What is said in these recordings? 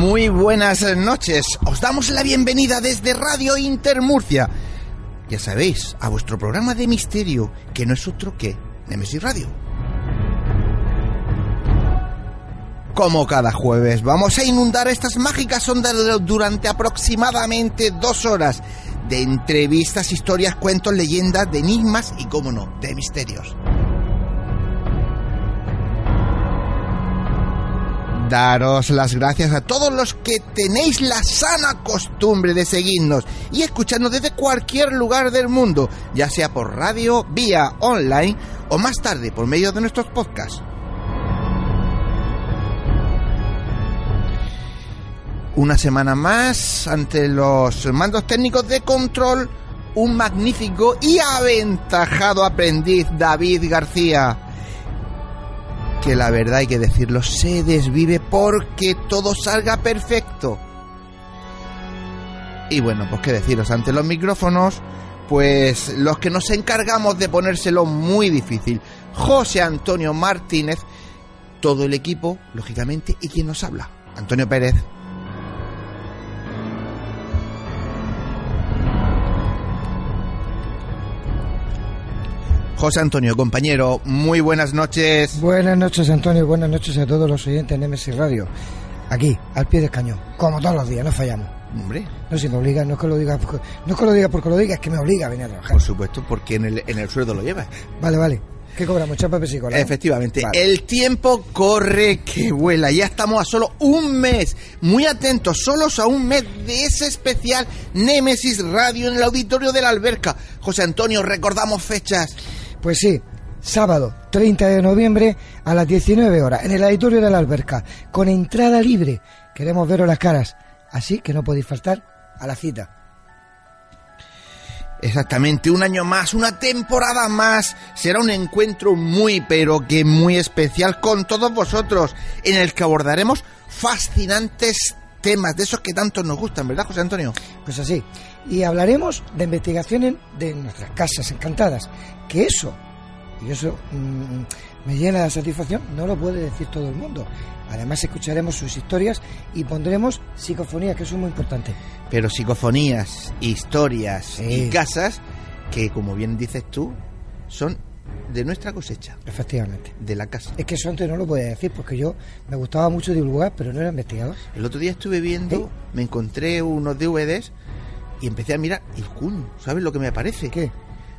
Muy buenas noches. Os damos la bienvenida desde Radio Inter Murcia. Ya sabéis, a vuestro programa de misterio, que no es otro que Nemesis Radio. Como cada jueves, vamos a inundar estas mágicas ondas durante aproximadamente dos horas de entrevistas, historias, cuentos, leyendas, de enigmas y, como no, de misterios. Daros las gracias a todos los que tenéis la sana costumbre de seguirnos y escucharnos desde cualquier lugar del mundo, ya sea por radio, vía online o más tarde por medio de nuestros podcasts. Una semana más ante los mandos técnicos de control, un magnífico y aventajado aprendiz David García que la verdad hay que decirlo, se desvive porque todo salga perfecto. Y bueno, pues qué deciros, ante los micrófonos, pues los que nos encargamos de ponérselo muy difícil, José Antonio Martínez, todo el equipo, lógicamente, y quien nos habla, Antonio Pérez. José Antonio, compañero, muy buenas noches. Buenas noches, Antonio, buenas noches a todos los oyentes de Nemesis Radio. Aquí, al pie del cañón, como todos los días, no fallamos. Hombre. No, si me obliga, no es que lo diga, porque, no es que lo diga porque lo diga, es que me obliga a venir a trabajar. Por supuesto, porque en el, en el sueldo lo llevas. Vale, vale. ¿Qué cobramos? Chapa psicola. Efectivamente. Vale. El tiempo corre que vuela. Ya estamos a solo un mes. Muy atentos, solos a un mes de ese especial Nemesis Radio en el auditorio de la alberca. José Antonio, recordamos fechas. Pues sí, sábado 30 de noviembre a las 19 horas en el auditorio de la alberca, con entrada libre. Queremos veros las caras, así que no podéis faltar a la cita. Exactamente, un año más, una temporada más. Será un encuentro muy, pero que muy especial con todos vosotros, en el que abordaremos fascinantes temas de esos que tanto nos gustan, ¿verdad, José Antonio? Pues así. Y hablaremos de investigaciones de nuestras casas encantadas. Que eso, y eso mmm, me llena de satisfacción, no lo puede decir todo el mundo. Además escucharemos sus historias y pondremos psicofonía, que eso es muy importante. Pero psicofonías, historias sí. y casas que, como bien dices tú, son de nuestra cosecha. Efectivamente. De la casa. Es que eso antes no lo podía decir porque yo me gustaba mucho divulgar, pero no era investigador. El otro día estuve viendo, ¿Sí? me encontré unos DVDs y empecé a mirar y coño, ¿sabes lo que me aparece? ¿Qué?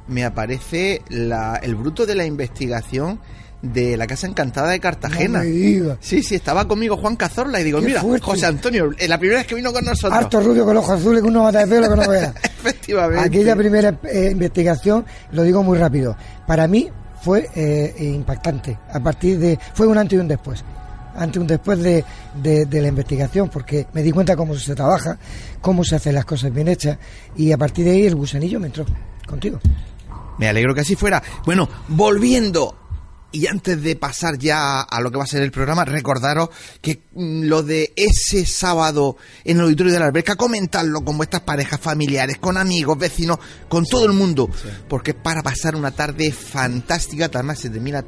Me aparece la, el bruto de la investigación de la Casa Encantada de Cartagena. No me diga. Sí, sí, estaba conmigo Juan Cazorla y digo, Qué mira, fuerte. José Antonio, eh, la primera vez que vino con nosotros. Harto rubio con los ojos azules, con una mata de pelo que no veas. Efectivamente. Aquella primera eh, investigación, lo digo muy rápido, para mí fue eh, impactante. A partir de. fue un antes y un después. Antes y un después de, de, de, la investigación, porque me di cuenta cómo se trabaja, cómo se hacen las cosas bien hechas, y a partir de ahí el gusanillo me entró contigo. Me alegro que así fuera. Bueno, volviendo Y antes de pasar ya a lo que va a ser el programa, recordaros que mm, lo de ese sábado en el auditorio de la alberca, comentarlo con vuestras parejas familiares, con amigos, vecinos, con todo el mundo, porque es para pasar una tarde fantástica, además se termina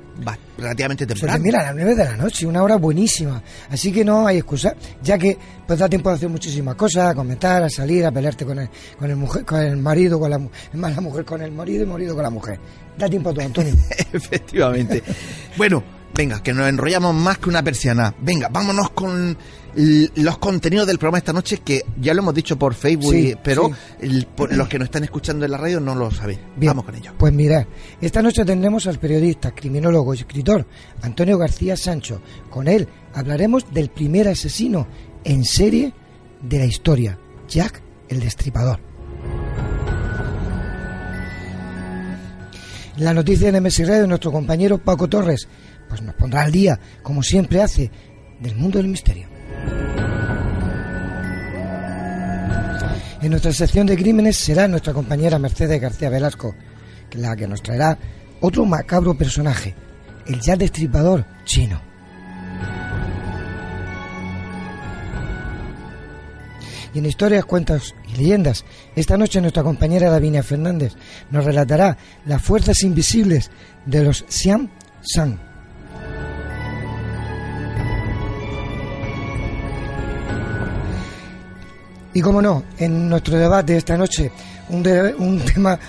relativamente Se temprano. termina a las 9 de la noche, una hora buenísima. Así que no hay excusa, ya que pues da tiempo de hacer muchísimas cosas, a comentar, a salir, a pelearte con el, con el, mujer, con el marido, con la, la mujer con el marido y marido con la mujer. Da tiempo a todo, Antonio. Efectivamente. bueno, venga, que nos enrollamos más que una persiana. Venga, vámonos con los contenidos del programa esta noche que ya lo hemos dicho por Facebook, Sí, pero sí. el- por- los que nos están escuchando en la radio no lo saben. Bien, Vamos con ello. Pues mirad, esta noche tendremos al periodista, criminólogo y escritor Antonio García Sancho. Con él hablaremos del primer asesino en serie de la historia, Jack el Destripador. La noticia en MS Radio, nuestro compañero Paco Torres, pues nos pondrá al día, como siempre hace, del mundo del misterio. En nuestra sección de crímenes será nuestra compañera Mercedes García Velasco, la que nos traerá otro macabro personaje, el ya destripador chino. Y en historias, cuentos leyendas, esta noche nuestra compañera Davinia Fernández nos relatará las fuerzas invisibles de los Siam San. Y como no, en nuestro debate esta noche, un, un tema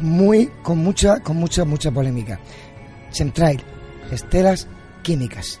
muy con mucha, con mucha, mucha polémica. Chemtrail, estelas químicas.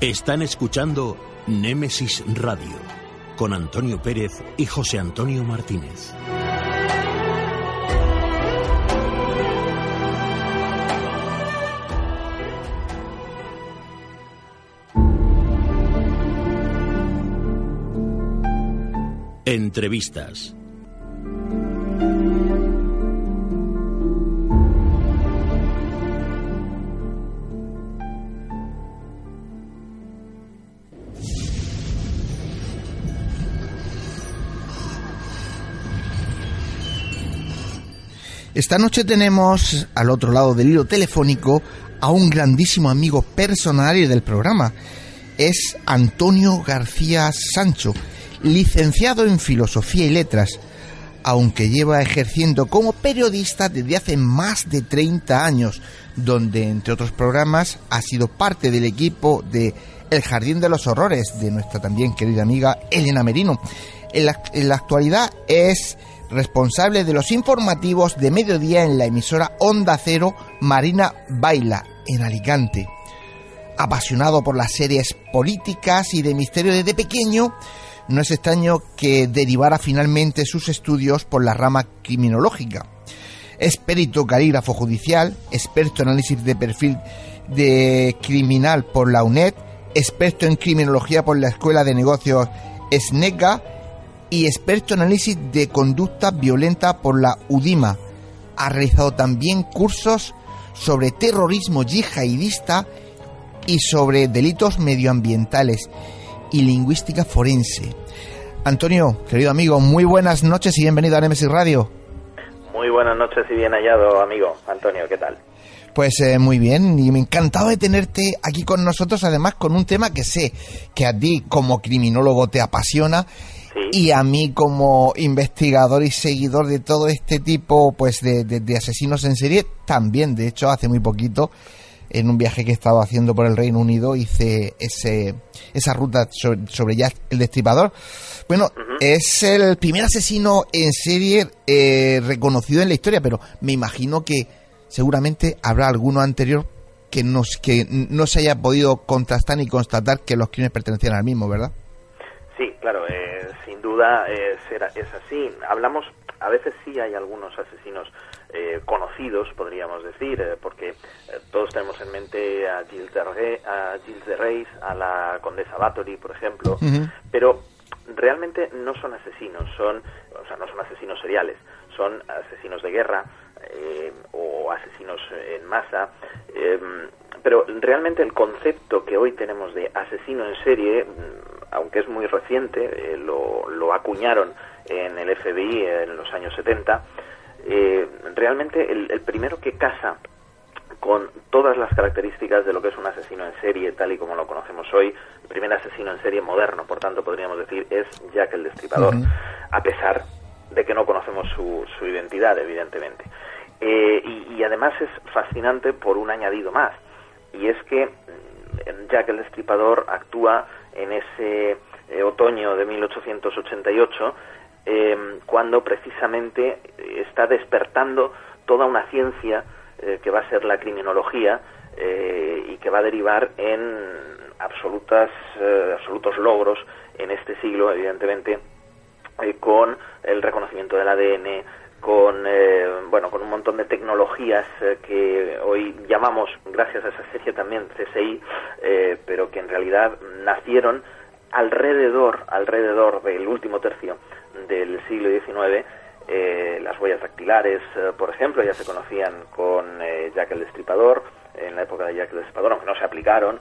Están escuchando Némesis Radio con Antonio Pérez y José Antonio Martínez. Entrevistas. Esta noche tenemos al otro lado del hilo telefónico a un grandísimo amigo personal y del programa. Es Antonio García Sancho, licenciado en Filosofía y Letras, aunque lleva ejerciendo como periodista desde hace más de 30 años, donde entre otros programas ha sido parte del equipo de El Jardín de los Horrores de nuestra también querida amiga Elena Merino. En la, en la actualidad es responsable de los informativos de mediodía en la emisora Onda Cero Marina Baila en Alicante. Apasionado por las series políticas y de misterio desde pequeño, no es extraño que derivara finalmente sus estudios por la rama criminológica. Es perito calígrafo judicial, experto en análisis de perfil de criminal por la UNED, experto en criminología por la Escuela de Negocios SNECA y experto en análisis de conducta violenta por la UDIMA. Ha realizado también cursos sobre terrorismo yihadista y sobre delitos medioambientales y lingüística forense. Antonio, querido amigo, muy buenas noches y bienvenido a Nemesis Radio. Muy buenas noches y bien hallado, amigo. Antonio, ¿qué tal? Pues eh, muy bien, y me encantado de tenerte aquí con nosotros, además con un tema que sé que a ti como criminólogo te apasiona Y a mí como investigador y seguidor de todo este tipo pues de, de, asesinos en serie, también, de hecho, hace muy poquito, en un viaje que he estado haciendo por el Reino Unido, hice ese, esa ruta sobre, sobre Jack el Destripador. Bueno, es el primer asesino en serie eh, reconocido en la historia, pero me imagino que seguramente habrá alguno anterior que, nos, que no se haya podido contrastar ni constatar que los crímenes pertenecían al mismo, ¿verdad? Sí, claro, eh, sin duda eh, es así. Hablamos, a veces sí hay algunos asesinos eh, conocidos, podríamos decir, porque todos tenemos en mente a Gilles de, Re, a, Gilles de Reis, a la condesa Bathory, por ejemplo, pero realmente no son asesinos, son, o sea, no son asesinos seriales, son asesinos de guerra eh, o asesinos en masa, pero realmente el concepto que hoy tenemos de asesino en serie, aunque es muy reciente, eh, lo, lo, acuñaron en el FBI en los años 70, eh, realmente el, el primero que casa con todas las características de lo que es un asesino en serie, tal y como lo conocemos hoy. El primer asesino en serie moderno, por tanto, podríamos decir, es Jack el Destripador, a pesar de que no conocemos su, su identidad, evidentemente. Eh, y, además es fascinante por un añadido más, y es que mm, Jack el Destripador actúa en ese eh, otoño de 1888, em, cuando precisamente está despertando toda una ciencia eh, que va a ser la criminología eh, y que va a derivar en absolutas, eh, absolutos logros en este siglo, evidentemente, con el reconocimiento del ADN, con bueno con un montón de tecnologías que hoy llamamos gracias a esa serie también CSI pero que en realidad nacieron alrededor alrededor del último tercio del siglo XIX eh, las huellas dactilares, eh, por ejemplo, ya se conocían con eh, Jack el Destripador, en la época de Jack el Destripador, aunque no se aplicaron,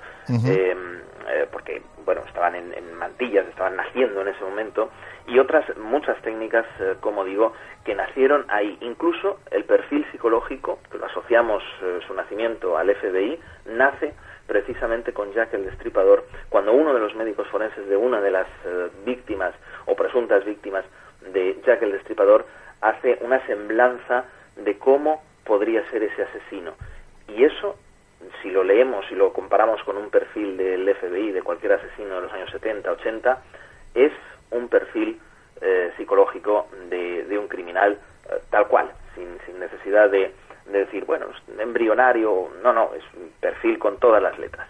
em, porque, bueno, estaban en, mantillas, estaban naciendo en ese momento, y otras muchas técnicas, como digo, que nacieron ahí. Incluso el perfil psicológico, que lo asociamos su nacimiento al FBI, nace precisamente con Jack el Destripador, cuando uno de los médicos forenses de una de las víctimas o presuntas víctimas de Jack el Destripador hace una semblanza de cómo podría ser ese asesino. Y eso, si lo leemos y lo comparamos con un perfil del FBI, de cualquier asesino de los años 70, 80, es un perfil eh, psicológico de, de, un criminal eh, tal cual, sin, sin necesidad de, de, decir, bueno, embrionario, no, no, es un perfil con todas las letras.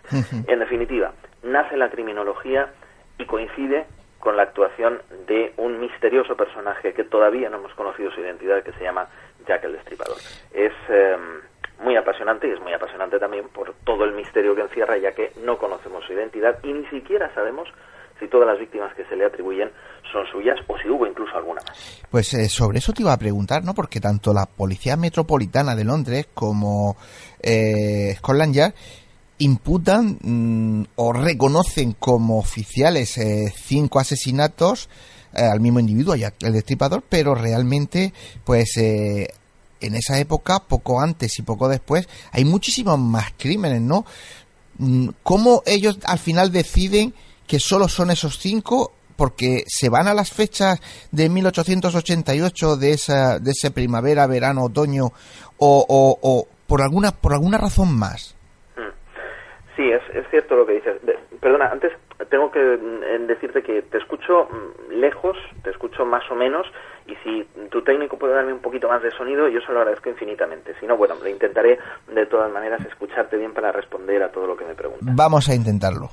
En definitiva, nace la criminología y coincide con la actuación de un misterioso personaje que todavía no hemos conocido su identidad, que se llama Jack el Destripador. Es em, muy apasionante y es muy apasionante también por todo el misterio que encierra, ya que no conocemos su identidad y ni siquiera sabemos si todas las víctimas que se le atribuyen son suyas o si hubo incluso alguna más. Pues eh, sobre eso te iba a preguntar, ¿no? Porque tanto la Policía Metropolitana de Londres como eh, Scotland Yard imputan mm, o reconocen como oficiales eh, cinco asesinatos eh, al mismo individuo, el destripador, pero realmente, pues eh, en esa época, poco antes y poco después, hay muchísimos más crímenes, ¿no? Mm, ¿Cómo ellos al final deciden que solo son esos cinco? Porque se van a las fechas de 1888 de esa, de ese primavera, verano, otoño, o, o, por alguna, por alguna razón más. Sí, es, es cierto lo que dices. perdona, antes tengo que mm, decirte que te escucho mm, lejos, te escucho más o menos, y si tu técnico puede darme un poquito más de sonido, yo se lo agradezco infinitamente. Si no, bueno, le intentaré de todas maneras escucharte bien para responder a todo lo que me preguntas. Vamos a intentarlo.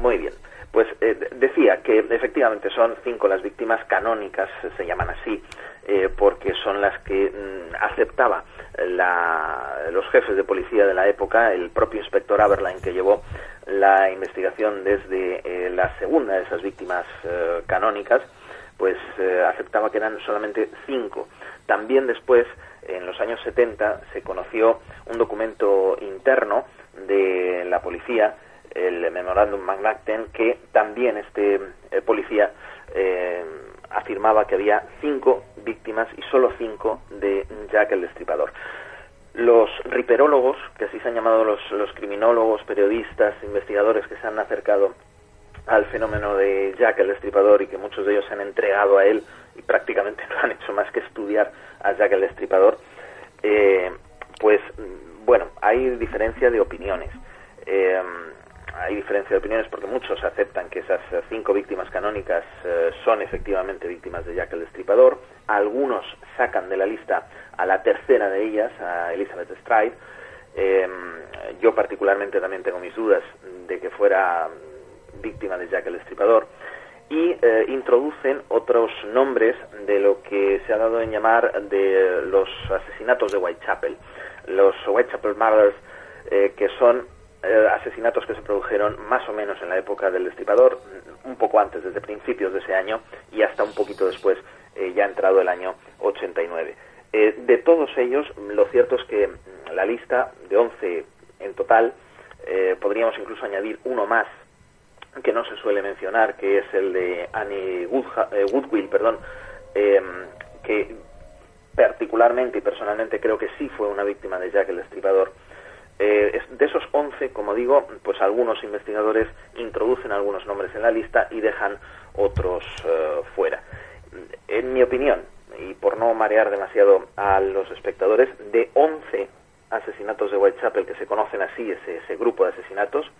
Muy bien. Pues eh, decía que efectivamente son cinco las víctimas canónicas, se llaman así, eh, porque son las que mm, aceptaba los jefes de policía de la época, el propio inspector Aberline que llevó la investigación desde eh, la segunda de esas víctimas eh, canónicas, pues eh, aceptaba que eran solamente cinco. También después, en los años 70, se conoció un documento interno de la policía, el Memorandum Magnaten, que también este policía afirmaba que había cinco víctimas y solo cinco de Jack el Destripador. Los riperólogos, que así se han llamado los, los criminólogos, periodistas, investigadores que se han acercado al fenómeno de Jack el Destripador y que muchos de ellos se han entregado a él y prácticamente no han hecho más que estudiar a Jack el Destripador, eh, pues bueno, hay diferencia de opiniones. Eh, hay diferencia de opiniones porque muchos aceptan que esas cinco víctimas canónicas eh, son efectivamente víctimas de Jack el Destripador. Algunos sacan de la lista a la tercera de ellas, a Elizabeth Stride. Eh, yo particularmente también tengo mis dudas de que fuera víctima de Jack el Destripador. Y eh, introducen otros nombres de lo que se ha dado en llamar de los asesinatos de Whitechapel. Los Whitechapel Murders, que son eh, asesinatos que se produjeron más o menos en la época del destripador, un poco antes, desde principios de ese año y hasta un poquito después, eh, ya entrado el año 89. Eh, de todos ellos, lo cierto es que la lista de 11 en total, podríamos incluso añadir uno más que no se suele mencionar, que es el de Annie Woodwill, perdón, que particularmente y personalmente creo que sí fue una víctima de Jack el Destripador eh, de esos 11, como digo, pues algunos investigadores introducen algunos nombres en la lista y dejan otros eh, fuera. En mi opinión, y por no marear demasiado a los espectadores, de 11 asesinatos de Whitechapel que se conocen así, ese, grupo de asesinatos,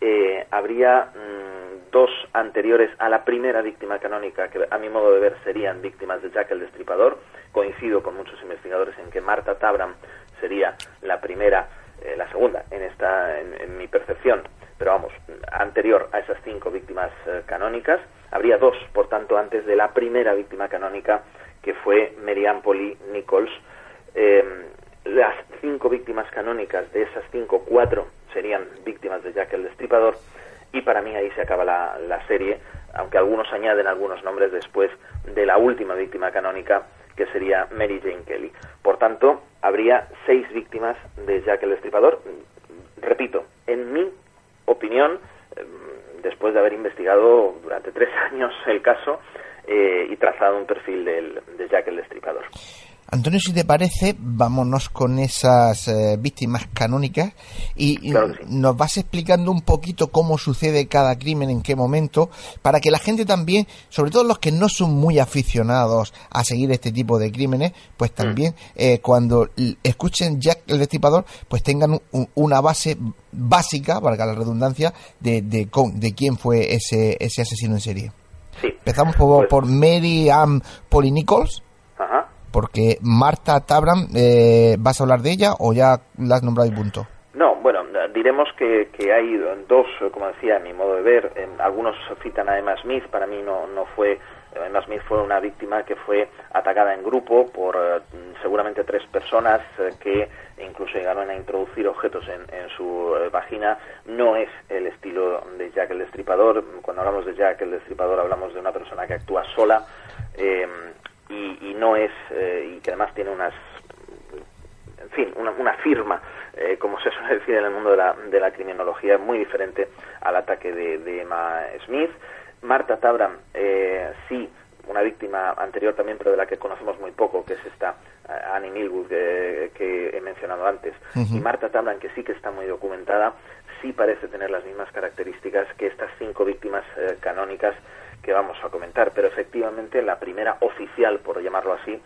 eh, habría mm, dos anteriores a la primera víctima canónica, que a mi modo de ver serían víctimas de Jack el Destripador. Coincido con muchos investigadores en que Marta Tabram sería la primera eh, la segunda en esta en, mi percepción. Pero vamos anterior a esas cinco víctimas eh, canónicas habría dos por tanto antes de la primera víctima canónica que fue Merian Polly Nichols. Eh, las cinco víctimas canónicas de esas cinco cuatro serían víctimas de Jack el Destripador y para mí ahí se acaba la, la serie aunque algunos añaden algunos nombres después de la última víctima canónica que sería Mary Jane Kelly. Por tanto, habría seis víctimas de Jack el Destripador. Repito, en mi opinión, em, después de haber investigado durante tres años el caso eh, y trazado un perfil del, de Jack el Destripador. Antonio, si te parece, vámonos con esas eh, víctimas canónicas y nos vas explicando un poquito cómo sucede cada crimen, en qué momento, para que la gente también, sobre todo los que no son muy aficionados a seguir este tipo de crímenes, pues también mm. eh, cuando escuchen Jack el Destripador, pues tengan una base básica, valga la redundancia, de, de, de quién fue ese, ese asesino en serie. Sí. Empezamos por, pues por Mary Ann Polly Nichols. Ajá porque Marta Tabram, eh, ¿vas a hablar de ella o ya la has nombrado y punto? No, bueno, diremos que, que hay dos, como decía, a mi modo de ver. algunos citan a Emma Smith, para mí no, no fue. Emma Smith fue una víctima que fue atacada en grupo por eh, seguramente tres personas eh, que incluso llegaron a introducir objetos en, en su vagina. No es el estilo de Jack el Destripador. Cuando hablamos de Jack el Destripador hablamos de una persona que actúa sola y, no es, eh, y que además tiene unas, en fin, una, firma, eh, como se suele decir en el mundo de la, de la criminología, muy diferente al ataque de, Emma Smith. Marta Tabram, eh, sí, una víctima anterior también, pero de la que conocemos muy poco, que es esta Annie Millwood que, he mencionado antes. Y Marta Tabram, que sí que está muy documentada, sí parece tener las mismas características que estas cinco víctimas canónicas que vamos a comentar, pero efectivamente la primera oficial, por llamarlo así,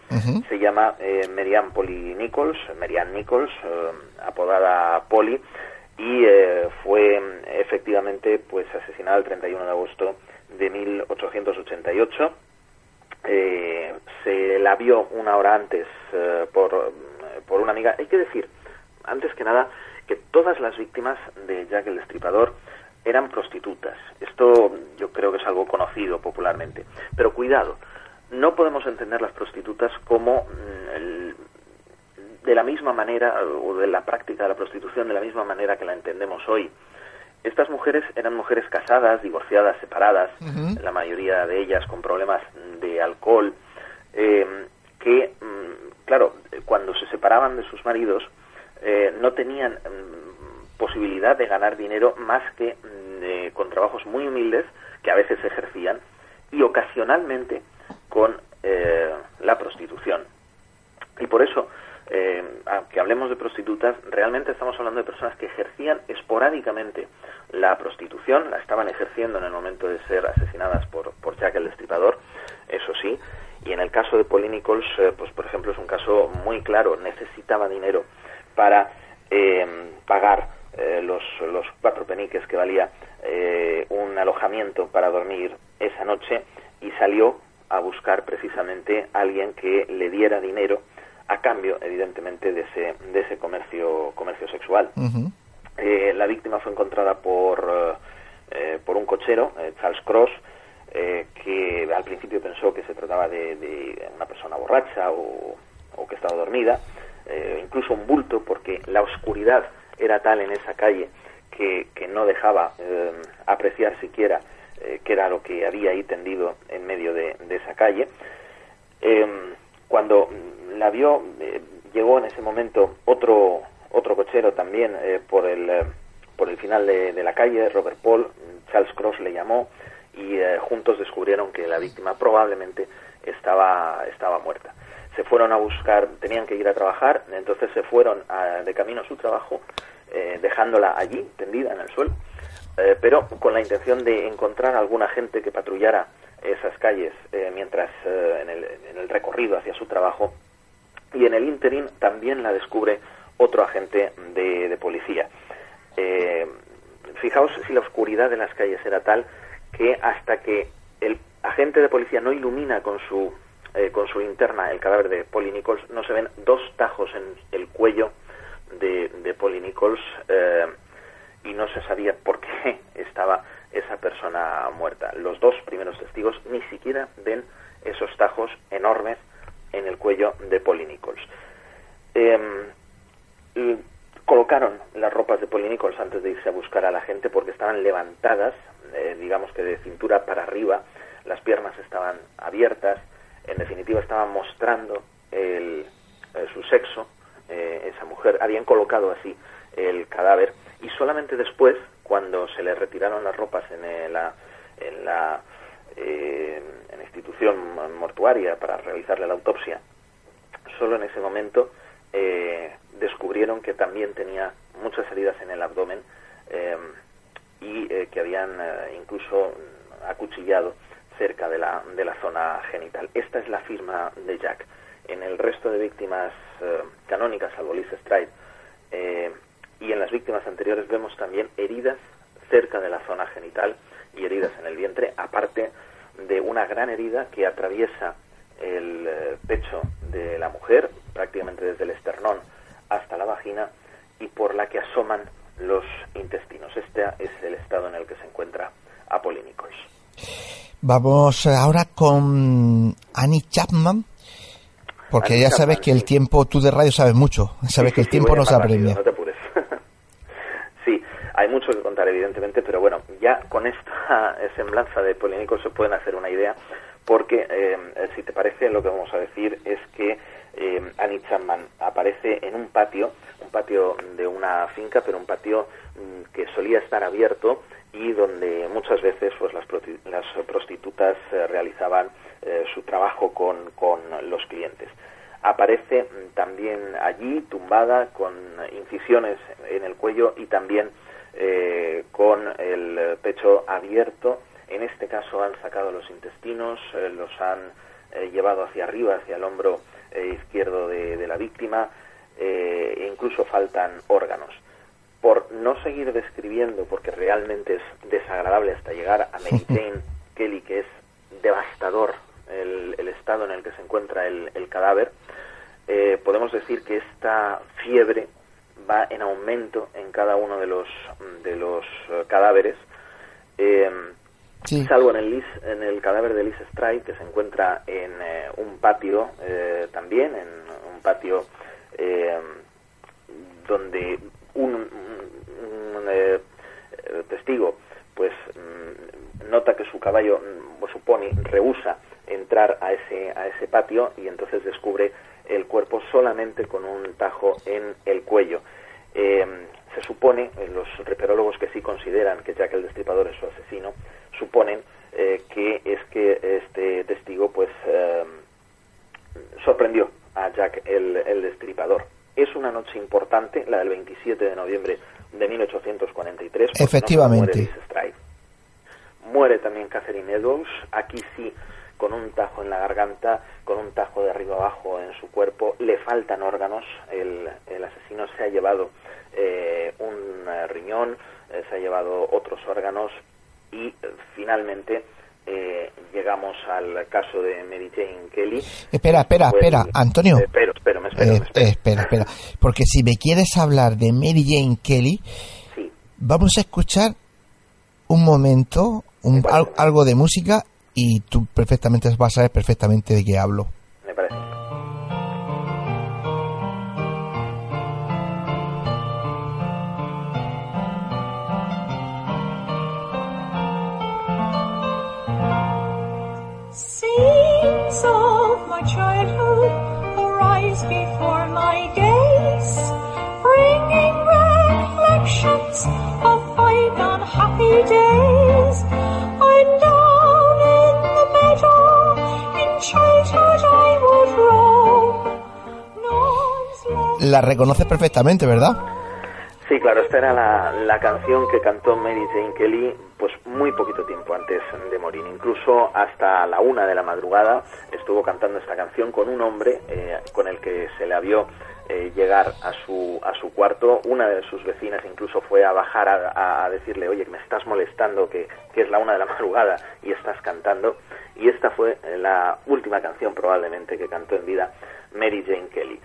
se llama eh, Merian Polly Nichols, Merian Nichols, eh, apodada Polly, y eh, fue efectivamente pues asesinada el 31 de agosto de 1888. se la vio una hora antes por, por una amiga. Hay que decir, antes que nada, que todas las víctimas de Jack el Destripador eran prostitutas. Esto yo creo que es algo conocido popularmente. Pero cuidado, no podemos entender las prostitutas como mm, de la misma manera, o de la práctica de la prostitución de la misma manera que la entendemos hoy. Estas mujeres eran mujeres casadas, divorciadas, separadas, la mayoría de ellas con problemas de alcohol, eh, que, mm, claro, cuando se separaban de sus maridos, eh, no tenían mm, posibilidad de ganar dinero más que mm, con trabajos muy humildes que a veces ejercían y ocasionalmente con eh, la prostitución. Y por eso eh, aunque hablemos de prostitutas, realmente estamos hablando de personas que ejercían esporádicamente la prostitución, la estaban ejerciendo en el momento de ser asesinadas por, por Jack el Destripador, eso sí, y en el caso de Pauline eh, pues por ejemplo es un caso muy claro, necesitaba dinero para eh, los, los cuatro peniques que valía un alojamiento para dormir esa noche y salió a buscar precisamente a alguien que le diera dinero a cambio, evidentemente, de ese, de ese comercio, comercio sexual. Eh, la víctima fue encontrada por, eh, eh, por un cochero, Charles Cross, que al principio pensó que se trataba de, una persona borracha o, o que estaba dormida, incluso un bulto, porque la oscuridad era tal en esa calle que, que no dejaba apreciar siquiera qué era lo que había ahí tendido en medio de, de esa calle. cuando la vio, eh, llegó en ese momento otro otro cochero también eh, por el eh, por el final de, la calle, Robert Paul, Charles Cross le llamó y juntos descubrieron que la víctima probablemente estaba estaba muerta. Se fueron a buscar, tenían que ir a trabajar, entonces se fueron de camino a su trabajo, dejándola allí, tendida en el suelo, pero con la intención de encontrar alguna gente que patrullara esas calles mientras en el, en el recorrido hacia su trabajo y en el interín también la descubre otro agente de, policía. Eh, fijaos si la oscuridad de las calles era tal que hasta que el agente de policía no ilumina con su eh, con su linterna el cadáver de Polly Nichols, no se ven dos tajos en el cuello de, de eh, y no se sabía por qué estaba esa persona muerta. Los dos primeros testigos ni siquiera ven esos tajos enormes en el cuello de Polly Nichols. Em, colocaron las ropas de Polly Nichols antes de irse a buscar a la gente porque estaban levantadas, eh, digamos que de cintura para arriba, las piernas estaban abiertas, en definitiva estaban mostrando el, eh, su sexo, eh, esa mujer, habían colocado así el cadáver y solamente después, cuando se le retiraron las ropas en la, en la eh, en institución mortuaria para realizarle la autopsia, solo en ese momento eh, descubrieron que también tenía muchas heridas en el abdomen eh, y que habían incluso acuchillado cerca de la, de la zona genital. Esta es la firma de Jack. En el resto de víctimas canónicas, salvo Liz Stride, y en las víctimas anteriores vemos también heridas cerca de la zona genital y heridas en el vientre, aparte de una gran herida que atraviesa el eh, pecho de la mujer, prácticamente desde el esternón hasta la vagina, y por la que asoman los intestinos. Este es el estado en el que se encuentra Apolínicos. Vamos ahora con Annie Chapman, porque ya sabes que el tiempo, tú de radio sabes mucho, sabes que el tiempo nos apremia. No te apures. sí, hay mucho que contar, evidentemente, pero bueno, ya con esta semblanza de Polinicos se pueden hacer una idea, porque eh, si te parece, lo que vamos a decir es que eh, Annie Chapman aparece en un patio, un patio de una finca, pero un patio mm, que solía estar abierto y donde muchas veces pues, las, prostitutas eh, realizaban eh, su trabajo con, con los clientes aparece mm, también allí tumbada con incisiones en el cuello y también eh, con el pecho abierto. En este caso han sacado los intestinos, los han llevado hacia arriba, hacia el hombro izquierdo de, la víctima, e incluso faltan órganos. Por no seguir describiendo, porque realmente es desagradable hasta llegar a Mary Jane Kelly, que es devastador el, estado en el que se encuentra el, el cadáver, podemos decir que esta fiebre va en aumento en cada uno de los, de los eh, cadáveres, em, salvo en el, en el cadáver de Liz Stride, que se encuentra en eh, un patio eh, también, en un patio em, donde un, testigo pues mm, nota que su caballo mm, supone rehúsa entrar a ese a ese patio y entonces descubre el cuerpo solamente con un tajo en el cuello. Eh, se supone, eh, los reperólogos que sí consideran que Jack el Destripador es su asesino, suponen eh, que es que este testigo pues sorprendió a Jack el, el Destripador. Es una noche importante, la del 27 de noviembre de 1843. porque no Efectivamente. muere. Muere también Catherine Eddowes, aquí sí, con un tajo en la garganta, con un tajo de arriba abajo en su cuerpo, le faltan órganos, el, el asesino se ha llevado eh, un eh, riñón, eh, se ha llevado otros órganos y eh, finalmente eh, llegamos al caso de Mary Jane Kelly. Espera, espera, Pues, espera, Antonio. eh, Espero, espero, me espero, Eh, me espero. espera, espera. Porque si me quieres hablar de Mary Jane Kelly, Sí, vamos a escuchar un momento, un, algo de música y tú perfectamente vas a saber perfectamente de qué hablo. Before my gaze, bringing reflections of bygone happy days. La reconoces perfectamente, ¿verdad? Sí, claro, esta era la, la canción que cantó Mary Jane Kelly pues muy poquito tiempo antes de morir. Incluso hasta la una de la madrugada estuvo cantando esta canción con un hombre eh, con el que se le vio eh, llegar a su, a su cuarto. Una de sus vecinas incluso fue a bajar a, a decirle, oye, me estás molestando, que, que es la una de la madrugada y estás cantando. Y esta fue eh, la última canción probablemente que cantó en vida Mary Jane Kelly.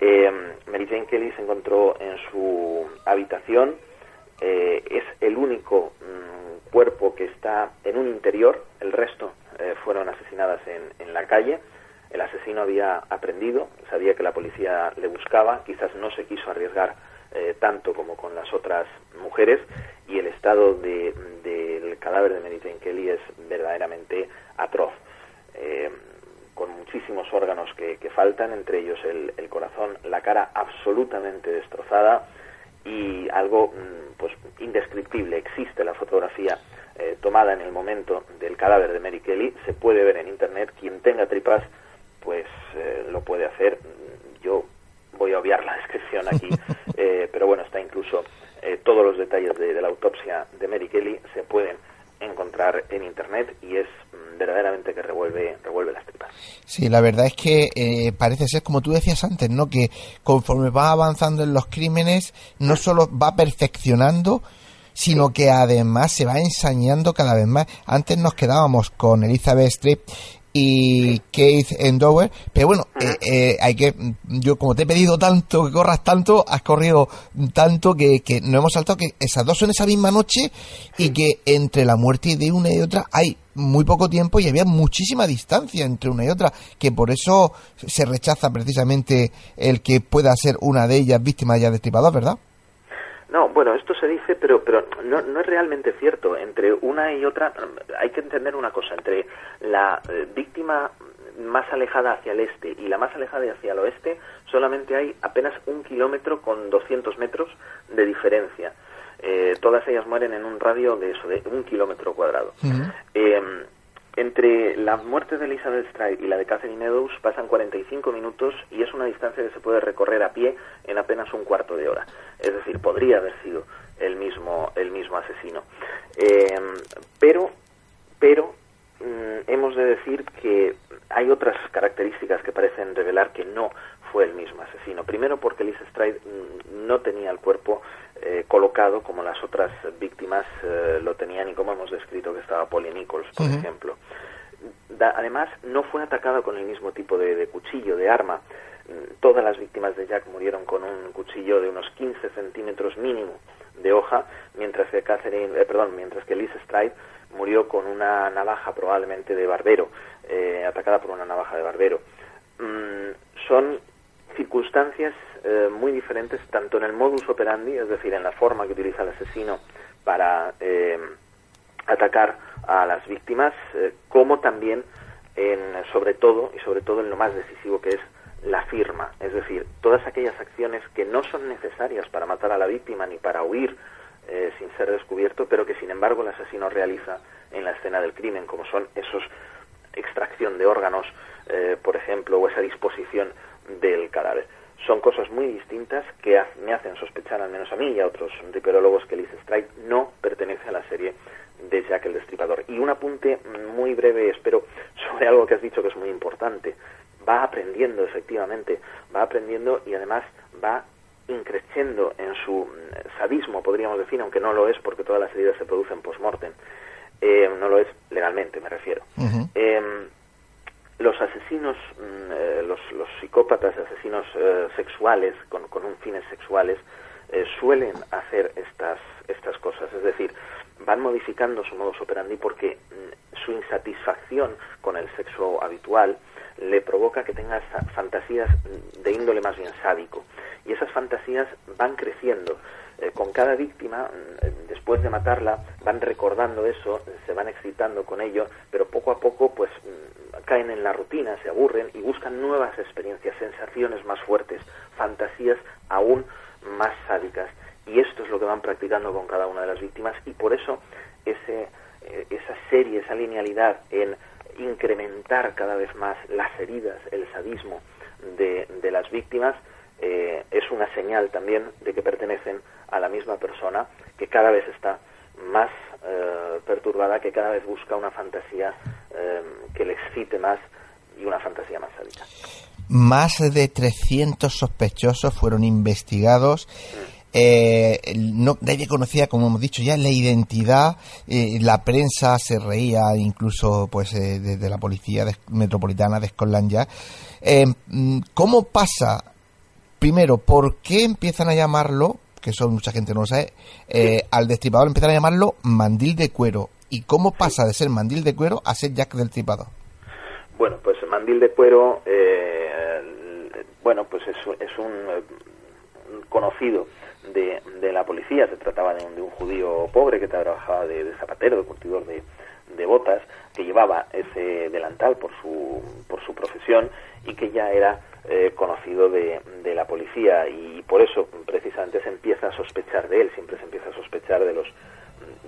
Eh, Mary Jane Kelly se encontró en su habitación. eh, es el único mm, cuerpo que está en un interior. El resto eh, fueron asesinadas en, en la calle. El asesino había aprendido, sabía que la policía le buscaba, quizás no se quiso arriesgar eh, tanto como con las otras mujeres y el estado de- del cadáver de Mary Jane Kelly es verdaderamente atroz. Con muchísimos órganos que, que faltan, entre ellos el, el corazón, la cara absolutamente destrozada y algo mm, pues indescriptible. Existe la fotografía eh, tomada en el momento del cadáver de Mary Kelly, se puede ver en internet. Quien tenga tripas, pues eh, lo puede hacer. Mm, Yo voy a obviar la descripción aquí, eh, pero bueno, está incluso eh, todos los detalles de, de la autopsia de Mary Kelly se pueden encontrar en internet y es mm, verdaderamente que revuelve revuelve las tripas. Sí, la verdad es que eh, parece ser, como tú decías antes, ¿no? Que conforme va avanzando en los crímenes, no solo va perfeccionando, sino que además se va ensañando cada vez más. Antes nos quedábamos con Elizabeth Strip y Keith Endower, pero bueno, eh, eh, hay que, yo como te he pedido tanto que corras tanto, has corrido tanto que, que no hemos saltado que esas dos son esa misma noche y que entre la muerte de una y otra hay muy poco tiempo y había muchísima distancia entre una y otra, que por eso se rechaza precisamente el que pueda ser una de ellas víctima ya de destripador, ¿verdad? No, bueno, esto se dice, pero pero no, no es realmente cierto. Entre una y otra hay que entender una cosa. Entre la eh, víctima más alejada hacia el este y la más alejada hacia el oeste, solamente hay apenas un kilómetro con 200 metros de diferencia. Eh, todas ellas mueren en un radio de eso, de un kilómetro cuadrado. Eh, entre la muerte de Elizabeth Stride y la de Catherine Eddowes pasan 45 minutos y es una distancia que se puede recorrer a pie en apenas un cuarto de hora. Es decir, podría haber sido el mismo, el mismo asesino. Eh, pero, pero mm, hemos de decir que hay otras características que parecen revelar que no fue el mismo asesino. Primero porque Liz Stride mm, no tenía el cuerpo eh, colocado como las otras víctimas eh, lo tenían y como hemos descrito que estaba Polly Nichols, por ejemplo. Da- además, no fue atacada con el mismo tipo de, de cuchillo, de arma. Mm, Todas las víctimas de Jack murieron con un cuchillo de unos 15 centímetros mínimo de hoja, mientras que Catherine, eh, perdón, mientras que Liz Stride murió con una navaja probablemente de barbero, eh, atacada por una navaja de barbero. Mm, son circunstancias eh, muy diferentes tanto en el modus operandi, es decir, en la forma que utiliza el asesino para eh, atacar a las víctimas, eh, como también en, sobre todo y sobre todo en lo más decisivo que es la firma, es decir, todas aquellas acciones que no son necesarias para matar a la víctima ni para huir eh, sin ser descubierto, pero que sin embargo el asesino realiza en la escena del crimen, como son esos extracción de órganos, eh, por ejemplo, o esa disposición del cadáver. Son cosas muy distintas que me hacen sospechar, al menos a mí y a otros riperólogos, que Liz Strike no pertenece a la serie de Jack el Destripador. Y un apunte muy breve, espero, sobre algo que has dicho que es muy importante. Va aprendiendo, efectivamente, va aprendiendo y además va increciendo en su mm, sadismo, podríamos decir, aunque no lo es porque todas las heridas se producen post-mortem. Eh, no lo es legalmente, me refiero. Los mm, eh, los, psicópatas, asesinos eh, sexuales, con, con un fines sexuales, eh, suelen hacer estas, estas cosas. Es decir, van modificando su modus operandi porque mm, su insatisfacción con el sexo habitual le provoca que tenga fantasías mm, de índole más bien sádico. Y esas fantasías van creciendo. Con cada víctima, después de matarla, van recordando eso, se van excitando con ello, pero poco a poco pues caen en la rutina, se aburren y buscan nuevas experiencias, sensaciones más fuertes, fantasías aún más sádicas. Y esto es lo que van practicando con cada una de las víctimas y por eso ese, eh, esa serie, esa linealidad en incrementar cada vez más las heridas, el sadismo de, de las víctimas, eh, es una señal también de que pertenecen a la misma persona que cada vez está más eh, perturbada, que cada vez busca una fantasía eh, que le excite más y una fantasía más sádica. Más de 300 sospechosos fueron investigados. Eh, no, nadie conocía, como hemos dicho ya, la identidad. eh, la prensa se reía, incluso pues eh, desde la policía de- metropolitana de Scotland Yard. Mm, ¿Cómo pasa? Primero, ¿por qué empiezan a llamarlo? Que eso mucha gente no lo sabe. eh, al destripador empiezan a llamarlo mandil de cuero. ¿Y cómo pasa de ser mandil de cuero a ser Jack del Destripador? Bueno, pues mandil de cuero, eh, el- bueno, pues es, un- es un, un conocido de, de la policía. Se trataba de un, de un judío pobre que trabajaba de, de zapatero, de curtidor de, de botas, que llevaba ese delantal por su, por su profesión y que ya era eh, conocido de, de la policía y por eso precisamente se empieza a sospechar de él, siempre se empieza a sospechar de los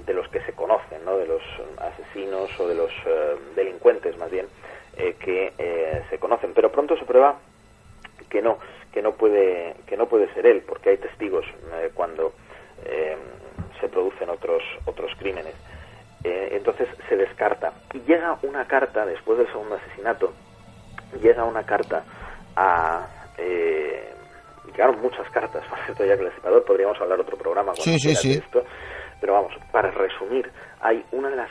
de los que se conocen, ¿no? de los asesinos o de los eh, delincuentes más bien eh, que eh, se conocen, pero pronto se prueba que no que no puede que no puede ser él porque hay testigos cuando se producen otros otros crímenes. Eh, entonces se descarta. Y llega una carta después del segundo asesinato llega una carta a eh, llegaron muchas cartas por cierto ya que el Destripador podríamos hablar otro programa cuando Sí, sí, esto pero vamos para resumir hay una de las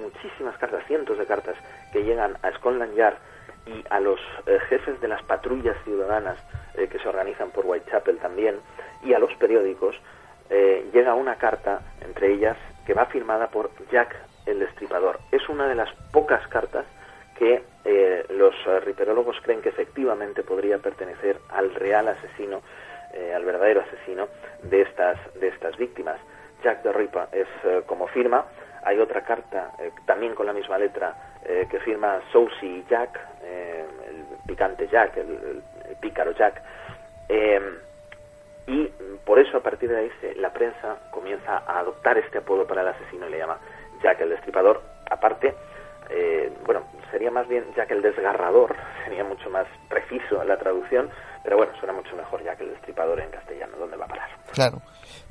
muchísimas cartas cientos de cartas que llegan a Scotland Yard y a los eh, jefes de las patrullas ciudadanas eh, que se organizan por Whitechapel también y a los periódicos eh, llega una carta entre ellas que va firmada por Jack el Destripador. Es una de las pocas cartas que eh, los eh, riperólogos creen que efectivamente podría pertenecer al real asesino, eh, al verdadero asesino de estas, de estas víctimas. Jack the Ripper es eh, como firma. Hay otra carta, también con la misma letra, que firma Saucy Jack, el picante Jack, el, el- pícaro Jack. Eh, y por eso a partir de ahí la prensa comienza a adoptar este apodo para el asesino y le llama Jack el Destripador. Aparte, bueno, sería más bien Jack el Desgarrador, sería mucho más preciso la traducción, pero bueno, suena mucho mejor Jack el Destripador en castellano. ¿Dónde va a parar? Claro.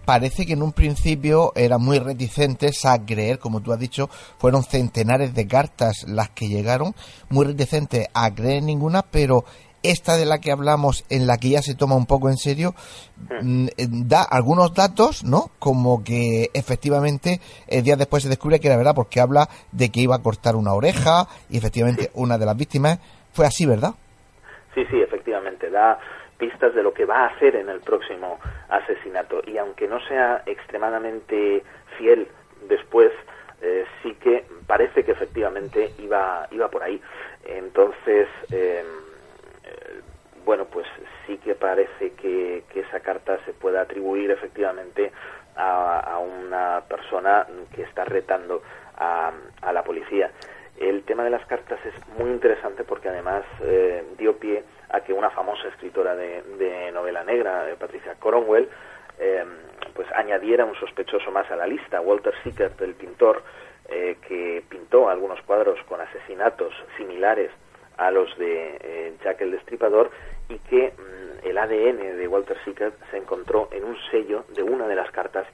Parece que en un principio eran muy reticentes a creer, como tú has dicho, fueron centenares de cartas las que llegaron, muy reticentes a creer ninguna, pero esta de la que hablamos, en la que ya se toma un poco en serio, mm, eh, da algunos datos, ¿no? Como que efectivamente el día después se descubre que era verdad, porque habla de que iba a cortar una oreja y efectivamente una de las víctimas fue así, ¿verdad? Sí, sí, efectivamente, da pistas de lo que va a hacer en el próximo asesinato. Y aunque no sea extremadamente fiel después, eh, sí que parece que efectivamente iba, iba por ahí. Entonces, eh, eh, bueno, pues sí que parece que, esa carta se puede atribuir efectivamente a, una persona que está retando a, a la policía. El tema de las cartas es muy interesante porque además eh, dio pie a que una famosa escritora de, de novela negra, eh, Patricia Cornwell, eh, pues añadiera un sospechoso más a la lista, Walter Sickert, el pintor, eh, que pintó algunos cuadros con asesinatos similares a los de eh, Jack el Destripador y que mm, el ADN de Walter Sickert se encontró en un sello de una de las cartas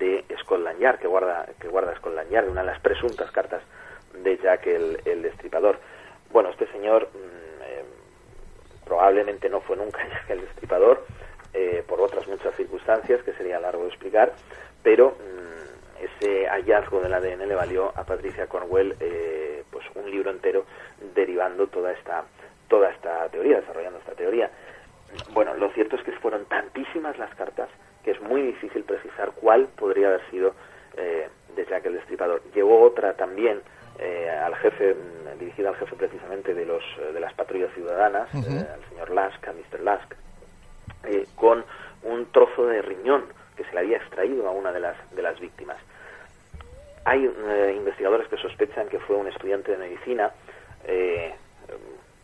de Scotland Yard, que guarda, que guarda Scotland Yard, una de las presuntas cartas de Jack el, el Destripador. Bueno, este señor mm, eh, probablemente no fue nunca Jack el Destripador, eh, por otras muchas circunstancias que sería largo de explicar, pero mm, ese hallazgo del ADN le valió a Patricia Cornwell eh, pues un libro entero derivando toda esta toda esta teoría, desarrollando esta teoría. Bueno, lo cierto es que fueron tantísimas las cartas que es muy difícil precisar cuál podría haber sido eh, de Jack el Destripador. Llegó otra también eh, al jefe, mm, dirigida al jefe precisamente de los eh, de las patrullas ciudadanas, eh, al señor Lask, a Mr. Lask, con un trozo de riñón que se le había extraído a una de las de las víctimas. Hay eh, investigadores que sospechan que fue un estudiante de medicina eh,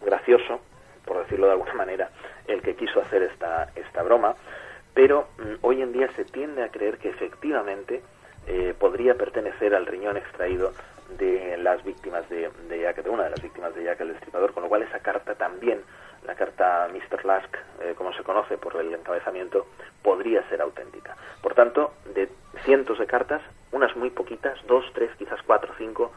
gracioso, por decirlo de alguna manera, el que quiso hacer esta, esta broma, pero mm, hoy en día se tiende a creer que efectivamente eh, podría pertenecer al riñón extraído de las víctimas de, de Jack, de una de las víctimas de Jack el Destripador, con lo cual esa carta también, la carta Mr. Lask, eh, como se conoce por el encabezamiento, podría ser auténtica. Por tanto, de cientos de cartas, unas muy poquitas, dos, tres, quizás cuatro, cinco,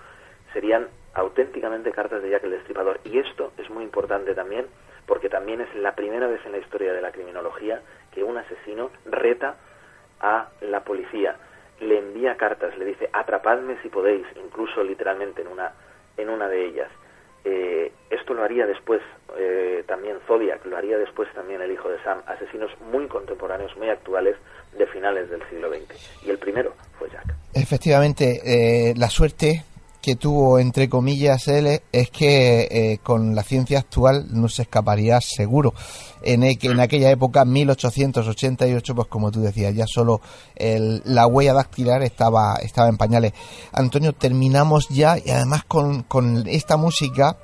serían auténticamente cartas de Jack el Destripador. Y esto es muy importante también porque también es la primera vez en la historia de la criminología que un asesino reta a la policía, le envía cartas, le dice atrapadme si podéis, incluso literalmente en una, en una de ellas. Eh, esto lo haría después eh, también Zodiac, lo haría después también el hijo de Sam, asesinos muy contemporáneos, muy actuales de finales del siglo XX. Y el primero fue Jack. Efectivamente, eh, la suerte que tuvo, entre comillas, él es que eh, con la ciencia actual no se escaparía seguro. En, e- en aquella época, 1888, pues como tú decías, ya solo el- la huella dactilar estaba, estaba en pañales. Antonio, terminamos ya y además con, con esta música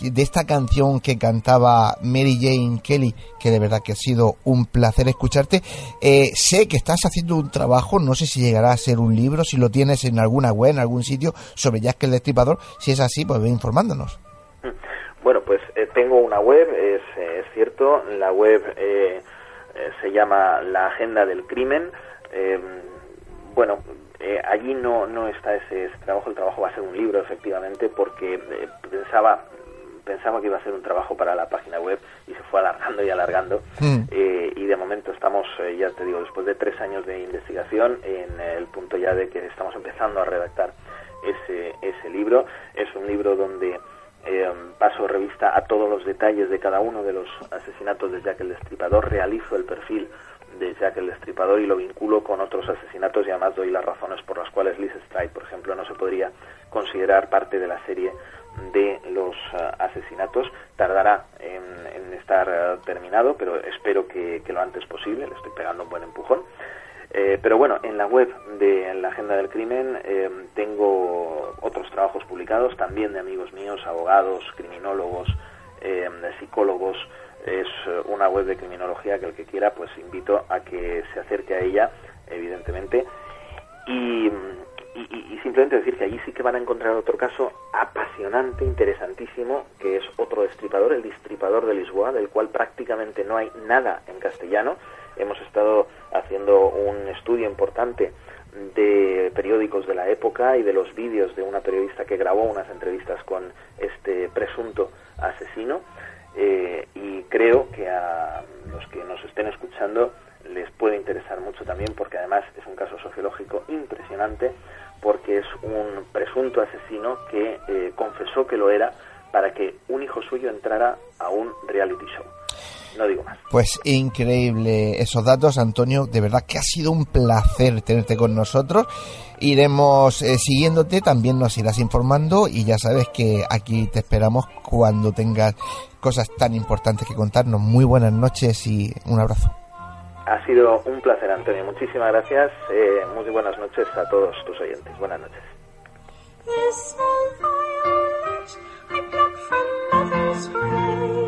de esta canción que cantaba Mary Jane Kelly, que de verdad que ha sido un placer escucharte. Eh, sé que estás haciendo un trabajo, no sé si llegará a ser un libro, si lo tienes en alguna web, en algún sitio, sobre Jack el Destripador. Si es así, pues ve informándonos. Bueno, pues eh, tengo una web, es, eh, cierto, la web eh, se llama La Agenda del Crimen. Eh, bueno, allí no, no está ese, trabajo, el trabajo va a ser un libro, efectivamente, porque pensaba pensaba que iba a ser un trabajo para la página web y se fue alargando y alargando Mm. Eh, y de momento estamos, eh, ya te digo, después de tres años de investigación en el punto ya de que estamos empezando a redactar ese, ese libro. Es un libro donde eh, paso revista a todos los detalles de cada uno de los asesinatos de Jack el Destripador, realizo el perfil de Jack el Destripador y lo vinculo con otros asesinatos y además doy las razones por las cuales Liz Stride, por ejemplo, no se podría considerar parte de la serie de los eh, asesinatos. Tardará en, en estar eh, terminado, pero espero que, lo antes posible. Le estoy pegando un buen empujón. Eh, pero bueno, en la web de la Agenda del Crimen eh, tengo otros trabajos publicados también de amigos míos, abogados, criminólogos, eh, psicólogos. Es eh, una web de criminología que el que quiera, pues invito a que se acerque a ella, evidentemente. Y, simplemente decir que allí sí que van a encontrar otro caso apasionante, interesantísimo, que es otro destripador, el destripador de Lisboa, del cual prácticamente no hay nada en castellano. Hemos estado haciendo un estudio importante de periódicos de la época y de los vídeos de una periodista que grabó unas entrevistas con este presunto asesino eh, y creo que a los que nos estén escuchando les puede interesar mucho también porque además es un caso sociológico impresionante porque es un presunto asesino que eh, confesó que lo era para que un hijo suyo entrara a un reality show. No digo más. Pues increíble esos datos, Antonio. De verdad que ha sido un placer tenerte con nosotros. Iremos eh, siguiéndote, también nos irás informando y ya sabes que aquí te esperamos cuando tengas cosas tan importantes que contarnos. Muy buenas noches y un abrazo. Ha sido un placer, Antonio. Muchísimas gracias. Eh, muy buenas noches a todos tus oyentes. Buenas noches. This violet I pluck from mother's grave.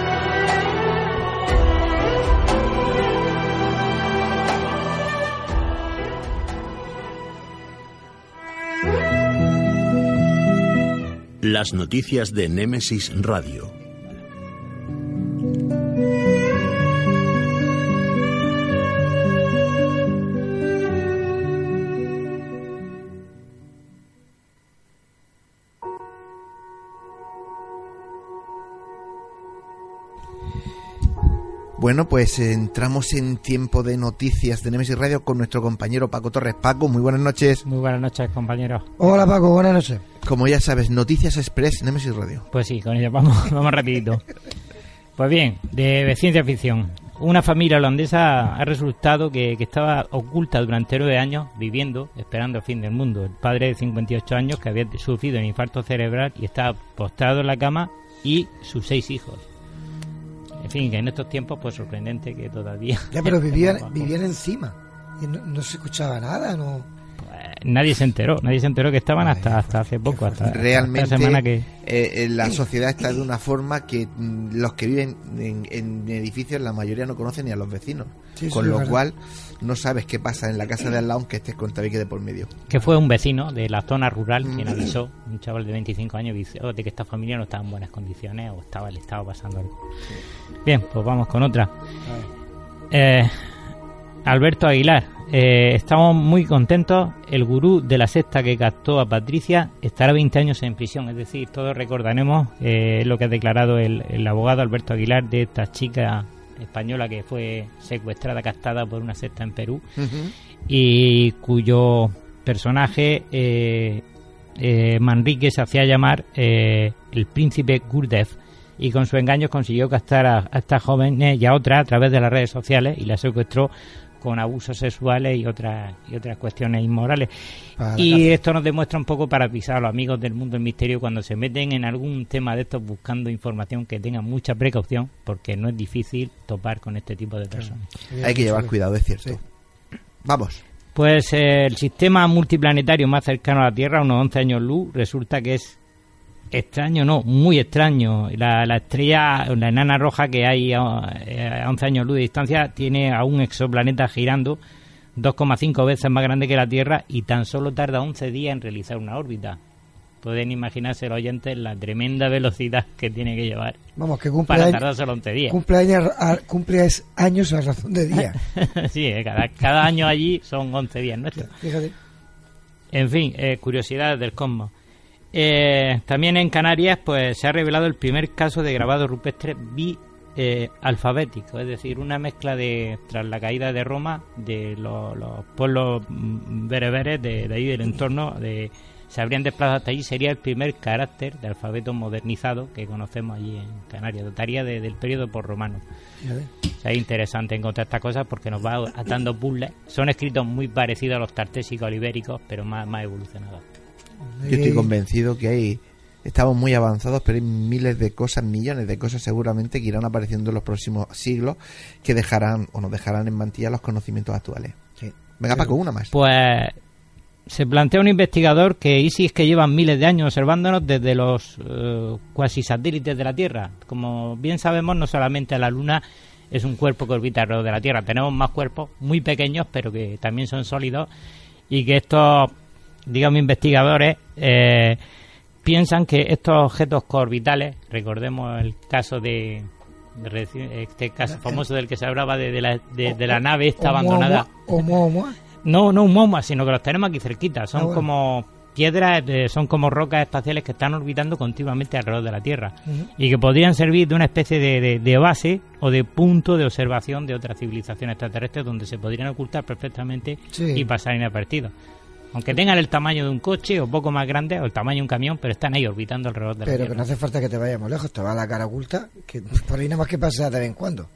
Las noticias de Némesis Radio. Bueno, pues entramos en tiempo de noticias de Nemesis Radio con nuestro compañero Paco Torres. Paco, muy buenas noches. Muy buenas noches, compañeros. Hola Paco, buenas noches. Como ya sabes, Noticias Express Nemesis Radio. Pues sí, con ello vamos, vamos rapidito. Pues bien, de, de ciencia ficción. Una familia holandesa ha resultado que, que estaba oculta durante nueve años viviendo, esperando el fin del mundo. El padre de 58 años que había sufrido un infarto cerebral y estaba postrado en la cama y sus seis hijos. En fin, que en estos tiempos pues sorprendente que todavía... Ya, pero vivían, vivían encima. Y no, no se escuchaba nada, no. Nadie se enteró, nadie se enteró que estaban hasta hasta hace poco, hasta, hasta Realmente, esta semana que... eh, eh, la sociedad está de una forma que mm, los que viven en, en edificios, la mayoría no conocen ni a los vecinos. Sí, con sí, lo cual, no sabes qué pasa en la casa de al lado, aunque estés con tabique de por medio. que fue un vecino de la zona rural quien avisó, un chaval de 25 años, avisó de que esta familia no estaba en buenas condiciones o estaba le estaba pasando algo. Bien, pues vamos con otra. Eh, Alberto Aguilar, eh, estamos muy contentos. El gurú de la secta que captó a Patricia estará 20 años en prisión. Es decir, todos recordaremos eh, lo que ha declarado el, el abogado Alberto Aguilar de esta chica española que fue secuestrada, captada por una secta en Perú y cuyo personaje eh, eh, Manrique se hacía llamar eh, el príncipe Gurdev y con sus engaños consiguió captar a, a estas jóvenes y a otras a través de las redes sociales y las secuestró con abusos sexuales y otras y otras cuestiones inmorales. Para y esto nos demuestra un poco para pisar a los amigos del mundo del misterio cuando se meten en algún tema de estos buscando información que tengan mucha precaución porque no es difícil topar con este tipo de personas. Hay que llevar cuidado, es cierto. Vamos. Pues eh, el sistema multiplanetario más cercano a la Tierra, unos 11 años luz, resulta que es extraño, no, muy extraño. La, la estrella, la enana roja que hay a, eh, a 11 años luz de distancia, tiene a un exoplaneta girando 2,5 veces más grande que la Tierra y tan solo tarda 11 días en realizar una órbita. Pueden imaginarse los oyentes la tremenda velocidad que tiene que llevar Vamos, que cumple, para tardar solo 11 días. cumple, años, a, cumple es- años a razón de día. sí, eh, cada, cada año allí son 11 días nuestros. Fíjate. En fin, eh, curiosidades del cosmos. Eh, también en Canarias pues se ha revelado el primer caso de grabado rupestre bi eh, alfabético, es decir, una mezcla de tras la caída de Roma de los, los pueblos mm, bereberes de, de ahí del entorno de se habrían desplazado hasta allí sería el primer carácter de alfabeto modernizado que conocemos allí en Canarias, dataría de- del periodo por romano. O sea, es interesante encontrar estas cosas porque nos va atando puzzles. Son escritos muy parecidos a los tartésicos ibéricos, pero más, más evolucionados. Yo estoy convencido que hay. Estamos muy avanzados, pero hay miles de cosas, millones de cosas seguramente que irán apareciendo en los próximos siglos que dejarán o nos dejarán en mantilla los conocimientos actuales. Sí. Venga, Paco, una más. Pues se plantea un investigador que ISIS es que llevan miles de años observándonos desde los eh, cuasi satélites de la Tierra. Como bien sabemos, no solamente la Luna es un cuerpo que orbita alrededor de la Tierra, tenemos más cuerpos muy pequeños, pero que también son sólidos y que estos, digamos, investigadores eh, piensan que estos objetos coorbitales, recordemos el caso de este caso famoso del que se hablaba de, de la, de- de la nave esta abandonada no, no un MoMA, sino que los tenemos aquí cerquita. Son Ah, bueno. como piedras, eh, son como rocas espaciales que están orbitando continuamente alrededor de la Tierra y que podrían servir de una especie de, de- de base o de punto de observación de otras civilizaciones extraterrestres donde se podrían ocultar perfectamente Sí. y pasar inadvertidos. Aunque tengan el tamaño de un coche o poco más grande o el tamaño de un camión, pero están ahí orbitando alrededor de la Pero que no hace falta que te vayamos lejos, te va a la cara oculta, que por ahí nada más que pasa de vez en cuando.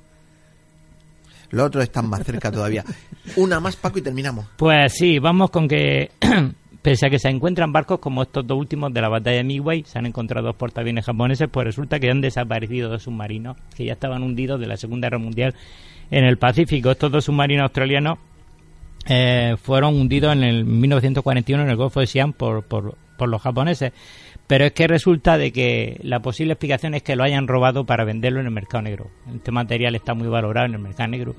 Los otros están más cerca todavía. Una más, Paco, y terminamos. Pues sí, vamos con que, pese a que se encuentran barcos como estos dos últimos de la batalla de Midway, se han encontrado dos portaaviones japoneses, pues resulta que han desaparecido dos submarinos que ya estaban hundidos de la Segunda Guerra Mundial en el Pacífico. Estos dos submarinos australianos eh, fueron hundidos en el 1941 en el Golfo de Xi'an por, por, por los japoneses. Pero es que resulta de que la posible explicación es que lo hayan robado para venderlo en el mercado negro. Este material está muy valorado en el mercado negro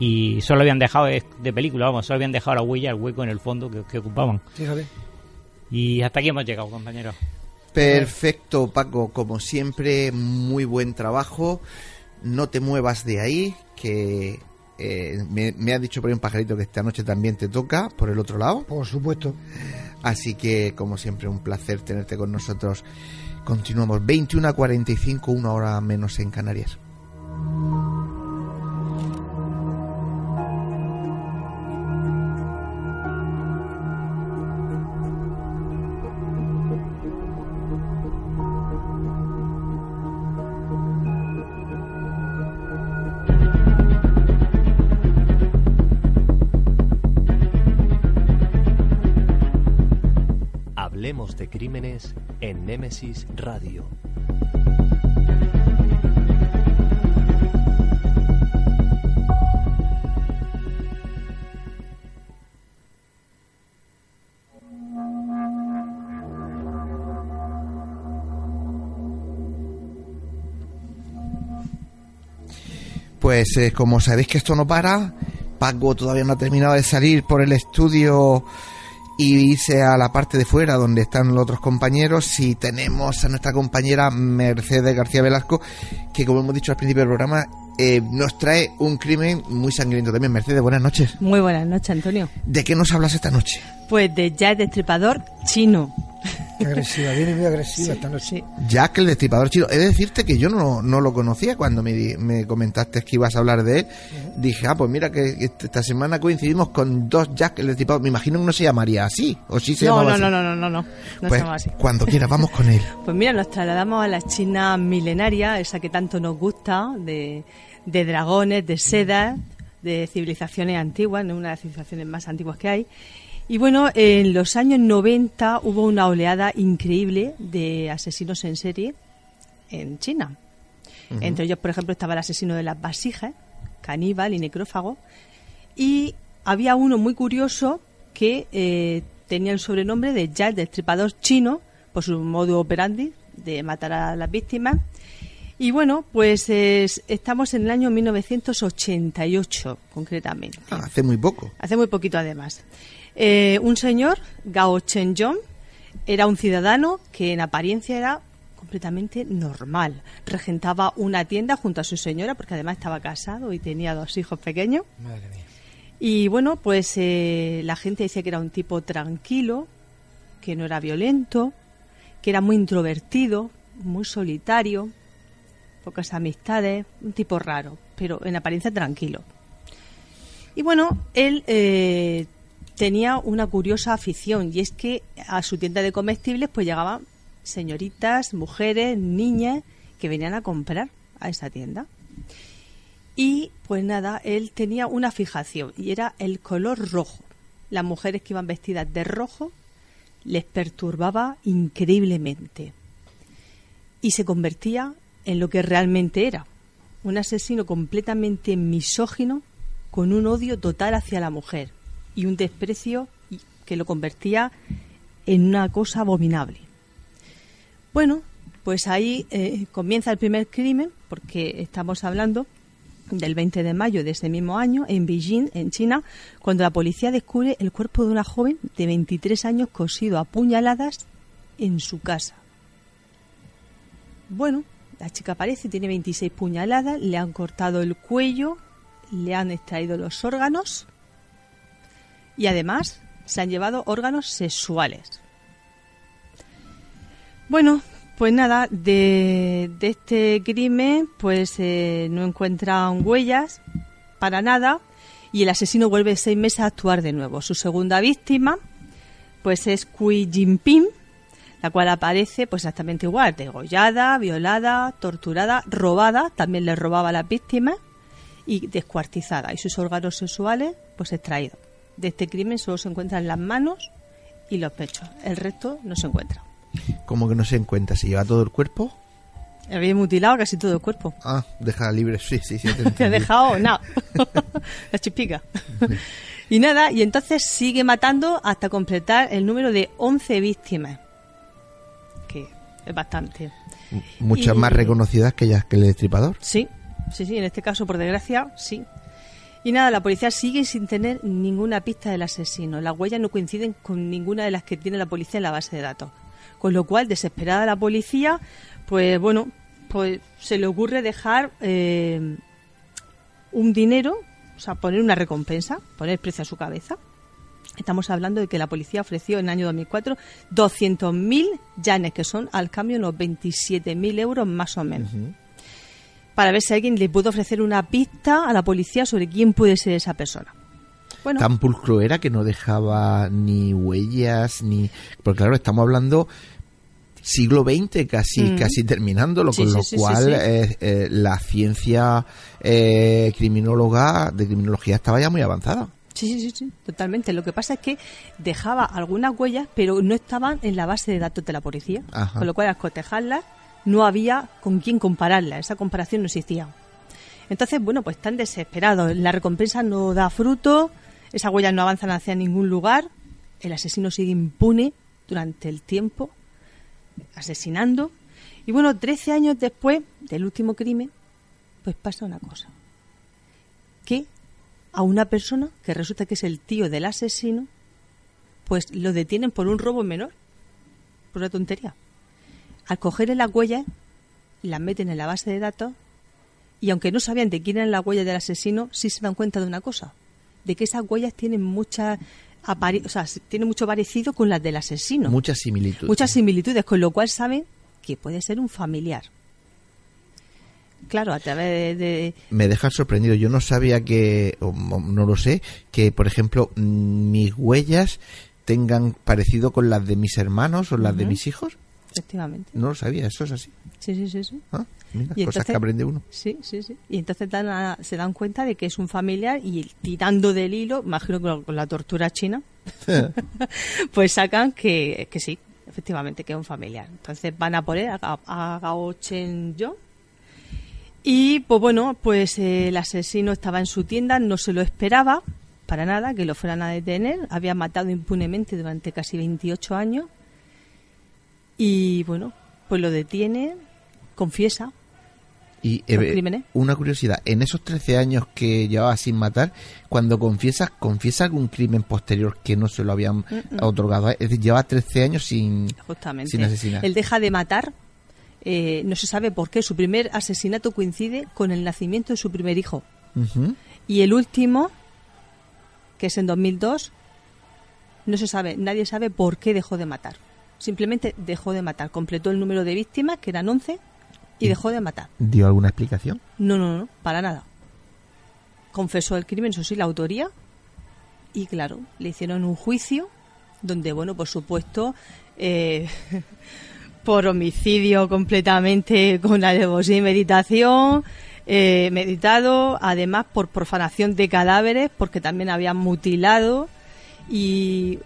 y solo habían dejado, de película, vamos, solo habían dejado la huella, el hueco en el fondo que, que ocupaban. Fíjate. Y hasta aquí hemos llegado, compañeros. Perfecto, Paco. Como siempre, muy buen trabajo. No te muevas de ahí, que eh, me, me ha dicho por ahí un pajarito que esta noche también te toca, por el otro lado. Por supuesto. Así que, como siempre, un placer tenerte con nosotros. Continuamos 21 a 45, una hora menos en Canarias. Crímenes en Némesis Radio. Pues eh, como sabéis que esto no para, Paco todavía no ha terminado de salir por el estudio y irse a la parte de fuera donde están los otros compañeros y tenemos a nuestra compañera Mercedes García Velasco que como hemos dicho al principio del programa eh, nos trae un crimen muy sangriento también. Mercedes, buenas noches. Muy buenas noches, Antonio. ¿De qué nos hablas esta noche? Pues de Jack Destripador chino. Agresiva, viene muy agresiva noche. Jack el destripador chino. He de decirte que yo no, no lo conocía cuando me, di- me comentaste que ibas a hablar de él. Dije, ah, pues mira que que esta semana coincidimos con dos Jack el destripador. Me imagino que no se llamaría así. O sí se No, llamaba no, así. no, no, no, no, no. No Pues se llama así. cuando quiera, vamos con él. Pues mira, nos trasladamos a la China milenaria, esa que tanto nos gusta, de, de dragones, de sedas, de civilizaciones antiguas, ¿no? una de las civilizaciones más antiguas que hay. Y bueno, en los años 90 hubo una oleada increíble de asesinos en serie en China. Entre ellos, por ejemplo, estaba el asesino de las vasijas, caníbal y necrófago. Y había uno muy curioso que eh, tenía el sobrenombre de Jack Destripador Chino por su modo operandi de matar a las víctimas. Y bueno, pues es- estamos en el año 1988, concretamente. Ah, hace muy poco. Hace muy poquito, además. Eh, un señor, Gao Chen-yong, era un ciudadano que en apariencia era completamente normal. Regentaba una tienda junto a su señora, porque además estaba casado y tenía dos hijos pequeños. Madre mía. Y bueno, pues eh, la gente decía que era un tipo tranquilo, que no era violento, que era muy introvertido, muy solitario, pocas amistades, un tipo raro, pero en apariencia tranquilo. Y bueno, él eh, tenía una curiosa afición y es que a su tienda de comestibles pues llegaban señoritas, mujeres, niñas que venían a comprar a esa tienda. Y pues nada, él tenía una fijación y era el color rojo. Las mujeres que iban vestidas de rojo les perturbaba increíblemente. Y se convertía en lo que realmente era, un asesino completamente misógino con un odio total hacia la mujer y un desprecio que lo convertía en una cosa abominable. Bueno, pues ahí eh, comienza el primer crimen, porque estamos hablando del 20 de mayo de ese mismo año, en Beijing, en China, cuando la policía descubre el cuerpo de una joven de 23 años cosido a puñaladas en su casa. Bueno, la chica aparece, tiene 26 puñaladas, le han cortado el cuello, le han extraído los órganos y además se han llevado órganos sexuales. Bueno, pues nada, de, este crimen pues eh, no encuentran huellas para nada y el asesino vuelve seis meses a actuar de nuevo. Su segunda víctima pues es Kui Jinping, la cual aparece pues exactamente igual, degollada, violada, torturada, robada, también le robaba a las víctimas y descuartizada y sus órganos sexuales pues extraídos. De este crimen solo se encuentran las manos y los pechos. El resto no se encuentra. Como que no se encuentra, se lleva todo el cuerpo. Había mutilado casi todo el cuerpo. Ah, deja libre, sí, sí, sí. te Te ha entendí. dejado nada. La chispica. y nada, y entonces sigue matando hasta completar el número de 11 víctimas. Que es bastante. Muchas Y- más reconocidas que ellas que el destripador. Sí, sí, sí, en este caso, por desgracia, sí. Y nada, la policía sigue sin tener ninguna pista del asesino. Las huellas no coinciden con ninguna de las que tiene la policía en la base de datos. Con lo cual, desesperada la policía, pues bueno, pues se le ocurre dejar eh, un dinero, o sea, poner una recompensa, poner precio a su cabeza. Estamos hablando de que la policía ofreció en el año 2004 200.000 yanes, que son al cambio unos 27.000 euros más o menos para ver si alguien le puede ofrecer una pista a la policía sobre quién puede ser esa persona. Bueno, Tan pulcro era que no dejaba ni huellas, ni... Porque claro, estamos hablando siglo XX casi, Mm. casi terminándolo, Sí, con sí, lo sí, cual eh, eh, la ciencia eh, criminóloga de criminología estaba ya muy avanzada. sí, sí, sí, sí, totalmente. Lo que pasa es que dejaba algunas huellas, pero no estaban en la base de datos de la policía. Ajá. Con lo cual, al cotejarlas, no había con quién compararlas. Esa comparación no existía. Entonces, bueno, pues están desesperados. La recompensa no da fruto, esas huellas no avanzan hacia ningún lugar, el asesino sigue impune durante el tiempo, asesinando. Y bueno, 13 años después del último crimen, pues pasa una cosa. Que a una persona, que resulta que es el tío del asesino, pues lo detienen por un robo menor. Por una tontería. Al cogerle las huellas, las meten en la base de datos y aunque no sabían de quién eran las huellas del asesino, sí se dan cuenta de una cosa, de que esas huellas tienen mucha apari- o sea, tienen mucho parecido con las del asesino. Muchas similitudes. Muchas similitudes, con lo cual saben que puede ser un familiar. Claro, a través de, de- me deja sorprendido. Yo no sabía que, o no lo sé, que por ejemplo mm, mis huellas tengan parecido con las de mis hermanos o las de mis hijos. Efectivamente. No lo sabía, eso es así. Sí, sí, sí, sí. Ah, mira, Y cosas que entonces- aprende uno. Sí, sí, sí. Y entonces dan a- se dan cuenta de que es un familiar y tirando del hilo, imagino que con la tortura china, pues sacan que, que sí, efectivamente, que es un familiar. Entonces van a por él, a, Ga- a Gao Chen Yo. Y pues bueno, pues eh, el asesino estaba en su tienda, no se lo esperaba para nada que lo fueran a detener. Había matado impunemente durante casi 28 años. Y bueno, pues lo detiene, confiesa, Y eh, una curiosidad, en esos 13 años que llevaba sin matar, cuando confiesas, ¿confiesa algún crimen posterior que no se lo habían otorgado? Es decir, lleva 13 años sin, Justamente. sin asesinar. Él deja de matar. eh, no se sabe por qué. Su primer asesinato coincide con el nacimiento de su primer hijo. Y el último, que es en 2002, no se sabe, nadie sabe por qué dejó de matar. Simplemente dejó de matar. Completó el número de víctimas, que eran 11, y dejó de matar. ¿Dio alguna explicación? No, no, no, para nada. Confesó el crimen, eso sí, la autoría. Y claro, le hicieron un juicio donde, bueno, por supuesto, eh, por homicidio completamente con alevosía y meditación, eh, meditado, además por profanación de cadáveres, porque también habían mutilado, y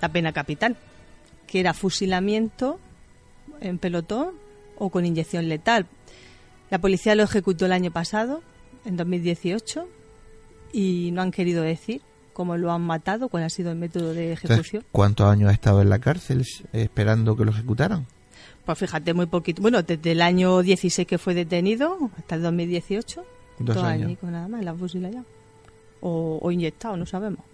la pena capital, que era fusilamiento en pelotón o con inyección letal. La policía lo ejecutó el año pasado, en 2018, y no han querido decir cómo lo han matado, cuál ha sido el método de ¿Sabes ejecución. ¿Cuántos años ha estado en la cárcel esperando que lo ejecutaran? Pues fíjate, muy poquito. Bueno, desde el año 16 que fue detenido hasta el 2018, Dos años. añicos nada más, la fusila ya. O, o inyectado, no sabemos.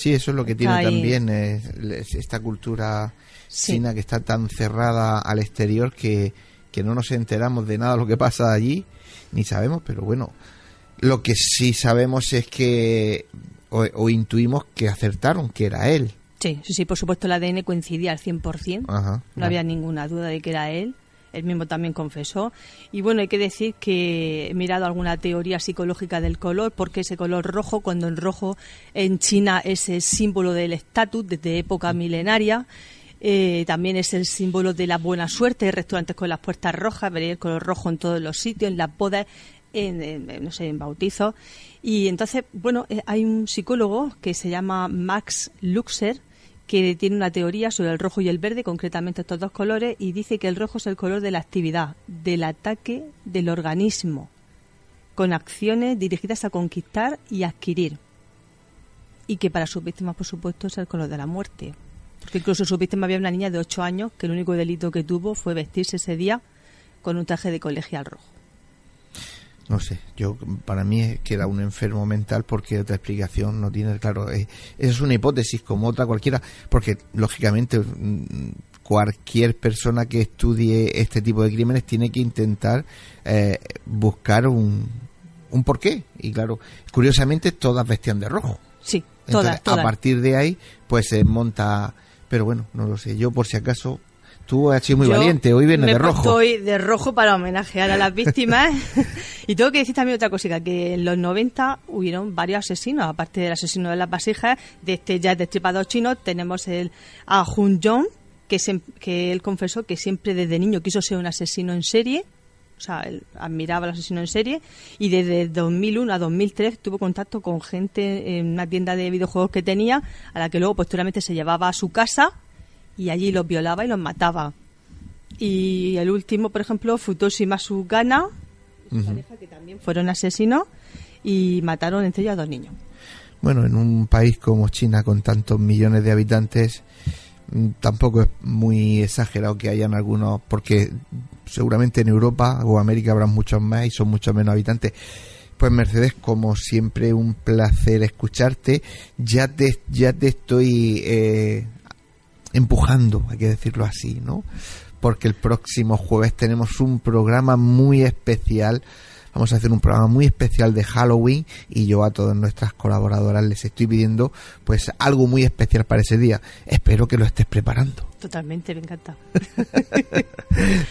Sí, eso es lo que tiene ahí. también es- esta cultura Sí. china que está tan cerrada al exterior que, que no nos enteramos de nada de lo que pasa allí, ni sabemos, pero bueno, lo que sí sabemos es que, o, o intuimos que acertaron, que era él. Sí, sí, sí, por supuesto el ADN coincidía al 100%. Ajá, No claro. había ninguna duda de que era él. Él mismo también confesó. Y bueno, hay que decir que he mirado alguna teoría psicológica del color, porque ese color rojo, cuando en rojo en China es el símbolo del estatus desde época milenaria, eh, también es el símbolo de la buena suerte. Hay restaurantes con las puertas rojas, veréis el color rojo en todos los sitios, en las bodas. en, no sé, en bautizos. Y entonces, bueno, eh, hay un psicólogo que se llama Max Luxer que tiene una teoría sobre el rojo y el verde, concretamente estos dos colores, y dice que el rojo es el color de la actividad, del ataque del organismo, con acciones dirigidas a conquistar y adquirir. Y que para sus víctimas, por supuesto, es el color de la muerte. Porque incluso sus víctimas había una niña de 8 años que el único delito que tuvo fue vestirse ese día con un traje de colegial rojo. No sé, yo para mí es que era un enfermo mental porque otra explicación no tiene, claro, esa es una hipótesis como otra cualquiera, porque lógicamente mm, cualquier persona que estudie este tipo de crímenes tiene que intentar eh, buscar un, un porqué. Y claro, curiosamente todas vestían de rojo. Sí, Entonces, todas. A partir de ahí, pues se monta. Pero bueno, no lo sé. Yo, por si acaso, tú has sido muy Yo valiente. Hoy vienes de rojo. puesto hoy de rojo para homenajear a las víctimas. y tengo que decir también otra cosita, que en los 90 hubieron varios asesinos, aparte del asesino de las vasijas, de este ya destripador chino, tenemos el a Hun Jong, que, se- que él confesó que siempre desde niño quiso ser un asesino en serie, o sea, él admiraba al asesino en serie, y desde 2001 a 2003 tuvo contacto con gente en una tienda de videojuegos que tenía, a la que luego posteriormente se llevaba a su casa y allí los violaba y los mataba. Y el último, por ejemplo, Futoshi Masugana, Ujú. pareja que también fueron asesinos y mataron entre ellos a dos niños. Bueno, en un país como China, con tantos millones de habitantes, mm, tampoco es muy exagerado que hayan algunos, porque seguramente en Europa o América habrá muchos más y son muchos menos habitantes. Pues Mercedes, como siempre, un placer escucharte. Ya te, ya te estoy eh, empujando, hay que decirlo así, ¿no? Porque el próximo jueves tenemos un programa muy especial. Vamos a hacer un programa muy especial de Halloween y yo a todas nuestras colaboradoras les estoy pidiendo pues algo muy especial para ese día. Espero que lo estés preparando. Totalmente, me encanta.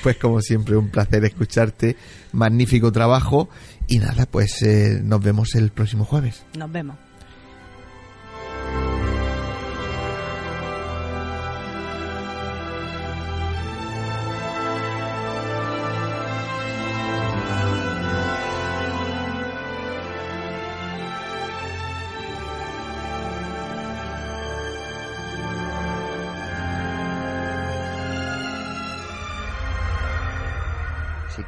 Pues como siempre un placer escucharte, magnífico trabajo y nada, pues eh, nos vemos el próximo jueves. Nos vemos.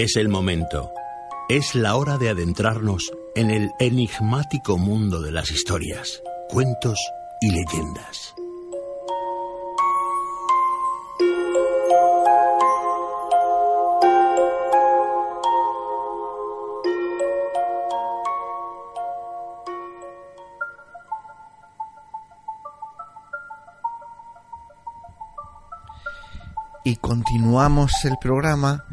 Es el momento. Es la hora de adentrarnos en el enigmático mundo de las historias, cuentos y leyendas. y continuamos el programa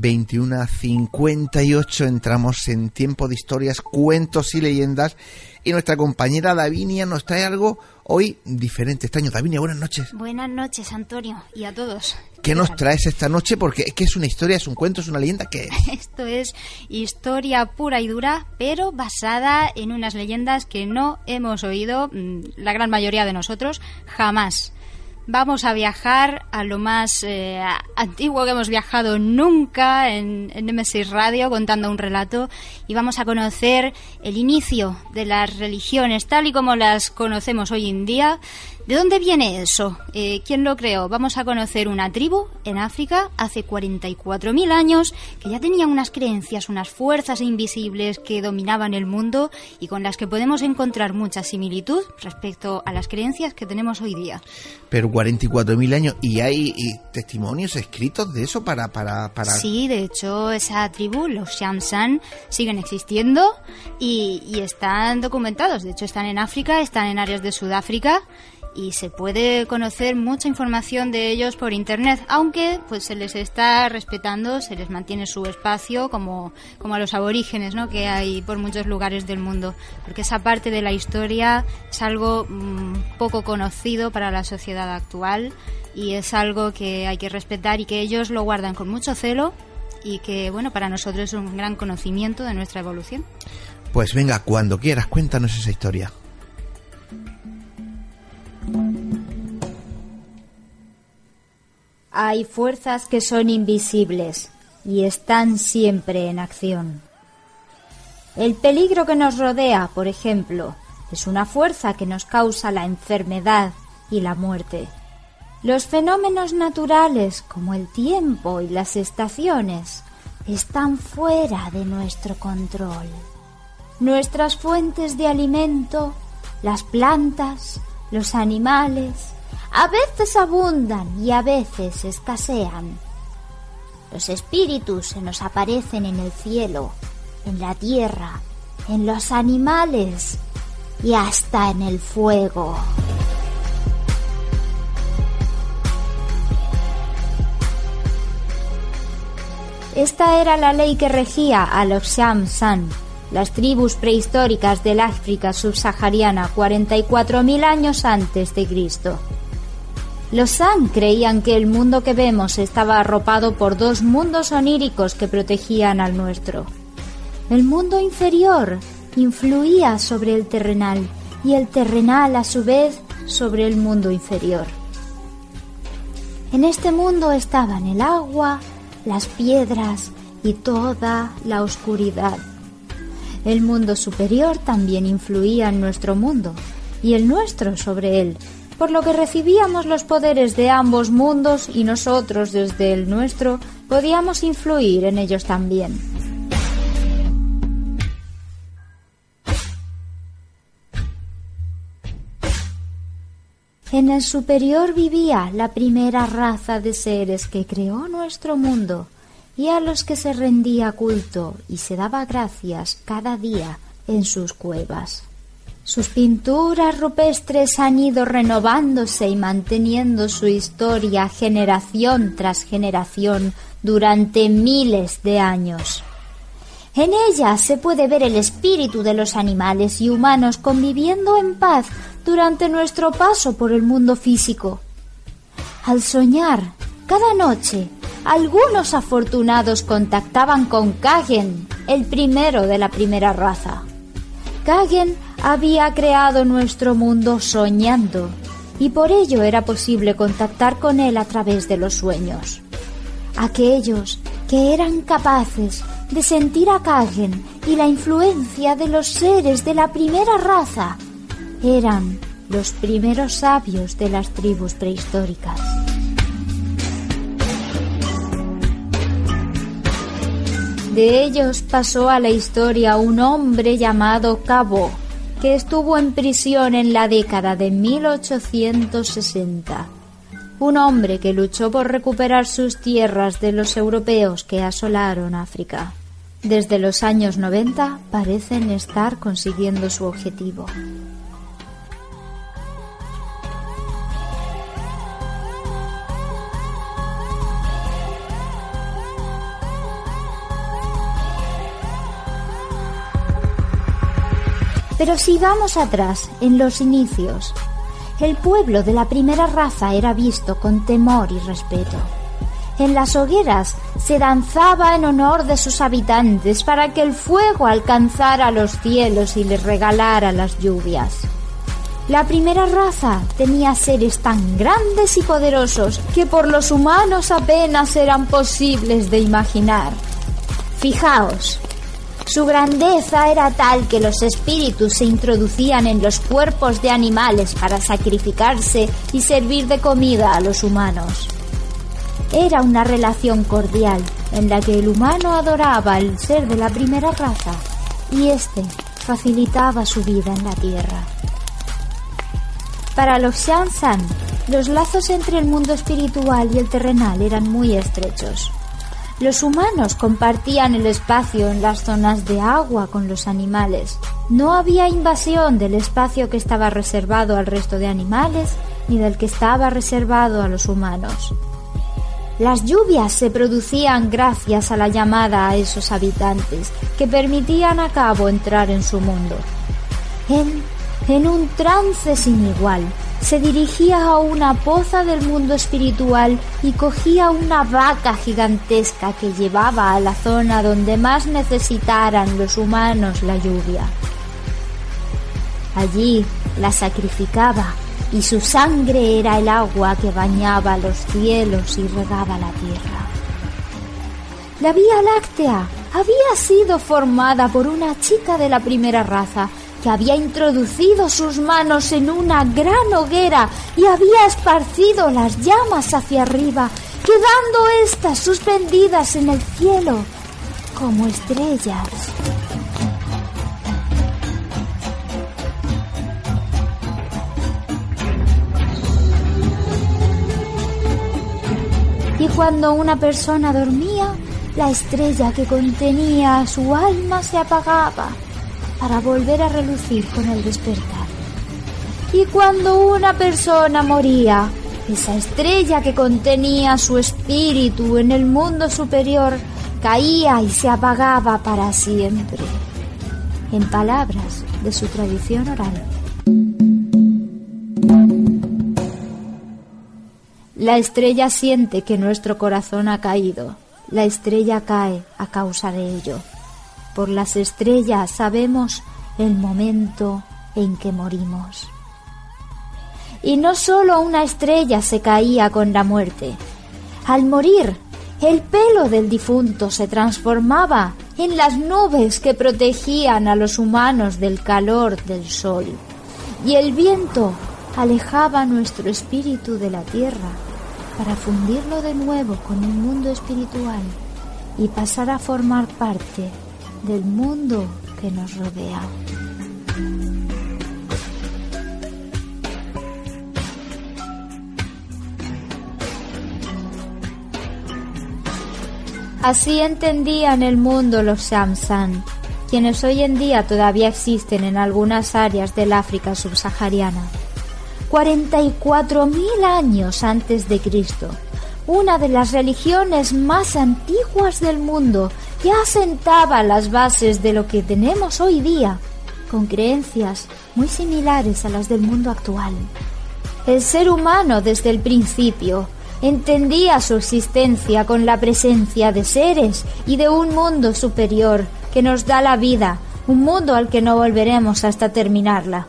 21 a 58 entramos en tiempo de historias, cuentos y leyendas y nuestra compañera Davinia nos trae algo hoy diferente, extraño. Davinia, buenas noches. Buenas noches, Antonio, y a todos. ¿Qué nos traes esta noche? Porque es que es una historia, es un cuento, es una leyenda, ¿qué es? Esto es historia pura y dura, pero basada en unas leyendas que no hemos oído, mm, la gran mayoría de nosotros, jamás. Vamos a viajar a lo más eh, antiguo que hemos viajado nunca en, en Radio contando un relato y vamos a conocer el inicio de las religiones tal y como las conocemos hoy en día ¿De dónde viene eso? Eh, ¿Quién lo creó? Vamos a conocer una tribu en África hace 44.000 años que ya tenían unas creencias, unas fuerzas invisibles que dominaban el mundo y con las que podemos encontrar mucha similitud respecto a las creencias que tenemos hoy día. Pero 44.000 años y hay y testimonios escritos de eso para para para Sí, de hecho, esa tribu, los Shamsan, siguen existiendo y, y están documentados. De hecho, están en África, están en áreas de Sudáfrica y se puede conocer mucha información de ellos por internet, aunque pues se les está respetando, se les mantiene su espacio como, como a los aborígenes ¿no? que hay por muchos lugares del mundo, porque esa parte de la historia es algo mm, poco conocido para la sociedad actual y es algo que hay que respetar y que ellos lo guardan con mucho celo y que bueno para nosotros es un gran conocimiento de nuestra evolución. Pues venga, cuando quieras, cuéntanos esa historia. Hay fuerzas que son invisibles y están siempre en acción. El peligro que nos rodea, por ejemplo, es una fuerza que nos causa la enfermedad y la muerte. Los fenómenos naturales, como el tiempo y las estaciones, están fuera de nuestro control. Nuestras fuentes de alimento, las plantas, los animales, a veces abundan y a veces escasean. Los espíritus se nos aparecen en el cielo, en la tierra, en los animales y hasta en el fuego. Esta era la ley que regía a los Shamsan, las tribus prehistóricas del África subsahariana 44.000 años antes de Cristo. Los San creían que el mundo que vemos estaba arropado por dos mundos oníricos que protegían al nuestro. El mundo inferior influía sobre el terrenal y el terrenal a su vez sobre el mundo inferior. En este mundo estaban el agua, las piedras y toda la oscuridad. El mundo superior también influía en nuestro mundo y el nuestro sobre él, por lo que recibíamos los poderes de ambos mundos y nosotros desde el nuestro podíamos influir en ellos también. En el superior vivía la primera raza de seres que creó nuestro mundo y a los que se rendía culto y se daba gracias cada día en sus cuevas. Sus pinturas rupestres han ido renovándose y manteniendo su historia generación tras generación durante miles de años. En ellas se puede ver el espíritu de los animales y humanos conviviendo en paz durante nuestro paso por el mundo físico. Al soñar, cada noche, algunos afortunados contactaban con Kagen, el primero de la primera raza. Kagen había creado nuestro mundo soñando, y por ello era posible contactar con él a través de los sueños. Aquellos que eran capaces de sentir a Kagen y la influencia de los seres de la primera raza eran los primeros sabios de las tribus prehistóricas. De ellos pasó a la historia un hombre llamado Cabo, que estuvo en prisión en la década de 1860. Un hombre que luchó por recuperar sus tierras de los europeos que asolaron África. Desde los años 90 parecen estar consiguiendo su objetivo. Pero sigamos atrás, en los inicios. El pueblo de la primera raza era visto con temor y respeto. En las hogueras se danzaba en honor de sus habitantes para que el fuego alcanzara los cielos y les regalara las lluvias. La primera raza tenía seres tan grandes y poderosos que por los humanos apenas eran posibles de imaginar. Fijaos, Su grandeza era tal que los espíritus se introducían en los cuerpos de animales para sacrificarse y servir de comida a los humanos. Era una relación cordial en la que el humano adoraba al ser de la primera raza y éste facilitaba su vida en la tierra. Para los Shansan, los lazos entre el mundo espiritual y el terrenal eran muy estrechos. Los humanos compartían el espacio en las zonas de agua con los animales. No había invasión del espacio que estaba reservado al resto de animales ni del que estaba reservado a los humanos. Las lluvias se producían gracias a la llamada a esos habitantes que permitían a Cabo entrar en su mundo. Él, en un trance sin igual, se dirigía a una poza del mundo espiritual y cogía una vaca gigantesca que llevaba a la zona donde más necesitaran los humanos la lluvia. Allí la sacrificaba y su sangre era el agua que bañaba los cielos y regaba la tierra. La Vía Láctea había sido formada por una chica de la primera raza que había introducido sus manos en una gran hoguera y había esparcido las llamas hacia arriba, quedando éstas suspendidas en el cielo como estrellas. Y cuando una persona dormía, la estrella que contenía su alma se apagaba para volver a relucir con el despertar. Y cuando una persona moría, esa estrella que contenía su espíritu en el mundo superior caía y se apagaba para siempre. En palabras de su tradición oral. La estrella siente que nuestro corazón ha caído. La estrella cae a causa de ello. Por las estrellas sabemos el momento en que morimos. Y no solo una estrella se caía con la muerte. Al morir, el pelo del difunto se transformaba en las nubes que protegían a los humanos del calor del sol. Y el viento alejaba nuestro espíritu de la tierra para fundirlo de nuevo con el mundo espiritual y pasar a formar parte del mundo que nos rodea. Así entendían el mundo los Shamsan, quienes hoy en día todavía existen en algunas áreas del África subsahariana. 44.000 años antes de Cristo, una de las religiones más antiguas del mundo ya asentaba las bases de lo que tenemos hoy día, con creencias muy similares a las del mundo actual. El ser humano desde el principio entendía su existencia con la presencia de seres y de un mundo superior que nos da la vida, un mundo al que no volveremos hasta terminarla.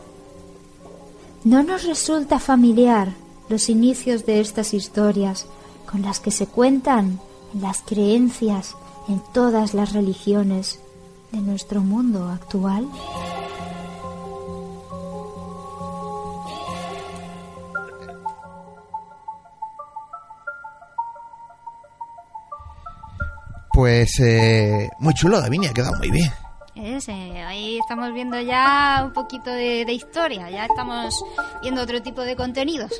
¿No nos resulta familiar los inicios de estas historias con las que se cuentan las creencias en todas las religiones de nuestro mundo actual? Pues eh, muy chulo, Davinia, ha quedado muy bien. Es, eh, ahí estamos viendo ya un poquito de, de historia, ya estamos viendo otro tipo de contenidos.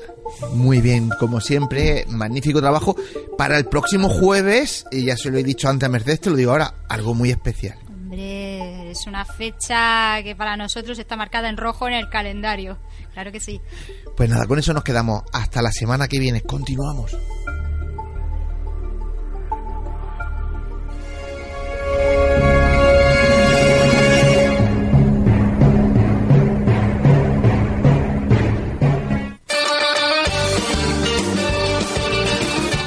Muy bien, como siempre, magnífico trabajo. Para el próximo jueves, y ya se lo he dicho antes a Mercedes, te lo digo ahora, algo muy especial. Hombre, es una fecha que para nosotros está marcada en rojo en el calendario. Claro que sí. Pues nada, con eso nos quedamos. Hasta la semana que viene. Continuamos.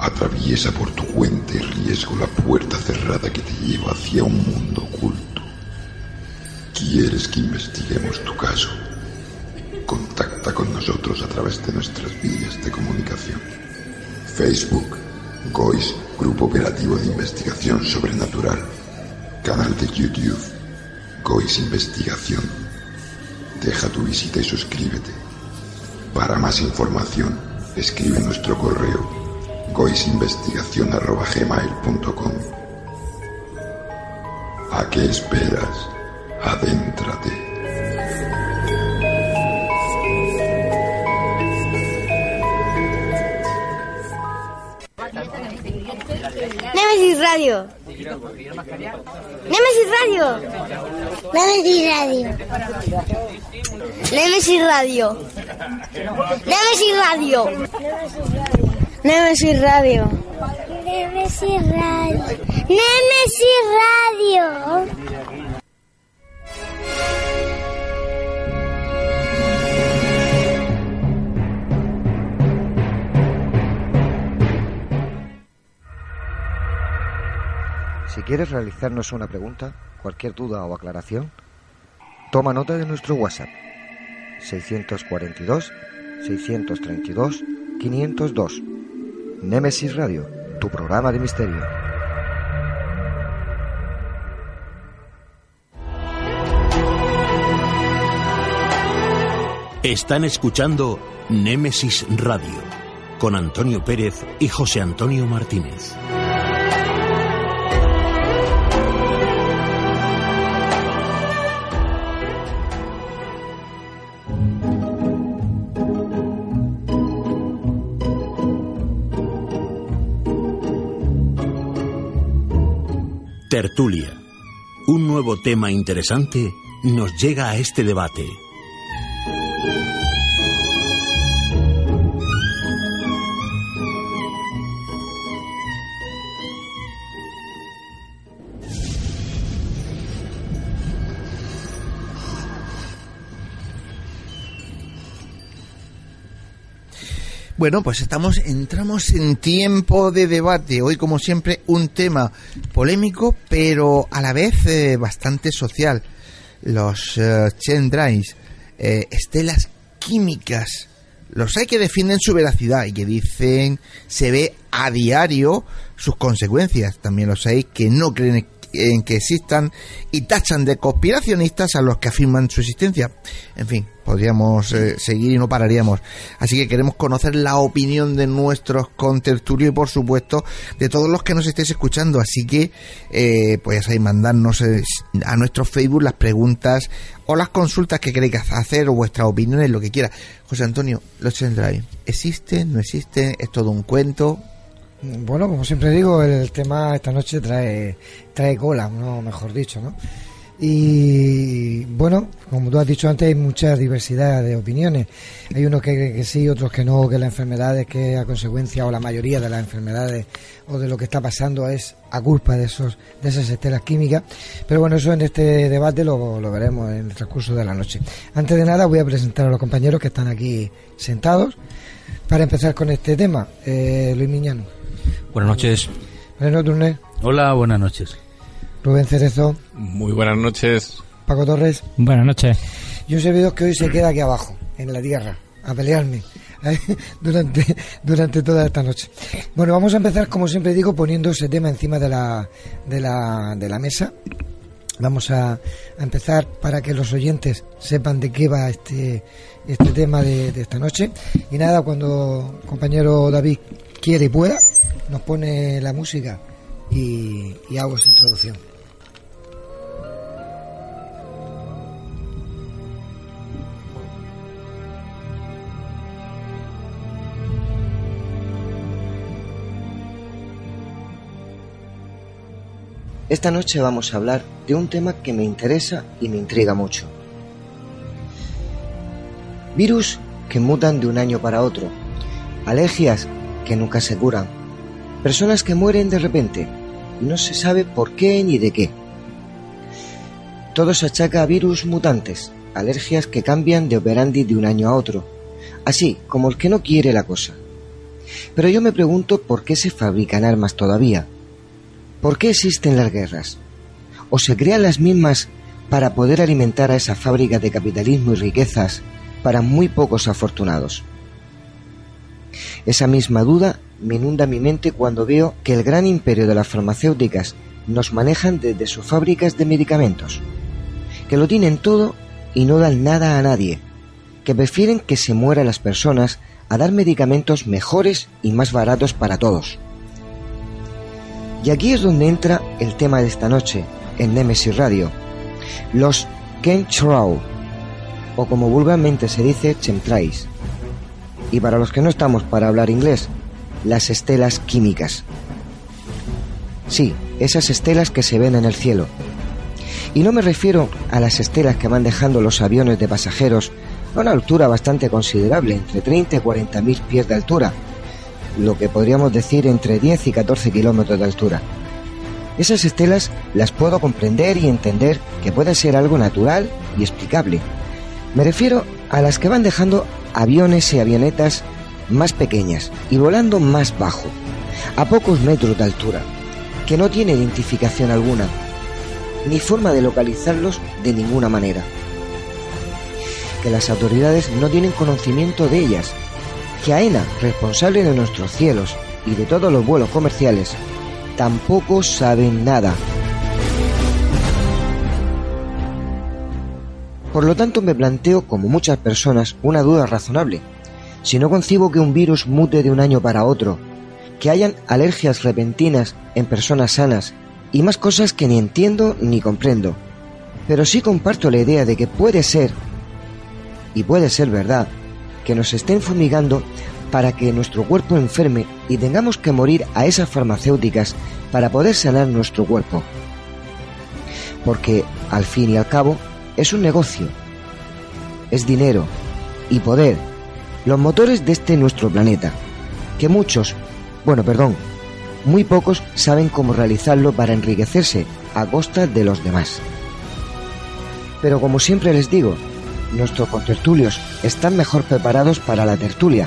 Atraviesa por tu cuenta y riesgo la puerta cerrada que te lleva hacia un mundo oculto. ¿Quieres que investiguemos tu caso? Contacta con nosotros a través de nuestras vías de comunicación. Facebook, GOIS, Grupo Operativo de Investigación Sobrenatural. Canal de YouTube, GOIS Investigación. Deja tu visita y suscríbete. Para más información, escribe nuestro correo goisinvestigación.gmail.com ¿A qué esperas? Adéntrate. Nemesis Radio. Nemesis Radio. Nemesis Radio. Nemesis Radio. Nemesis Radio. Nemesis Radio. Nemesis Radio. Nemesis Radio. Si quieres realizarnos una pregunta, cualquier duda o aclaración, toma nota de nuestro WhatsApp 642 632 502. Nemesis Radio, tu programa de misterio. Están escuchando Némesis Radio con Antonio Pérez y José Antonio Martínez. Nuevo tema interesante nos llega a este debate. Bueno, pues estamos, entramos en tiempo de debate. Hoy, como siempre, un tema polémico, pero a la vez eh, bastante social. Los eh, chendrais, eh, estelas químicas. Los hay que defienden su veracidad y que dicen se ve a diario sus consecuencias. También los hay que no creen en que existan y tachan de conspiracionistas a los que afirman su existencia. En fin, podríamos eh, seguir y no pararíamos. Así que queremos conocer la opinión de nuestros contertulios y por supuesto de todos los que nos estéis escuchando. Así que eh, pues ahí mandarnos eh, a nuestro Facebook las preguntas o las consultas que queréis hacer o vuestras opiniones, lo que quiera. José Antonio, los Chendrai, ¿existen? ¿No existen? ¿Es todo un cuento? Bueno, como siempre digo, el tema esta noche trae, trae cola, ¿no? mejor dicho, ¿no? Y bueno, como tú has dicho antes, hay mucha diversidad de opiniones. Hay unos que que sí, otros que no, que la enfermedad es que a consecuencia o la mayoría de las enfermedades o de lo que está pasando es a culpa de esos de esas estelas químicas. Pero bueno, eso en este debate lo, lo veremos en el transcurso de la noche. Antes de nada voy a presentar a los compañeros que están aquí sentados para empezar con este tema. Eh, Luis Miñano. Buenas noches. Mariano Turner. Hola, buenas noches. Rubén Cerezo. Muy buenas noches. Paco Torres. Buenas noches. Y un servidor que hoy se queda aquí abajo, en la tierra, a pelearme durante, durante toda esta noche. Bueno, vamos a empezar, como siempre digo, poniendo ese tema encima de la, de la, de la mesa. Vamos a, a empezar para que los oyentes sepan de qué va este, este tema de, de esta noche. Y nada, cuando compañero David quiere y pueda, nos pone la música y, y hago esa introducción. Esta noche vamos a hablar de un tema que me interesa y me intriga mucho. Virus que mutan de un año para otro, alergias que nunca se curan, personas que mueren de repente y no se sabe por qué ni de qué. Todo se achaca a virus mutantes, alergias que cambian de operandi de un año a otro, así como el que no quiere la cosa. Pero yo me pregunto por qué se fabrican armas todavía. ¿Por qué existen las guerras? ¿O se crean las mismas para poder alimentar a esa fábrica de capitalismo y riquezas para muy pocos afortunados? Esa misma duda me inunda mi mente cuando veo que el gran imperio de las farmacéuticas nos manejan desde sus fábricas de medicamentos, que lo tienen todo y no dan nada a nadie, que prefieren que se mueran las personas a dar medicamentos mejores y más baratos para todos. Y aquí es donde entra el tema de esta noche, en Nemesis Radio, los chemtrails, o como vulgarmente se dice, chemtrails. Y para los que no estamos para hablar inglés, las estelas químicas. Sí, esas estelas que se ven en el cielo. Y no me refiero a las estelas que van dejando los aviones de pasajeros a una altura bastante considerable, entre 30 y 40 mil pies de altura, lo que podríamos decir entre 10 y 14 kilómetros de altura. Esas estelas las puedo comprender y entender que puede ser algo natural y explicable. Me refiero a las que van dejando aviones y avionetas más pequeñas y volando más bajo, a pocos metros de altura, que no tiene identificación alguna, ni forma de localizarlos de ninguna manera. Que las autoridades no tienen conocimiento de ellas, que AENA, responsable de nuestros cielos y de todos los vuelos comerciales, tampoco saben nada. Por lo tanto me planteo, como muchas personas, una duda razonable. Si no concibo que un virus mute de un año para otro, que hayan alergias repentinas en personas sanas y más cosas que ni entiendo ni comprendo. Pero sí comparto la idea de que puede ser, y puede ser verdad, que nos estén fumigando para que nuestro cuerpo enferme y tengamos que morir a esas farmacéuticas para poder sanar nuestro cuerpo. Porque, al fin y al cabo, es un negocio. Es dinero y poder, los motores de este nuestro planeta, que muchos, bueno, perdón, muy pocos saben cómo realizarlo para enriquecerse a costa de los demás. Pero como siempre les digo, nuestros contertulios están mejor preparados para la tertulia.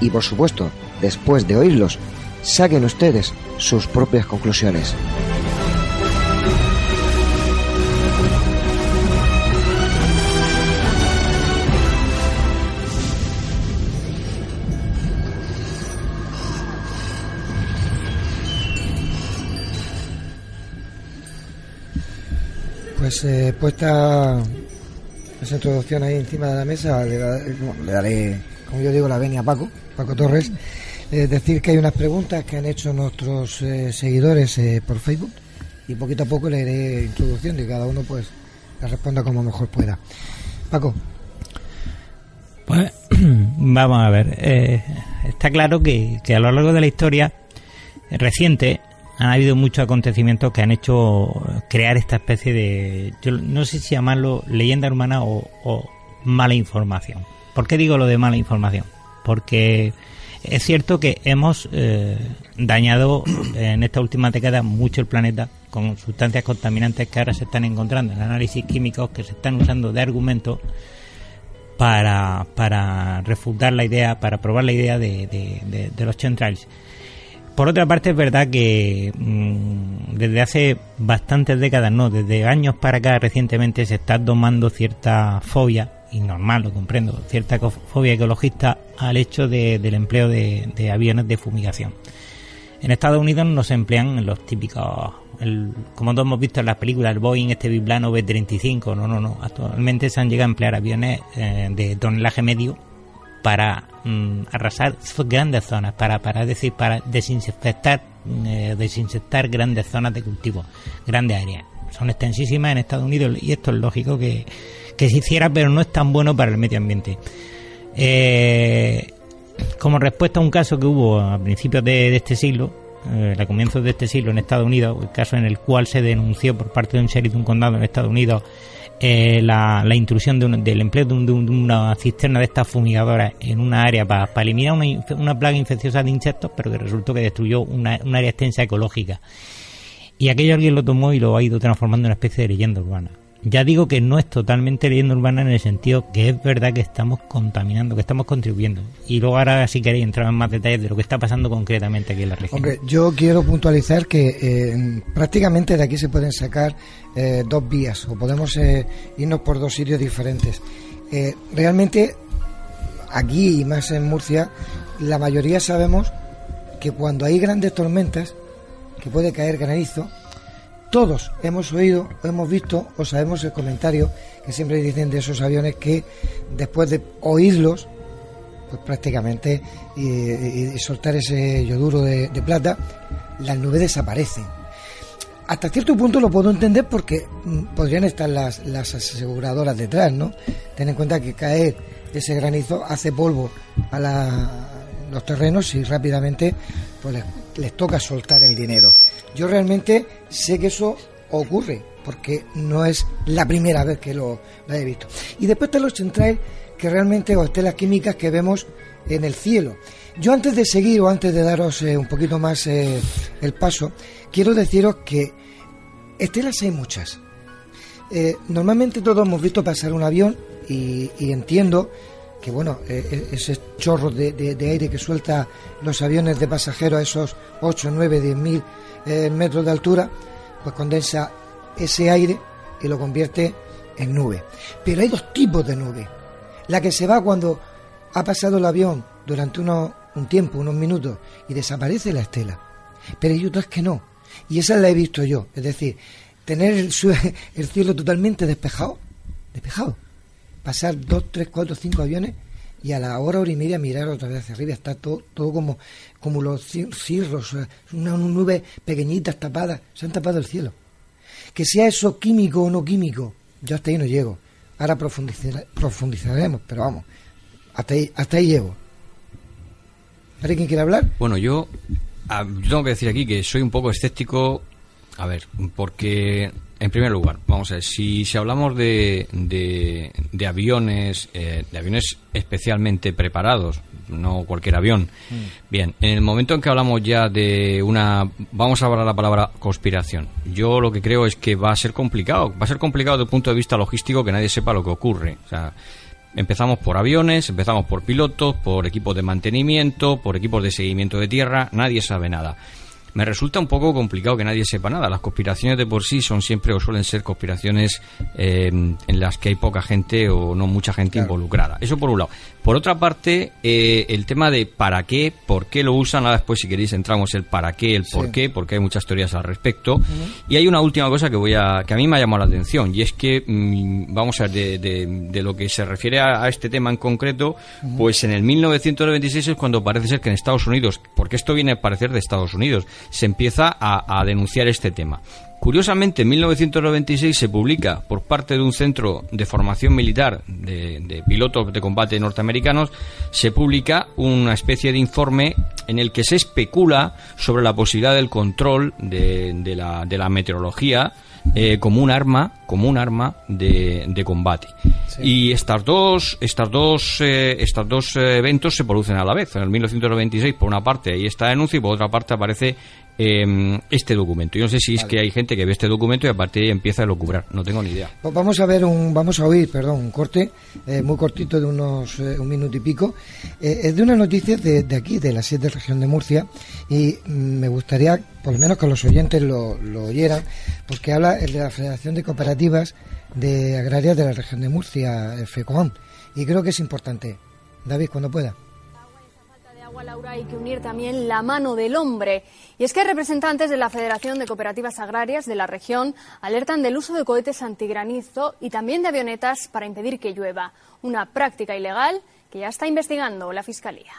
Y por supuesto, después de oírlos, saquen ustedes sus propias conclusiones. Pues eh, puesta esa introducción ahí encima de la mesa, bueno, le daré, como yo digo, la venia a Paco, Paco Torres. Eh, decir que hay unas preguntas que han hecho nuestros eh, seguidores eh, por Facebook y poquito a poco le iré introduciendo y cada uno pues la responda como mejor pueda. Paco, Pues vamos a ver. eh, está claro que, que a lo largo de la historia eh, reciente han habido muchos acontecimientos que han hecho crear esta especie de, yo no sé si llamarlo leyenda urbana o, mala información. ¿Por qué digo lo de mala información? Porque es cierto que hemos eh, dañado en esta última década mucho el planeta con sustancias contaminantes que ahora se están encontrando en análisis químicos que se están usando de argumentos para, para refutar la idea, para probar la idea de, de- de- de los chemtrails. Por otra parte, es verdad que mm, desde hace bastantes décadas, no, desde años para acá recientemente se está tomando cierta fobia, y normal, lo comprendo, cierta fobia ecologista al hecho de- del empleo de, de aviones de fumigación. En Estados Unidos no se emplean los típicos, el- como todos hemos visto en las películas, el Boeing, este biplano B-35, no, no, no. Actualmente se han llegado a emplear aviones eh, de tonelaje medio para mm, arrasar grandes zonas, para, para decir, para desinfectar, eh, desinfectar grandes zonas de cultivo, grandes áreas. Son extensísimas en Estados Unidos y esto es lógico que, que se hiciera, pero no es tan bueno para el medio ambiente. Eh, como respuesta a un caso que hubo a principios de, de este siglo, eh, a comienzos de este siglo en Estados Unidos, el caso en el cual se denunció por parte de un sheriff de un condado en Estados Unidos eh, la, la intrusión de un- del empleo de, un- de un- de una cisterna de estas fumigadoras en una área para eliminar una, una plaga infecciosa de insectos, pero que resultó que destruyó una, un área extensa ecológica. Y aquello alguien lo tomó y lo ha ido transformando en una especie de leyenda urbana. Ya digo que no es totalmente leyenda urbana en el sentido que es verdad que estamos contaminando, que estamos contribuyendo. Y luego ahora si queréis entrar en más detalles de lo que está pasando concretamente aquí en la región. Hombre, yo quiero puntualizar que eh, prácticamente de aquí se pueden sacar eh, dos vías o podemos eh, irnos por dos sitios diferentes. Eh, realmente aquí y más en Murcia, la mayoría sabemos que cuando hay grandes tormentas, que puede caer granizo, todos hemos oído, hemos visto o sabemos el comentario que siempre dicen de esos aviones que después de oírlos, pues prácticamente y, soltar ese yoduro de, plata, las nubes desaparecen. Hasta cierto punto lo puedo entender porque mm, podrían estar las, aseguradoras detrás, ¿no? Ten en cuenta que caer ese granizo hace polvo a los terrenos y rápidamente pues les toca soltar el dinero. Yo realmente sé que eso ocurre porque no es la primera vez que lo, lo he visto. Y después están los centrales que realmente, o estelas químicas que vemos en el cielo. Yo antes de seguir o antes de daros eh, un poquito más eh, el paso, quiero deciros que estelas hay muchas. Eh, normalmente todos hemos visto pasar un avión y, y entiendo que bueno, eh, e- ese chorro de, aire que suelta los aviones de pasajeros a esos 8, 9, 10 mil eh, metros de altura, pues condensa ese aire y lo convierte en nube. Pero hay dos tipos de nube. La que se va cuando ha pasado el avión durante uno- un tiempo, unos minutos, y desaparece la estela. Pero hay otras que no. Y esa la he visto yo. Es decir, tener el, el cielo totalmente despejado. Despejado. Pasar dos, tres, cuatro, cinco aviones y a la hora, hora y media mirar otra vez hacia arriba. Está todo, todo como, como los cir- cirros, eh, una, una nube pequeñitas tapadas. Se han tapado el cielo. Que sea eso químico o no químico, yo hasta ahí no llego. Ahora profundizar- profundizaremos, pero vamos, hasta ahí, hasta ahí llego. ¿Hay quiere hablar? Bueno, yo, ah, yo tengo que decir aquí que soy un poco escéptico, a ver, porque, en primer lugar, vamos a ver, si, si hablamos de, de, de aviones, eh, de aviones especialmente preparados, no cualquier avión, bien, en el momento en que hablamos ya de una, vamos a hablar la palabra conspiración, yo lo que creo es que va a ser complicado, va a ser complicado desde el punto de vista logístico que nadie sepa lo que ocurre, o sea, Empezamos por aviones, empezamos por pilotos, por equipos de mantenimiento, por equipos de seguimiento de tierra, nadie sabe nada. Me resulta un poco complicado que nadie sepa nada. Las conspiraciones de por sí son siempre o suelen ser conspiraciones eh, en las que hay poca gente o no mucha gente involucrada. Eso por un lado. Por otra parte, eh, el tema de para qué, por qué lo usan, ahora después si queréis entramos el para qué, el por Sí. qué, porque hay muchas teorías al respecto. Y hay una última cosa que voy a que a mí me ha llamado la atención y es que mm, vamos a ver de, de- de lo que se refiere a, a este tema en concreto, pues en el 1996 es cuando parece ser que en Estados Unidos, porque esto viene a parecer de Estados Unidos, se empieza a, a denunciar este tema. Curiosamente, en 1996 se publica por parte de un centro de formación militar de, pilotos de combate norteamericanos, se publica una especie de informe en el que se especula sobre la posibilidad del control de la meteorología eh, como un arma, como un arma de, de combate. Y estas dos, estas dos, eh, estos dos eh, eventos se producen a la vez. En el 1996, por una parte, ahí está denuncia y por otra parte aparece eh, este documento. Yo no sé si es que hay gente que ve este documento y a partir de ahí empieza a locubrar. No tengo ni idea. Pues vamos a ver un, vamos a oír, perdón, un corte eh, muy cortito de unos eh, un minuto y pico. Eh, es de una noticia de, de aquí, de la siete región de Murcia, y me gustaría, por lo menos que los oyentes lo, lo oyeran, porque habla el de la Federación de Cooperativas de Agrarias de la región de Murcia, FECOAM, y creo que es importante. David, cuando pueda. Hay que unir también la mano del hombre. Y es que representantes de la Federación de Cooperativas Agrarias de la región alertan del uso de cohetes antigranizo y también de avionetas para impedir que llueva. Una práctica ilegal que ya está investigando la Fiscalía.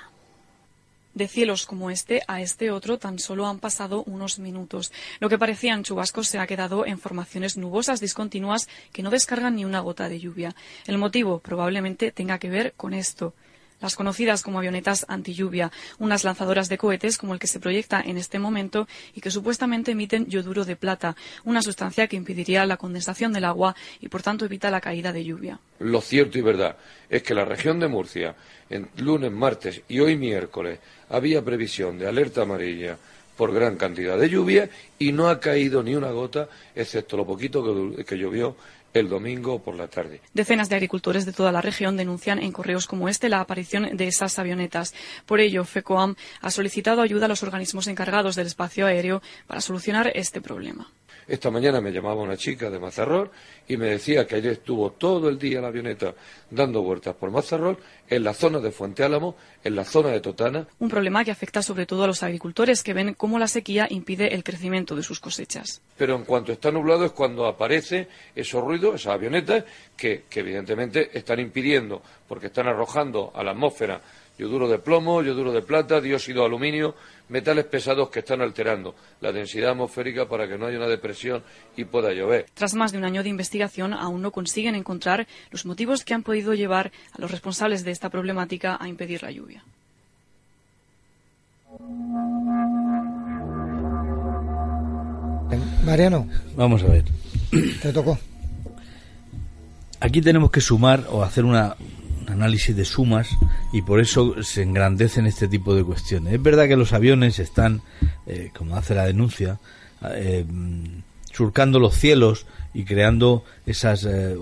De cielos como este a este otro tan solo han pasado unos minutos. Lo que parecían chubascos se ha quedado en formaciones nubosas discontinuas que no descargan ni una gota de lluvia. El motivo probablemente tenga que ver con esto. Las conocidas como avionetas antilluvia, unas lanzadoras de cohetes como el que se proyecta en este momento y que supuestamente emiten yoduro de plata, una sustancia que impediría la condensación del agua y por tanto evita la caída de lluvia. Lo cierto y verdad es que la región de Murcia, en lunes, martes y hoy miércoles, había previsión de alerta amarilla por gran cantidad de lluvia y no ha caído ni una gota, excepto lo poquito que, llovió el domingo por la tarde. Decenas de agricultores de toda la región denuncian en correos como este la aparición de esas avionetas. Por ello, FECOAM ha solicitado ayuda a los organismos encargados del espacio aéreo para solucionar este problema. Esta mañana me llamaba una chica de Mazarrol y me decía que ayer estuvo todo el día la avioneta dando vueltas por Mazarrol, en la zona de Fuente Álamo, en la zona de Totana, Un problema que afecta sobre todo a los agricultores que ven cómo la sequía impide el crecimiento de sus cosechas. pero en cuanto está nublado es cuando aparece esos ruidos, esas avionetas, que, que evidentemente están impidiendo, porque están arrojando a la atmósfera yoduro de plomo, yoduro de plata, dióxido de aluminio, metales pesados que están alterando la densidad atmosférica para que no haya una depresión y pueda llover. Tras más de un año de investigación, aún no consiguen encontrar los motivos que han podido llevar a los responsables de esta problemática a impedir la lluvia. Mariano, Vamos a ver. te tocó. Aquí tenemos que sumar o hacer una, un análisis de sumas y por eso se engrandecen este tipo de cuestiones. Es verdad que los aviones están, eh, como hace la denuncia, eh, surcando los cielos y creando esas, eh,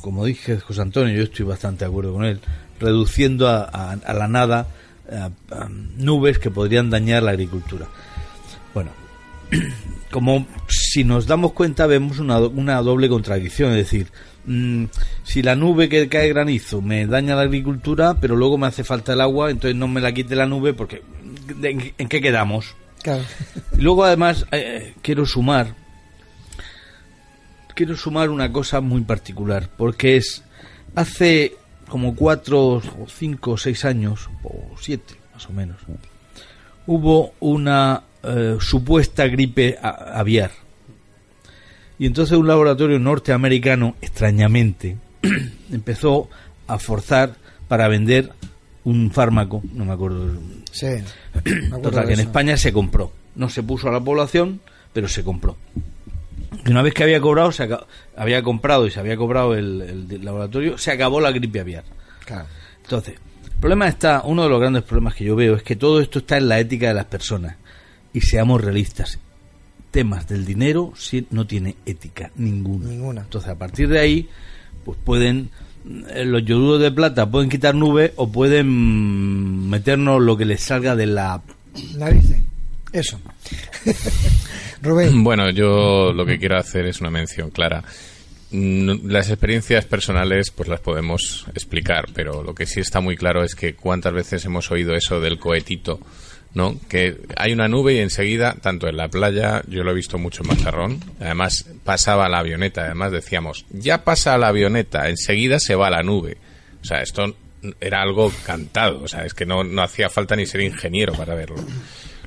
como dije José Antonio, yo estoy bastante de acuerdo con él, reduciendo a, la nada nubes que podrían dañar la agricultura. Bueno, como si nos damos cuenta vemos una, una doble contradicción, es decir, mm, si la nube que cae granizo me daña la agricultura, pero luego me hace falta el agua, entonces no me la quite la nube porque ¿de- ¿en, en qué quedamos? Claro. Y luego además eh, quiero sumar quiero sumar una cosa muy particular porque es hace como cuatro o cinco o seis años o siete más o menos hubo una eh, supuesta gripe a- aviar y entonces un laboratorio norteamericano extrañamente empezó a forzar para vender un fármaco no me acuerdo Sí. me acuerdo Total, que en. España se compró. No se puso a la población, pero se compró. Y una vez que había cobrado, se aca- había comprado y se había cobrado el, el laboratorio, se acabó la gripe aviar. Claro. Entonces, el problema está, uno de los grandes problemas que yo veo es que todo esto está en la ética de las personas. Y seamos realistas. Temas del dinero no tiene ética ninguna. Ninguna. Entonces, a partir de ahí, pues pueden eh, los yoduros de plata pueden quitar nubes o pueden meternos lo que les salga de la Narices. Eso. Rubén. Bueno, yo lo que quiero hacer es una mención clara. Mm, Las experiencias personales pues las podemos explicar, pero lo que sí está muy claro es que cuántas veces hemos oído eso del cohetito, ¿no? Que hay una nube y enseguida, tanto en la playa, yo lo he visto mucho en Mazarrón, además pasaba la avioneta, además decíamos, ya pasa la avioneta, enseguida se va la nube. O sea, esto era algo cantado, o sea, es que no, no hacía falta ni ser ingeniero para verlo.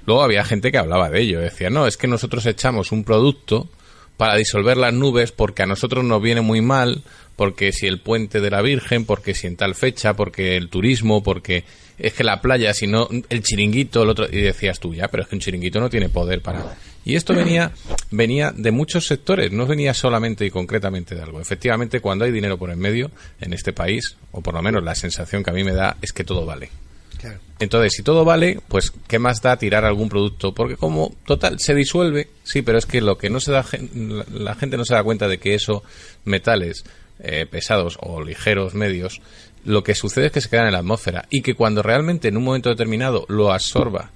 Luego había gente que hablaba de ello, decía, no, es que nosotros echamos un producto para disolver las nubes porque a nosotros nos viene muy mal, porque si el puente de la Virgen, porque si en tal fecha, porque el turismo, porque es que la playa, si no, el chiringuito, el otro, y decías tú, ya, pero es que un chiringuito no tiene poder para... Y esto venía, venía de muchos sectores, no venía solamente y concretamente de algo. Efectivamente, cuando hay dinero por en medio en este país, o por lo menos la sensación que a mí me da es que todo vale. Claro. Entonces, si todo vale, pues ¿qué más da tirar algún producto? Porque como, total, se disuelve, sí, pero es que lo que no se da, la gente no se da cuenta de que eso, metales eh, pesados o ligeros, medios, lo que sucede es que se quedan en la atmósfera y que cuando realmente en un momento determinado lo absorba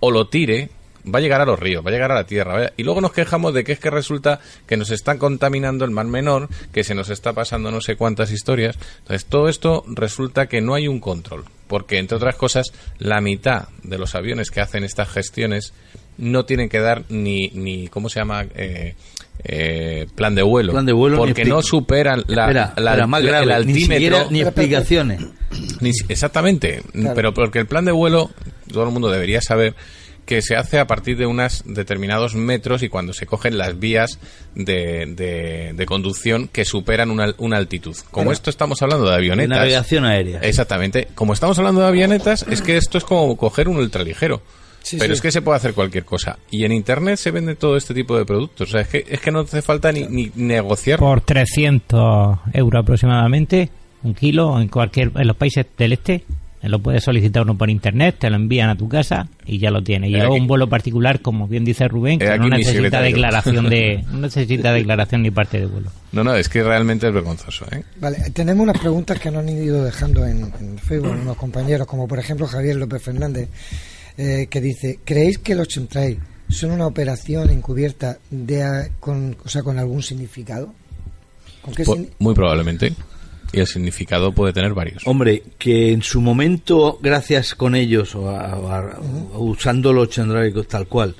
o lo tire, va a llegar a los ríos, va a llegar a la tierra. Y luego nos quejamos de que es que resulta que nos están contaminando el mar menor, que se nos está pasando no sé cuántas historias. Entonces, todo esto resulta que no hay un control. Porque, entre otras cosas, la mitad de los aviones que hacen estas gestiones no tienen que dar ni, ni ¿cómo se llama? Eh, eh, plan de vuelo. Plan de vuelo porque no superan la, Espera, la- espera, más el grave, ni altímetro. siquiera ni explicaciones. Ni exactamente, Claro. pero porque el plan de vuelo, todo el mundo debería saber que se hace a partir de unos determinados metros y cuando se cogen las vías de, de- de conducción que superan una, una altitud. Como esto estamos hablando de avionetas. de navegación aérea. Exactamente. Como estamos hablando de avionetas, es que esto es como coger un ultraligero. Sí, Pero sí. es que se puede hacer cualquier cosa. Y en Internet se vende todo este tipo de productos. O sea, es que, es que no hace falta ni, ni negociar. Por 300 euros aproximadamente, un kilo en cualquier en los países del este. Lo puedes solicitar uno por internet, te lo envían a tu casa y ya lo tienes. Y luego un vuelo particular, como bien dice Rubén, que no necesita declaración de no necesita declaración ni parte de vuelo. No, no, es que realmente es vergonzoso. ¿eh? Vale, tenemos unas preguntas que nos han ido dejando en, en Facebook unos compañeros, como por ejemplo Javier López Fernández, eh, que dice, ¿creéis que los chemtrails son una operación encubierta de, a- con, o sea, con algún significado? ¿Con qué Muy probablemente. Y el significado puede tener varios. Hombre, que en su momento, gracias con ellos, o, a- o a- o usando los chandrálicos tal cual,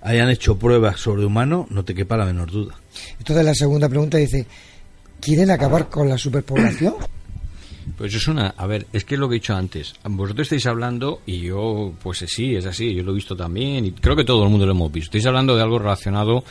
hayan hecho pruebas sobre humanos, no te quepa la menor duda. Entonces la segunda pregunta dice, ¿quieren acabar con la superpoblación? Pues es una, a ver, es que lo que he dicho antes. Vosotros estáis hablando, y yo, pues sí, es así, yo lo he visto también, y creo que todo el mundo lo hemos visto. Estáis hablando de algo relacionado,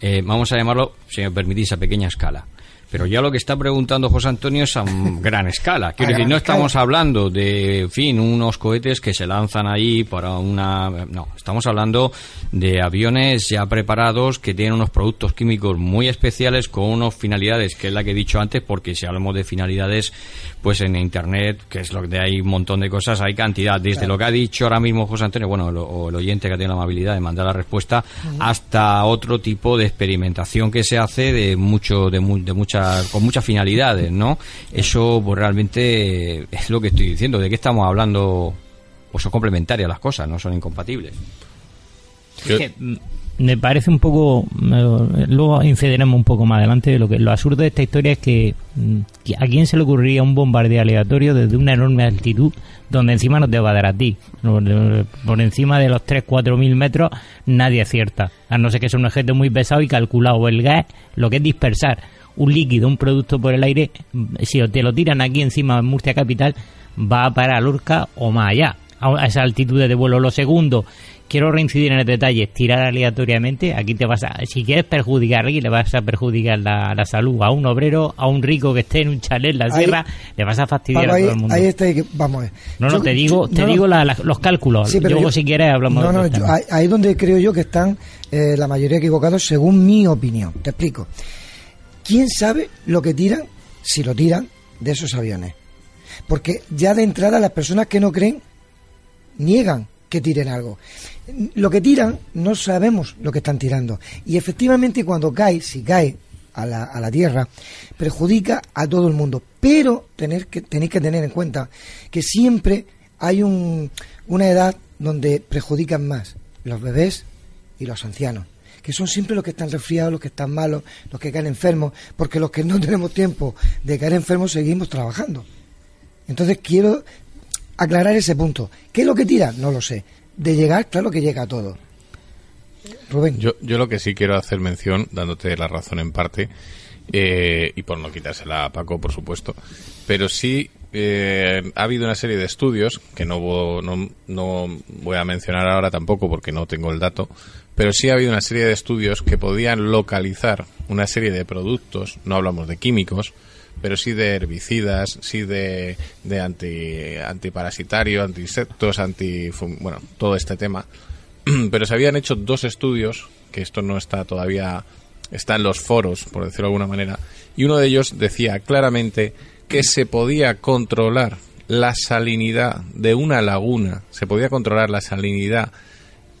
eh, vamos a llamarlo, si me permitís, a pequeña escala. Pero ya lo que está preguntando José Antonio es a gran escala. Quiero A decir, no escala. estamos hablando de, en fin, unos cohetes que se lanzan ahí para una... No, estamos hablando de aviones ya preparados que tienen unos productos químicos muy especiales con unas finalidades, que es la que he dicho antes, porque si hablamos de finalidades, pues en Internet, que es lo que hay un montón de cosas, hay cantidad. Desde Claro. lo que ha dicho ahora mismo José Antonio, bueno, lo- o el oyente que ha tenido la amabilidad de mandar la respuesta, hasta otro tipo de experimentación que se hace de mucho, de, mu- de muchas, con muchas finalidades, ¿no? Eso, pues realmente es lo que estoy diciendo. ¿De qué estamos hablando? Pues son complementarias las cosas, no son incompatibles. Mm, me parece un poco me- luego incidiremos un poco más adelante lo que lo absurdo de esta historia es que mm, que a quién se le ocurriría un bombardeo aleatorio desde una enorme altitud donde encima no te va a dar a ti por encima de los 3 4 mil metros nadie acierta a no ser que sea un objeto muy pesado y calculado el gas lo que es dispersar un líquido un producto por el aire mm, si te lo tiran aquí encima en Murcia capital va a parar a Lorca o más allá a esa altitud de vuelo lo segundo quiero reincidir en el detalle, tirar aleatoriamente, aquí te vas a, si quieres perjudicar a alguien, le vas a perjudicar la, la salud a un obrero, a un rico que esté en un chalet en la Ahí- sierra, le vas a fastidiar a todo el mundo. ahí está, ahí vamos a ver. No, no, te digo, yo- te no, digo la- la- los cálculos. Sí, pero Luego, yo- si quieres, hablamos No, de no, yo- ahí donde creo yo que están eh, la mayoría equivocados según mi opinión. Te explico. ¿Quién sabe lo que tiran, si lo tiran, de esos aviones? Porque ya de entrada las personas que no creen niegan que tiren algo. Lo que tiran no sabemos lo que están tirando. Y efectivamente cuando cae, si cae a la, a la tierra, perjudica a todo el mundo. Pero tener que, tenéis que tener en cuenta que siempre hay un, una edad donde perjudican más los bebés y los ancianos que son siempre los que están resfriados, los que están malos, los que caen enfermos, porque los que no tenemos tiempo de caer enfermos seguimos trabajando. Entonces quiero aclarar ese punto. ¿Qué es lo que tira? No lo sé. De llegar, claro que llega a todo. Rubén. Yo, yo lo que sí quiero hacer mención, dándote la razón en parte, eh, y por no quitársela a Paco, por supuesto, pero sí eh, ha habido una serie de estudios, que no, no, no voy a mencionar ahora tampoco porque no tengo el dato, pero sí ha habido una serie de estudios que podían localizar una serie de productos, no hablamos de químicos, pero sí de herbicidas, sí de, de anti, antiparasitario, antisectos, anti, bueno, todo este tema. Pero se habían hecho dos estudios, que esto no está todavía, está en los foros, por decirlo de alguna manera, y uno de ellos decía claramente que se podía controlar la salinidad de una laguna, se podía controlar la salinidad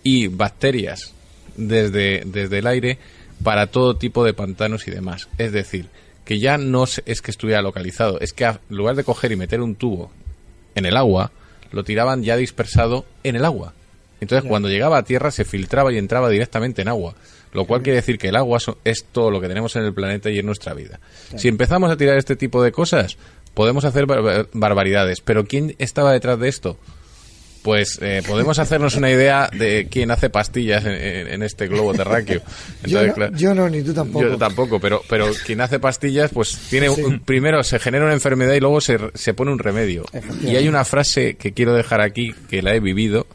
y bacterias desde, desde el aire para todo tipo de pantanos y demás. Es decir, que ya no es que estuviera localizado, es que a- en lugar de coger y meter un tubo en el agua, lo tiraban ya dispersado en el agua. Entonces, Ya. cuando llegaba a tierra, se filtraba y entraba directamente en agua. Lo cual quiere decir que el agua es todo lo que tenemos en el planeta y en nuestra vida. Claro. Si empezamos a tirar este tipo de cosas, podemos hacer bar- barbaridades. Pero ¿quién estaba detrás de esto? Pues eh, podemos hacernos una idea de quién hace pastillas en, en- en este globo terráqueo. Yo no, claro- yo no, ni tú tampoco. yo tampoco, pero, pero quien hace pastillas, pues tiene Sí. un- primero se genera una enfermedad y luego se, se pone un remedio. Y hay una frase que quiero dejar aquí, que la he vivido,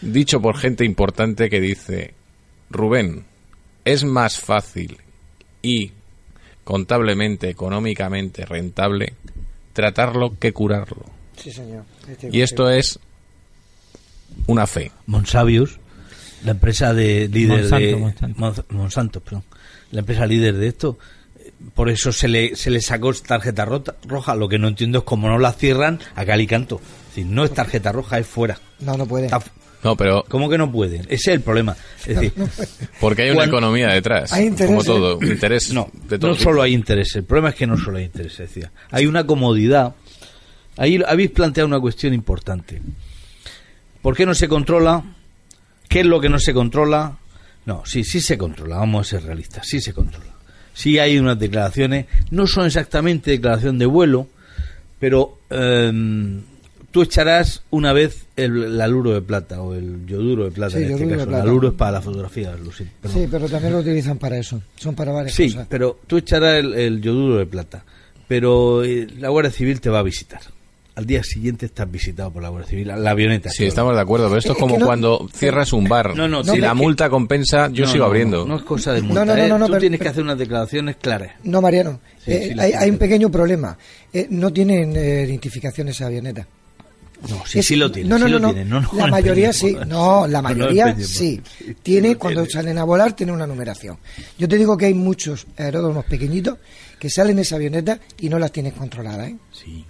dicho por gente importante que dice, Rubén, es más fácil y contablemente, económicamente rentable tratarlo que curarlo. Sí, señor. Y esto es una fe. Monsavius, la empresa de líder Monsanto, de Monsanto. Mon- Monsanto, perdón, la empresa líder de esto, eh, por eso se le, se le sacó tarjeta rota- roja. Lo que no entiendo es cómo no la cierran a cal y canto. Es decir, no es tarjeta roja, es fuera. No, no puede. No, pero ¿Cómo que no pueden? Ese es el problema. Es decir, porque hay una Cuando- economía detrás, Hay intereses. como todo, interés no, de todo no tipo. solo hay interés. El problema es que no solo hay interés. Decía. Hay una comodidad. Ahí habéis planteado una cuestión importante. ¿Por qué no se controla? ¿Qué es lo que no se controla? No, sí, sí se controla. Vamos a ser realistas. Sí se controla. Sí hay unas declaraciones. No son exactamente declaración de vuelo, pero em, tú echarás una vez el, el aluro de plata o el yoduro de plata Sí, en este caso. El aluro es para la fotografía, Lucy. Sí, pero también lo utilizan para eso. Son para varias Sí, cosas. pero tú echarás el, el yoduro de plata, pero eh, la Guardia Civil te va a visitar. Al día siguiente estás visitado por la Guardia Civil, la, la avioneta. Sí, estamos de acuerdo, pero esto es, Es como no- cuando cierras un bar. No, no, si no, la que- multa compensa, yo No, sigo abriendo. No, no es cosa de multa. No, no, no, ¿eh? no, no, Tú pero- tienes que hacer unas declaraciones claras. No, Mariano. Sí, eh, sí, hay, un pequeño problema. Eh, no tienen eh, identificación esa avioneta. No, sí, Es- sí lo tiene. No, no, sí no, lo no. tiene. No, no, la mayoría sí. No, la mayoría sí. Tiene, cuando salen a volar, tiene una numeración. Yo te digo que hay muchos aeródromos pequeñitos que salen esa avioneta y no las tienes controladas, ¿eh?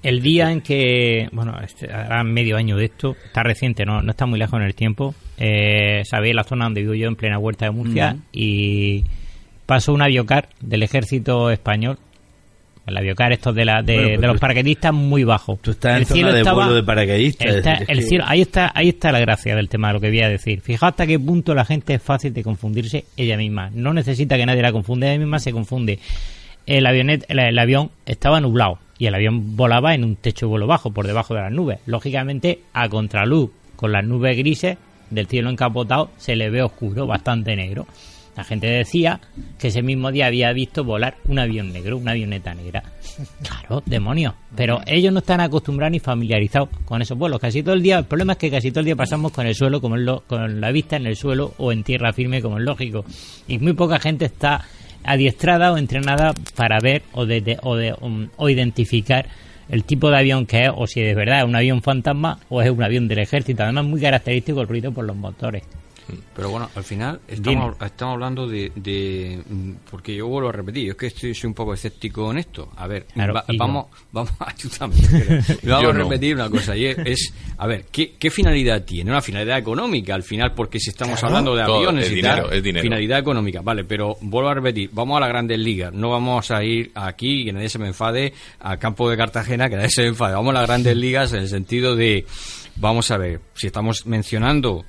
El día en que, bueno, este, hará medio año de esto, está reciente, no, no está muy lejos en el tiempo. Eh, Sabéis la zona donde vivo yo, en plena huerta de Murcia, y pasó un aviocar del ejército español. El aviocar estos de, la, de, Bueno, pues de los paracaidistas muy bajo. Tú estás en zona de vuelo de paracaidistas. Está- es el que- cielo, ahí está, ahí está la gracia del tema lo que voy a decir. Fijaos hasta qué punto la gente es fácil de confundirse ella misma. No necesita que nadie la confunda, ella misma se confunde. El avionet, el, el avión estaba nublado y el avión volaba en un techo de vuelo bajo, por debajo de las nubes. Lógicamente, a contraluz, con las nubes grises del cielo encapotado, se le ve oscuro, bastante negro. La gente decía que ese mismo día había visto volar un avión negro, una avioneta negra. Claro, demonios. Pero ellos no están acostumbrados ni familiarizados con esos vuelos. Casi todo el día, el problema es que casi todo el día pasamos con el suelo, como lo- con la vista en el suelo o en tierra firme, como es lógico. Y muy poca gente está adiestrada o entrenada para ver o, de, o, de, um, o identificar el tipo de avión que es, o si de verdad es un avión fantasma o es un avión del ejército. Además, muy característico el ruido por los motores. Pero bueno, al final estamos, estamos hablando de, de- mm, Porque yo vuelvo a repetir, yo es que estoy, soy un poco escéptico en esto. A ver, Claro, va- vamos, vamos a pero vamos a no. repetir una cosa. Y es, es, a ver, ¿qué, ¿qué finalidad tiene? Una finalidad económica, al final, porque si estamos Claro. hablando de Todo, aviones es y dinero, tal, es dinero. finalidad económica, vale, pero vuelvo a repetir, vamos a las grandes ligas, no vamos a ir aquí, que nadie se me enfade, al campo de Cartagena, que nadie se me enfade, vamos a las grandes ligas en el sentido de, vamos a ver, si estamos mencionando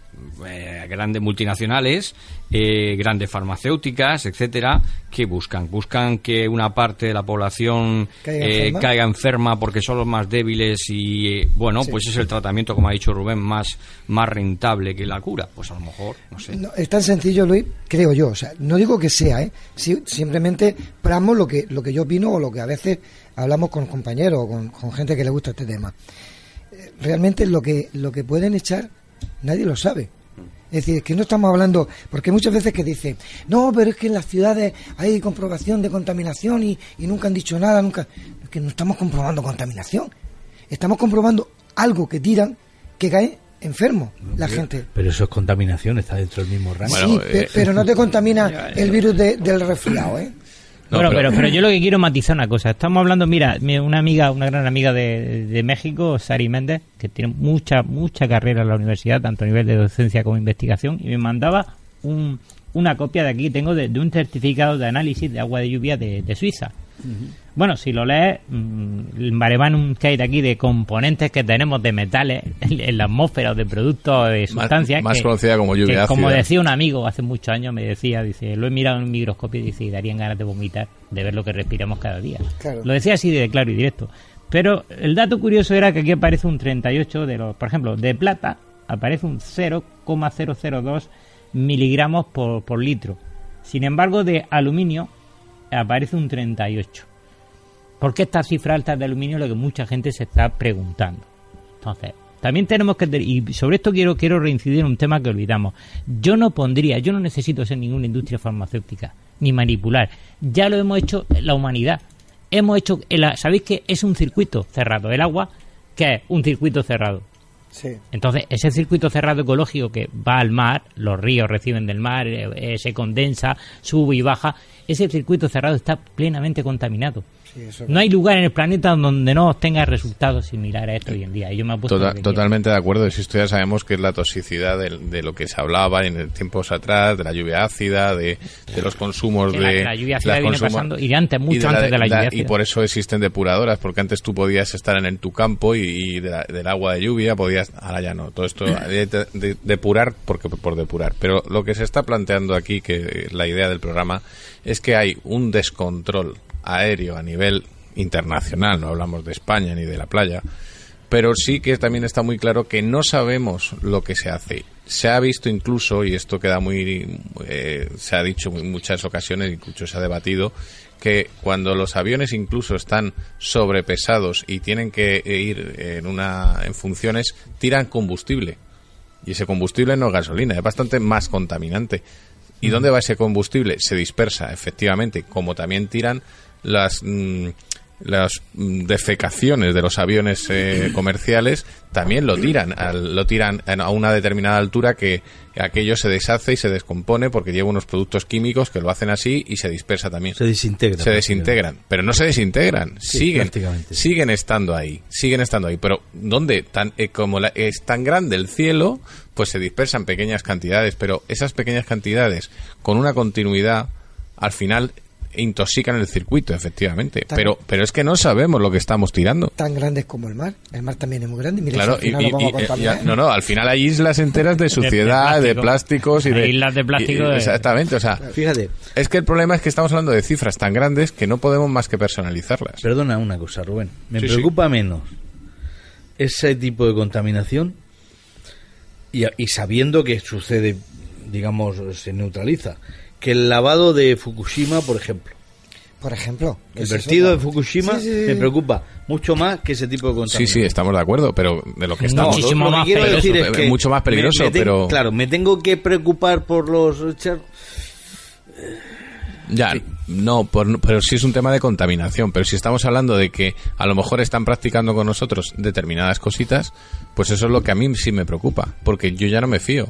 eh, grandes multinacionales, eh, grandes farmacéuticas, etcétera, que buscan? Buscan que una parte de la población Caiga eh, enferma. caiga enferma porque son los más débiles y, bueno, Sí. pues es el tratamiento, como ha dicho Rubén, más, más rentable que la cura. Pues a lo mejor, no sé. No, es tan sencillo, Luis, creo yo. O sea, no digo que sea, ¿eh? Si- simplemente plasmo lo que, lo que yo opino o lo que a veces hablamos con compañeros o con, con gente que le gusta este tema. Realmente lo que, lo que pueden echar, nadie lo sabe. Es decir, que no estamos hablando, porque muchas veces que dicen, no, pero es que en las ciudades hay comprobación de contaminación y, y nunca han dicho nada, nunca. Es que no estamos comprobando contaminación. Estamos comprobando algo que tiran que cae enfermo la gente. Pero eso es contaminación, está dentro del mismo rango. sí, pe- pero no te contamina el virus de- del resfriado, ¿eh? Bueno, pero... Pero, yo lo que quiero matizar una cosa. Estamos hablando, mira, mi- una amiga, una gran amiga de, de México, Sari Méndez, que tiene mucha, mucha carrera en la universidad, tanto a nivel de docencia como investigación, y me mandaba un- una copia de aquí, tengo de, de un certificado de análisis de agua de lluvia de, de Suiza. Bueno, si lo lees, mm, el maremanum que hay de aquí de componentes que tenemos de metales en, la atmósfera o de productos, de sustancias. más que- conocida como lluvia que, Como ácida. decía un amigo hace muchos años, me decía, dice, lo he mirado en un microscopio y dice, y darían ganas de vomitar de ver lo que respiramos cada día. Claro. Lo decía así de claro y directo. Pero el dato curioso era que aquí aparece un 38 de los, por ejemplo, de plata aparece un 0,002 miligramos por, por litro. Sin embargo, de aluminio aparece un 38. ¿Por qué estas cifras altas de aluminio? Es lo que mucha gente se está preguntando. Entonces, también tenemos que y sobre esto quiero quiero reincidir en un tema que olvidamos. Yo no pondría, yo no necesito ser ninguna industria farmacéutica ni manipular. Ya lo hemos hecho la humanidad. Hemos hecho, el- sabéis que es un circuito cerrado. El agua, que es un circuito cerrado. Sí. Entonces, ese circuito cerrado ecológico que va al mar, los ríos reciben del mar, eh, eh, se condensa, sube y baja, ese circuito cerrado está plenamente contaminado. Sí, eso No hay lugar en el planeta donde no obtenga resultados similares a esto hoy en día. Y yo me Tota- que totalmente de acuerdo. Si esto ya sabemos que es la toxicidad de, lo que se hablaba en tiempos atrás, de la lluvia ácida, de, de los consumos la- de. la lluvia ácida viene pasando- y de antes, mucho antes de la lluvia Y ácida. por eso existen depuradoras, porque antes tú podías estar en, en tu campo y, y de la- del agua de lluvia podías. Ahora ya no. Todo esto de, de- de- depurar porque por depurar. Pero lo que se está planteando aquí, que la idea del programa, es que hay un descontrol aéreo a nivel internacional, no hablamos de España ni de la playa, pero sí que también está muy claro que no sabemos lo que se hace. Se ha visto incluso, y esto queda muy, eh, se ha dicho en muchas ocasiones, incluso se ha debatido, que cuando los aviones incluso están sobrepesados y tienen que ir en una en funciones, tiran combustible. Y ese combustible no es gasolina, es bastante más contaminante. ¿Y dónde va ese combustible? Se dispersa, efectivamente, como también tiran las, mm, las mm, defecaciones de los aviones eh, comerciales, también lo tiran, al- lo tiran a una determinada altura que aquello se deshace y se descompone porque lleva unos productos químicos que lo hacen así y se dispersa también. Se desintegra. Se desintegran, pero no se desintegran, Sí, siguen, siguen estando ahí, siguen estando ahí. Pero ¿dónde? Tan, eh, como la- es tan grande el cielo, pues se dispersan pequeñas cantidades, pero esas pequeñas cantidades con una continuidad, al final intoxican el circuito, efectivamente. Tan- Pero, pero es que no sabemos lo que estamos tirando. Tan grandes como el mar. El mar también es muy grande. Mira, Claro, si al final y- lo vamos y- a y- contaminar. ya- no, no, al final hay islas enteras de suciedad, de, plástico. plásticos y Hay de... islas de plástico y- de- Exactamente, o sea... Fíjate. Es que el problema es que estamos hablando de cifras tan grandes que no podemos más que personalizarlas. Perdona una cosa, Rubén. Me Sí, sí. preocupa menos ese tipo de contaminación y, y sabiendo que sucede, digamos, se neutraliza, que el lavado de Fukushima, por ejemplo. Por ejemplo. El ¿qué es vertido eso? de Fukushima Sí, sí, sí. me preocupa mucho más que ese tipo de Sí, contaminación. sí, estamos de acuerdo, pero de lo que estamos... lo- lo que quiero decir es que mucho más peligroso, me pero... Claro, me tengo que preocupar por los... char- Ya, no, por- pero sí es un tema de contaminación. Pero si estamos hablando de que a lo mejor están practicando con nosotros determinadas cositas, pues eso es lo que a mí sí me preocupa, porque yo ya no me fío.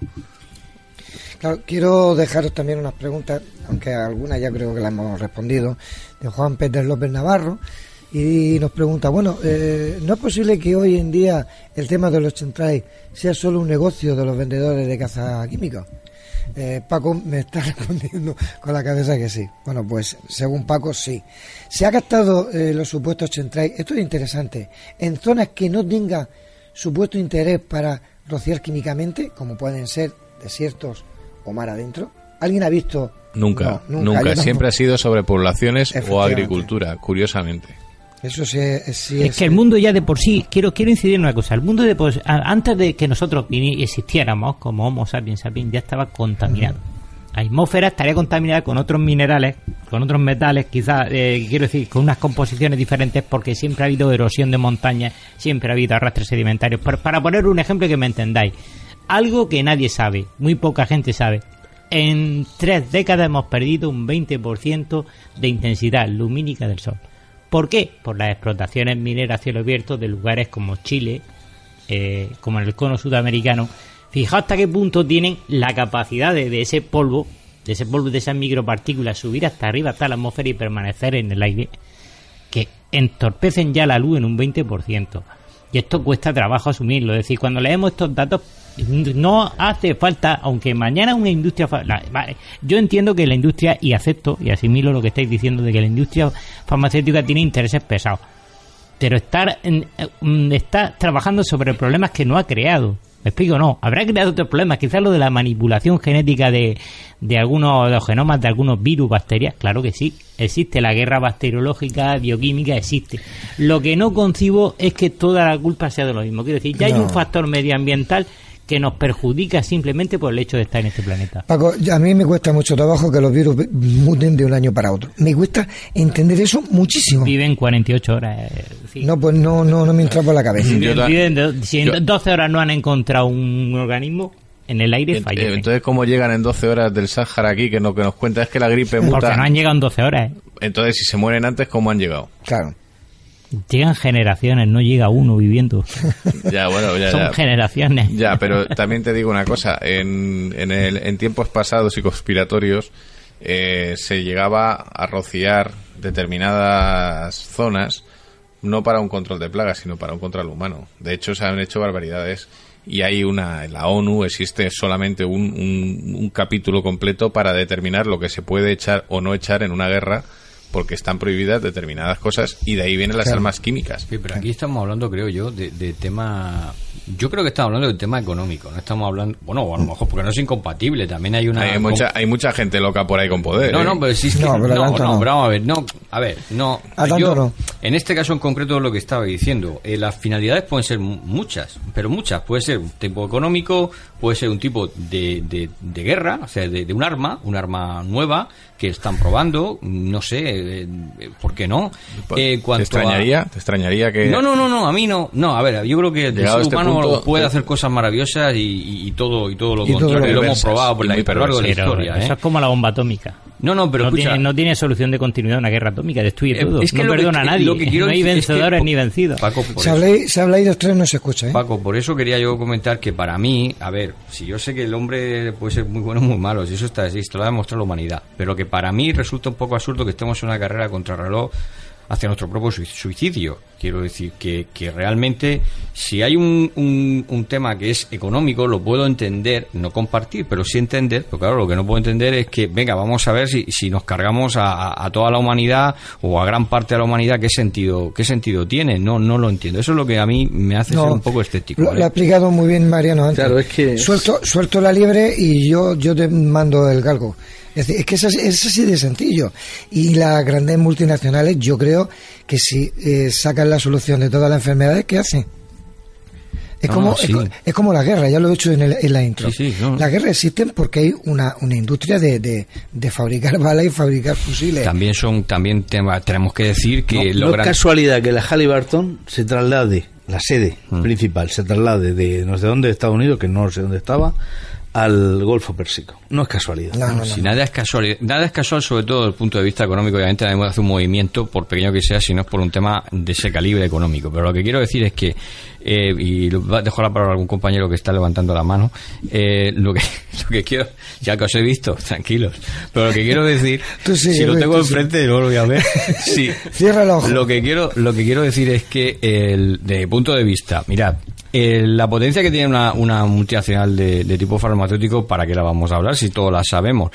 Claro, quiero dejaros también unas preguntas, aunque algunas ya creo que las hemos respondido, de Juan Pedro López Navarro. Y nos pregunta, bueno, eh, ¿no es posible que hoy en día el tema de los centrales sea solo un negocio de los vendedores de caza química? Eh, Paco me está respondiendo con la cabeza que sí. Bueno, pues según Paco, sí. Se ha gastado eh, los supuestos centrales, esto es interesante, en zonas que no tengan supuesto interés para rociar químicamente, como pueden ser desiertos o mar adentro. ¿Alguien ha visto? Nunca, No, nunca. Siempre ha sido sobre poblaciones o agricultura, curiosamente. Eso sí, es, sí es que el mundo ya de por sí, quiero quiero incidir en una cosa, el mundo de por a- antes de que nosotros existiéramos como Homo sapiens sapiens ya estaba contaminado. La atmósfera estaría contaminada con otros minerales, con otros metales, quizás, eh, quiero decir, con unas composiciones diferentes porque siempre ha habido erosión de montañas, siempre ha habido arrastres sedimentarios. Para, para poner un ejemplo que me entendáis, algo que nadie sabe, muy poca gente sabe. En tres décadas hemos perdido un 20% de intensidad lumínica del Sol. ¿Por qué? Por las explotaciones mineras a cielo abierto de lugares como Chile, eh, como en el cono sudamericano. Fijaos hasta qué punto tienen la capacidad de, de ese polvo, de ese polvo, de esas micropartículas, subir hasta arriba, hasta la atmósfera y permanecer en el aire, que entorpecen ya la luz en un 20%. Y esto cuesta trabajo asumirlo. Es decir, cuando leemos estos datos, no hace falta, aunque mañana una industria... yo entiendo que la industria, y acepto y asimilo lo que estáis diciendo, de que la industria farmacéutica tiene intereses pesados. Pero estar, en- eh, está trabajando sobre problemas que no ha creado. ¿Me explico? No. Habrá creado otros problemas. Quizás lo de la manipulación genética de, de algunos de los genomas de algunos virus, bacterias. Claro que sí. Existe la guerra bacteriológica, bioquímica, existe. Lo que no concibo es que toda la culpa sea de lo mismo. Quiero decir, ya hay un factor medioambiental que nos perjudica simplemente por el hecho de estar en este planeta. Paco, a mí me cuesta mucho trabajo que los virus muten de un año para otro. Me cuesta entender eso muchísimo. Viven 48 horas. eh, No, pues no, no, no me entra por la cabeza. Si en- si en 12 horas no han encontrado un organismo, en el aire fallecen. Entonces, ¿cómo llegan en 12 horas del Sáhara aquí? Que lo que nos cuenta es que la gripe muta. Porque no han llegado en 12 horas. ¿eh? Entonces, si se mueren antes, ¿cómo han llegado? Claro. Llegan generaciones, no llega uno viviendo. Ya, bueno, ya, Son ya. generaciones. Ya, pero también te digo una cosa. En, en, el- en tiempos pasados y conspiratorios eh, se llegaba a rociar determinadas zonas no para un control de plagas, sino para un control humano. De hecho, se han hecho barbaridades. Y hay una, en la ONU existe solamente un, un, un capítulo completo para determinar lo que se puede echar o no echar en una guerra, porque están prohibidas determinadas cosas y de ahí vienen las Claro. armas químicas. Sí, pero aquí estamos hablando, creo yo, de, de tema. Yo creo que estamos hablando del tema económico. No estamos hablando. Bueno, a lo mejor porque no es incompatible. También hay una. Hay mucha, hay mucha gente loca por ahí con poder. No, ¿eh? no, pero sí es que. No, No, pero no, no. pero vamos a ver. No, a ver, no. A tanto yo- no. En este caso en concreto, lo que estaba diciendo, eh, las finalidades pueden ser mu- muchas, pero muchas. Puede ser un tipo económico, puede ser un tipo de, de, de guerra, o sea, de, de un arma, un arma nueva que están probando. No sé, eh, ¿por qué no? Eh, ¿Te a- extrañaría? ¿Te extrañaría que.? no, no, no, no, a mí no. No, a ver, yo creo que el ser este humano punto, puede eh, hacer cosas maravillosas y, y- y todo y todo lo Y todo contrario. lo lo hemos probado por la, largo de la historia. ¿eh? Eso es como la bomba atómica. No, no, pero no escucha- tiene, no tiene solución de continuidad una guerra atómica, destruye Eh, todo. es que no que- perdona a nadie. lo que quiero no hay decir es que- vencedores ni vencidos. Paco, por Se eso- habláis, se habláis de tres, no se escucha, ¿eh? Paco, por eso quería yo comentar que para mí, a ver, si yo sé que el hombre puede ser muy bueno o muy malo, si eso está así, esto lo ha demostrado la humanidad, pero que para mí resulta un poco absurdo que estemos en una carrera contra reloj hacia nuestro propio sui- suicidio. Quiero decir que, que realmente si hay un, un, un tema que es económico, lo puedo entender, no compartir, pero sí entender, pero claro, lo que no puedo entender es que, venga, vamos a ver si, si nos cargamos a, a- a toda la humanidad o a gran parte de la humanidad, ¿qué sentido, qué sentido tiene? No, no lo entiendo. Eso es lo que a mí me hace No, ser un poco escéptico. Lo, ¿vale? lo ha explicado muy bien Mariano antes. Claro, es que- Suelto, suelto la liebre y yo, yo te mando el galgo. Es decir, es que es así, es así de sencillo. Y las grandes multinacionales, yo creo que si eh, sacan la solución de todas las enfermedades, ¿qué hacen? Es, No, como, es, sí. co- es como la guerra, ya lo he hecho en, el- en la intro. Sí, sí, no. Las guerras existen porque hay una, una industria de, de, de fabricar balas y fabricar fusiles. También son, también tema- tenemos que decir que No, es casualidad que la Halliburton se traslade, la sede Mm. principal, se traslade de no sé dónde, de Estados Unidos, que no sé dónde estaba, al Golfo Pérsico. No es casualidad. Si nada es casual, nada es casual sobre todo desde el punto de vista económico, obviamente nadie hace un movimiento, por pequeño que sea, si no es por un tema de ese calibre económico. Pero lo que quiero decir es que, eh, y dejo la palabra a algún compañero que está levantando la mano, eh, lo, que, lo que quiero, ya que os he visto, tranquilos, pero lo que quiero decir, Tú si lo tengo enfrente, no lo voy a ver. Sí. Cierra el ojo. Lo que quiero, lo que quiero decir es que, el, de mi punto de vista, mirad, eh, la potencia que tiene una, una multinacional de, tipo farmacéutico, ¿para qué la vamos a hablar si todos la sabemos?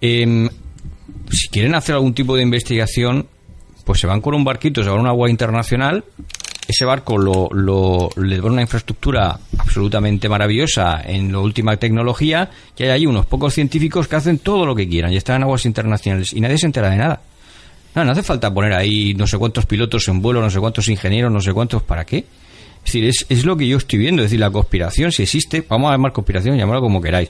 Em, si quieren hacer algún tipo de investigación, pues se van con un barquito, se van a un agua internacional, ese barco lo, lo, da una infraestructura absolutamente maravillosa en la última tecnología, y hay ahí unos pocos científicos que hacen todo lo que quieran y están en aguas internacionales y nadie se entera de nada. No, no hace falta poner ahí no sé cuántos pilotos en vuelo, no sé cuántos ingenieros, no sé cuántos, ¿para qué? Es decir, es, es lo que yo estoy viendo, es decir, la conspiración, si existe, vamos a llamar conspiración, llamarlo como queráis.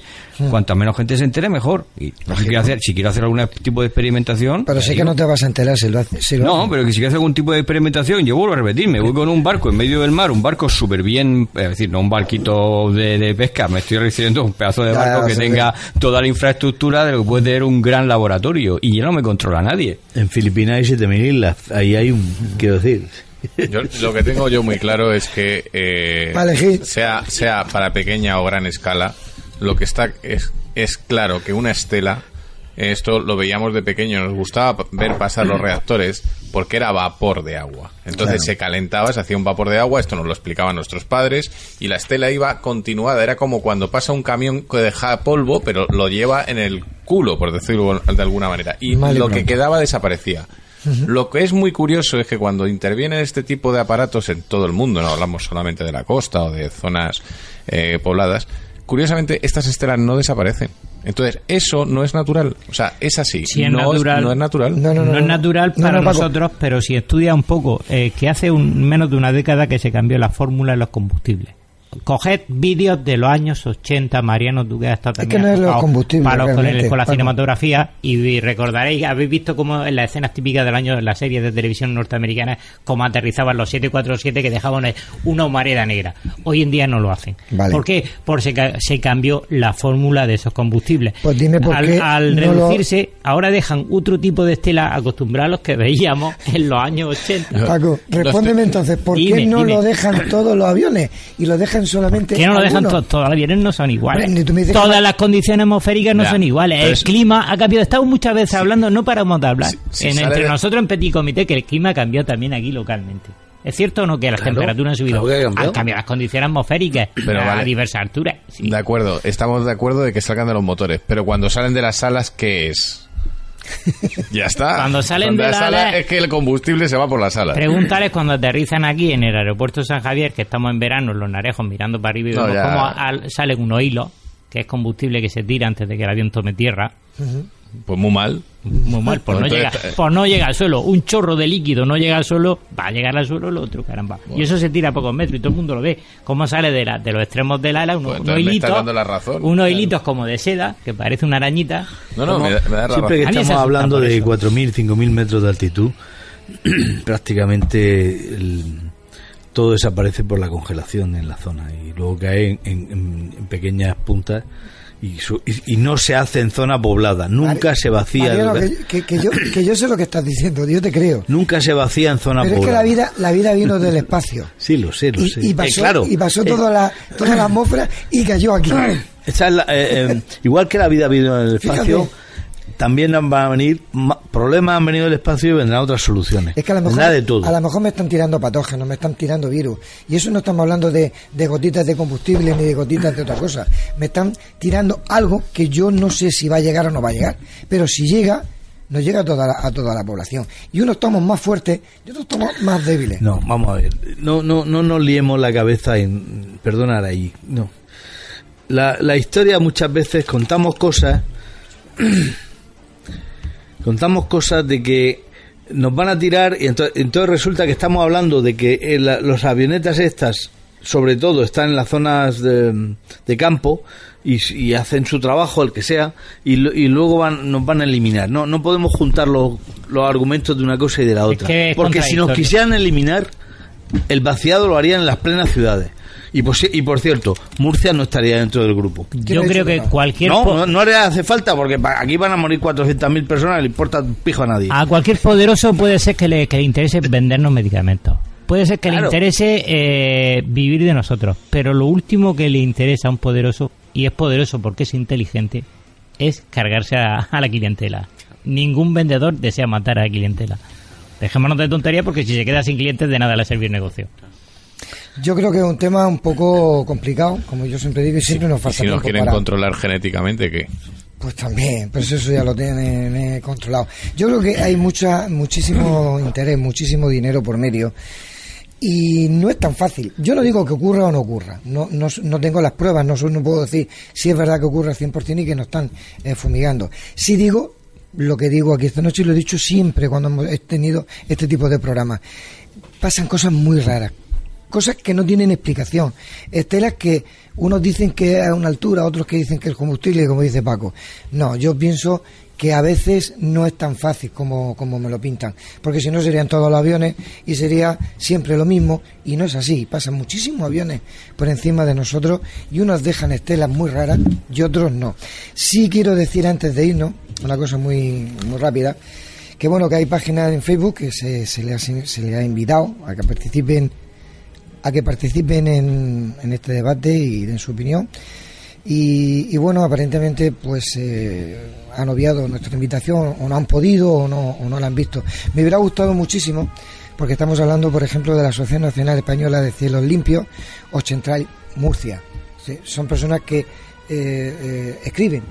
Cuanta menos gente se entere, mejor. Y si quiero hacer, si quiero hacer algún tipo de experimentación... Pero sé que no te vas a enterar si lo hace. si lo No, hacen. pero que si quiero hacer algún tipo de experimentación, yo vuelvo a repetir, me voy con un barco en medio del mar, un barco súper bien, es decir, no un barquito de, de pesca, me estoy refiriendo a un pedazo de barco ya, que tenga toda la infraestructura de lo que puede tener un gran laboratorio y ya no me controla nadie. En Filipinas hay 7.000 islas. Ahí hay un, quiero decir. Yo- lo que tengo yo muy claro es que eh, sea sea para pequeña o gran escala, lo que está es, es claro que una estela, esto lo veíamos de pequeño, nos gustaba ver pasar los reactores porque era vapor de agua. Entonces Claro. se calentaba, se hacía un vapor de agua, esto nos lo explicaban nuestros padres, y la estela iba continuada, era como cuando pasa un camión que deja polvo, pero lo lleva en el culo, por decirlo de alguna manera, y Mal lo que quedaba desaparecía. Lo que es muy curioso es que cuando intervienen este tipo de aparatos en todo el mundo, no hablamos solamente de la costa o de zonas eh, pobladas, curiosamente estas estelas no desaparecen. Entonces, eso no es natural. O sea, es así. Sí, es no, natural. no es natural. No, es natural No, para nosotros, pero si estudia un poco, eh, que hace un, menos de una década que se cambió la fórmula de los combustibles. Coged vídeos de los años 80, Mariano, tú que has estado Es también que no es los palos con, el- realmente, con la cinematografía y recordaréis, habéis visto cómo en las escenas típicas del año de las series de televisión norteamericanas, cómo aterrizaban los 747 que dejaban una humareda negra. Hoy en día no lo hacen. Vale. ¿Por qué? Porque se, ca- se cambió la fórmula de esos combustibles. Pues dime por al, qué al no lo- reducirse, ahora dejan otro tipo de estela acostumbrada a los que veíamos en los años 80. Paco, respóndeme entonces, ¿por Dime, qué no dime. lo dejan todos los aviones y lo dejan solamente ¿Por qué no lo dejan algunos? todos? Todos los aviones no son iguales. Bueno, que Todas las condiciones atmosféricas no Ya, son iguales. El es- clima ha cambiado. Estamos muchas veces hablando, no paramos de hablar. en, entre de- nosotros en Petit Comité que el clima ha cambiado también aquí localmente. ¿Es cierto o no que las Claro, temperaturas han subido? claro que ha cambiado. han cambiado las condiciones atmosféricas Pero a vale. diversas alturas. De acuerdo, estamos de acuerdo de que salgan de los motores, pero cuando salen de las salas, ¿qué es? Ya está. Cuando salen de la la sala ala- es que el combustible se va por la sala. Pregúntales cuando aterrizan aquí en el aeropuerto San Javier, que estamos en verano en los narejos mirando para arriba y No, vemos ya. cómo al- salen unos hilos, que es combustible que se tira antes de que el avión tome tierra. Pues muy mal. Muy mal, por no, llega, eh, por no llega al suelo. Un chorro de líquido no llega al suelo, va a llegar al suelo el otro, caramba. Y eso se tira a pocos metros y todo el mundo lo ve. Cómo sale de, la, de los extremos del ala, uno- Pues unos hilitos, estás dando la razón. unos hilitos como de seda, que parece una arañita. No, no, me da, me da la Siempre que estamos hablando de eso. 4.000, 5.000 metros de altitud, prácticamente el- todo desaparece por la congelación en la zona y luego cae en, en- en pequeñas puntas y, su- y- y no se hace en zona poblada, nunca se vacía. Mariano, que, yo, que yo sé lo que estás diciendo, yo te creo. Nunca se vacía en zona Pero es que poblada. la vida, la vida vino del espacio. Sí, lo sé, lo Y, sé. y Eh, pasó, claro, y pasó eh, toda, la, toda la atmósfera y cayó aquí. Esa es la- eh, eh, igual que la vida vino en el espacio, Fíjate. También van a venir ma- problemas han venido del espacio y vendrán otras soluciones. Es que a lo mejor, Vendrá de todo. a lo mejor me están tirando patógenos, me están tirando virus. Y eso no estamos hablando de, de gotitas de combustible ni de gotitas de otra cosa. Me están tirando algo que yo no sé si va a llegar o no va a llegar. Pero si llega, nos llega a toda la, a toda la población. Y unos estamos más fuertes y otros estamos más débiles. No, vamos a ver. No, no, no nos liemos la cabeza en perdonar ahí. No. La, la historia muchas veces contamos cosas. contamos cosas de que nos van a tirar y entonces, entonces resulta que estamos hablando de que eh, la- los avionetas estas sobre todo están en las zonas de, de campo y, hacen su trabajo el que sea y, lo- y luego van, nos van a eliminar. No no podemos juntar los, los argumentos de una cosa y de la otra. que porque si nos quisieran eliminar el vaciado lo harían en las plenas ciudades y por, y por cierto Murcia no estaría dentro del grupo Yo creo que cualquier no, no, no le hace falta porque aquí van a morir 400.000 personas, le importa un pijo a nadie. A cualquier poderoso puede ser que le, que le interese vendernos medicamentos. Puede ser que le interese eh, vivir de nosotros. Pero lo último que le interesa a un poderoso, y es poderoso porque es inteligente, es cargarse a, a la clientela. Ningún vendedor desea matar a la clientela. Dejémonos de tontería porque si se queda sin clientes de nada le sirve el negocio. Yo creo que es un tema un poco complicado, como yo siempre digo, y siempre nos Y falta si nos quieren controlar genéticamente, ¿qué? Pues también, pero eso ya lo tienen eh, controlado. Yo creo que hay mucha, muchísimo interés, muchísimo dinero por medio. Y no es tan fácil. Yo no digo que ocurra o no ocurra. No, no, no tengo las pruebas, no, no puedo decir si es verdad que ocurre al 100% y que nos están eh, fumigando. Sí digo lo que digo aquí esta noche y lo he dicho siempre cuando hemos tenido este tipo de programas. Pasan cosas muy raras, cosas que no tienen explicación. Estelas que unos dicen que es a una altura, otros que dicen que es combustible, como dice Paco. No, yo pienso que a veces no es tan fácil como, como me lo pintan, porque si no serían todos los aviones y sería siempre lo mismo, y no es así, pasan muchísimos aviones por encima de nosotros y unos dejan estelas muy raras y otros no. Sí quiero decir antes de irnos, una cosa muy, muy rápida, que bueno, que hay páginas en Facebook que se, se, le, ha, se le ha invitado a que participen a que participen en, en este debate y den su opinión. Y, y bueno, aparentemente pues eh, han obviado nuestra invitación o no han podido o no, o no la han visto. Me hubiera gustado muchísimo porque estamos hablando, por ejemplo, de la Asociación Nacional Española de Cielos Limpios o Central Murcia. Son personas que eh, eh, escriben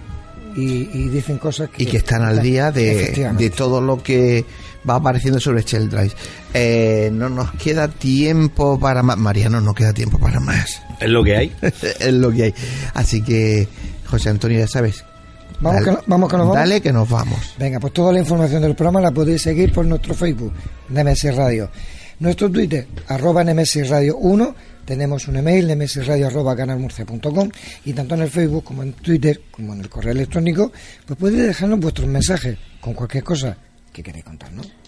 y, y dicen cosas que... y que están al día de, de todo lo que va apareciendo sobre Sheldrice. Eh, no nos queda tiempo para más. Mariano, no queda tiempo para más. Es lo que hay. es lo que hay. Así que, José Antonio, ya sabes. Vamos Dale- que, vamos que nos vamos. Dale que nos vamos. Venga, pues toda la información del programa la podéis seguir por nuestro Facebook, DMS Radio. Nuestro Twitter, arroba Nemesis Radio 1, tenemos un email, nemesisradio arroba canalmurcia.com y tanto en el Facebook como en Twitter, como en el correo electrónico, pues podéis dejarnos vuestros mensajes con cualquier cosa que queréis contarnos.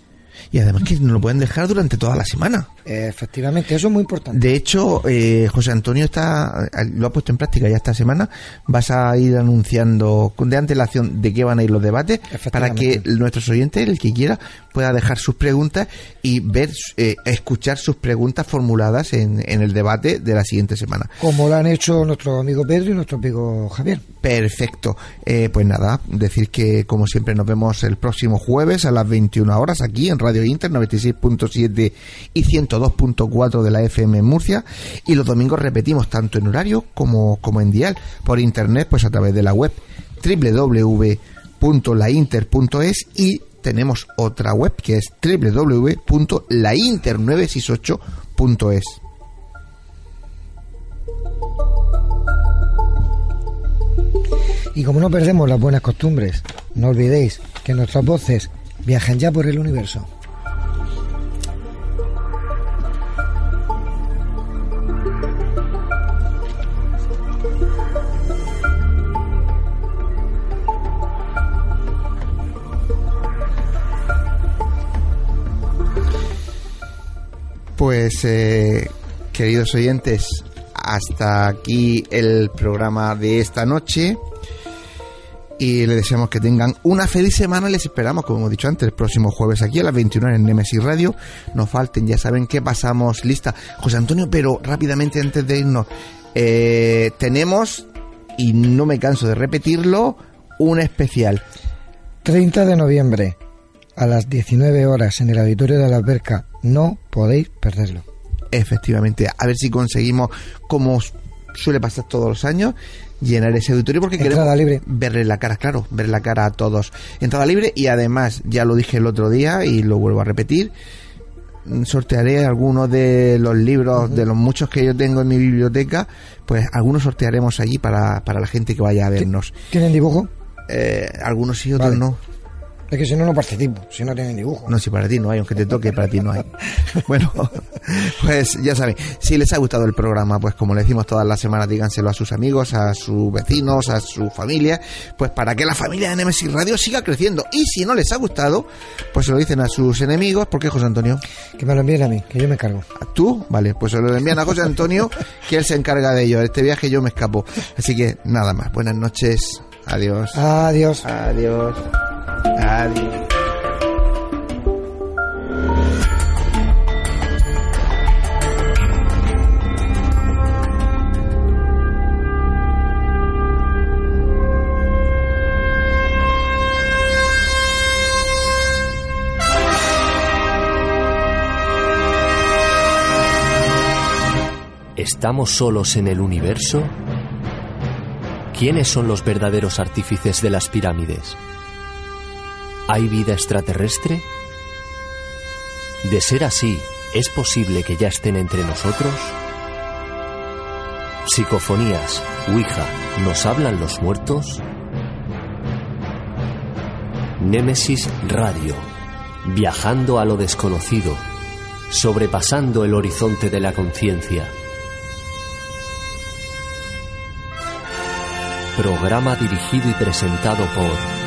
Y además que nos lo pueden dejar durante toda la semana. Efectivamente, eso es muy importante. De hecho, eh, José Antonio está lo ha puesto en práctica ya esta semana. Vas a ir anunciando de antelación de qué van a ir los debates para que nuestros oyentes, el que quiera, pueda dejar sus preguntas y ver, eh, escuchar sus preguntas formuladas en, en el debate de la siguiente semana. Como lo han hecho nuestro amigo Pedro y nuestro amigo Javier. Perfecto. Eh, pues nada, decir que como siempre nos vemos el próximo jueves a las 21 horas aquí en Radio Inter 96.7 y 102.4 de la FM en Murcia y los domingos repetimos tanto en horario como, como en dial por internet pues a través de la web www.lainter.es y tenemos otra web que es www.lainter968.es. Y como no perdemos las buenas costumbres, no olvidéis que nuestras voces viajan ya por el universo. Pues, eh, queridos oyentes, hasta aquí el programa de esta noche. Y les deseamos que tengan una feliz semana. Les esperamos, como hemos dicho antes, el próximo jueves aquí a las 21 en Nemesis Radio. No falten, ya saben que pasamos lista. José Antonio, pero rápidamente antes de irnos, eh, tenemos, y no me canso de repetirlo, un especial. 30 de noviembre a las 19 horas en el auditorio de la alberca. No podéis perderlo. Efectivamente, a ver si conseguimos, como suele pasar todos los años, llenar ese auditorio porque Entrada queremos libre. verle la cara, claro, ver la cara a todos. Entrada libre y además, ya lo dije el otro día y lo vuelvo a repetir, sortearé algunos de los libros, de los muchos que yo tengo en mi biblioteca, pues algunos sortearemos allí para, para la gente que vaya a vernos. ¿Tienen dibujo? Eh, algunos sí, otros Vale. no. Es que si no, no participo. Si no tienen dibujo. No, si para ti no hay, aunque te toque, para ti no hay. Bueno, pues ya saben, si les ha gustado el programa, pues como le decimos todas las semanas, díganselo a sus amigos, a sus vecinos, a su familia, pues para que la familia de Nemesis Radio siga creciendo. Y si no les ha gustado, pues se lo dicen a sus enemigos. ¿Por qué, José Antonio? Que me lo envíen a mí, que yo me cargo. ¿Tú? Vale, pues se lo envían a José Antonio, que él se encarga de ello. Este viaje yo me escapo. Así que nada más. Buenas noches. Adiós. Adiós. Adiós. ¿Estamos solos en el universo? ¿Quiénes son los verdaderos artífices de las pirámides? ¿Hay vida extraterrestre? De ser así, ¿es posible que ya estén entre nosotros? Psicofonías, Ouija, ¿nos hablan los muertos? Némesis Radio, viajando a lo desconocido, sobrepasando el horizonte de la conciencia. Programa dirigido y presentado por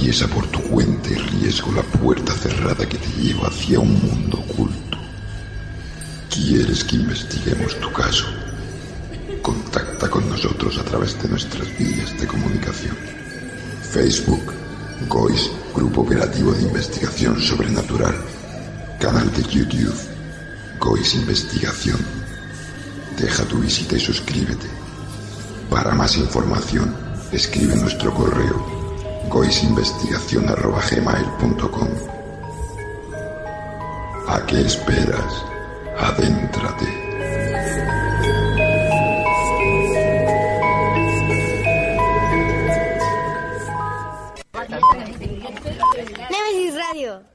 Atraviesa por tu cuenta y riesgo la puerta cerrada que te lleva hacia un mundo oculto. ¿Quieres que investiguemos tu caso? Contacta con nosotros a través de nuestras vías de comunicación. Facebook, GOIS, Grupo Operativo de Investigación Sobrenatural. Canal de YouTube, GOIS Investigación. Deja tu visita y suscríbete. Para más información, escribe nuestro correo goisinvestigación.gmail.com ¿A qué esperas? Adéntrate. Nemesis Radio.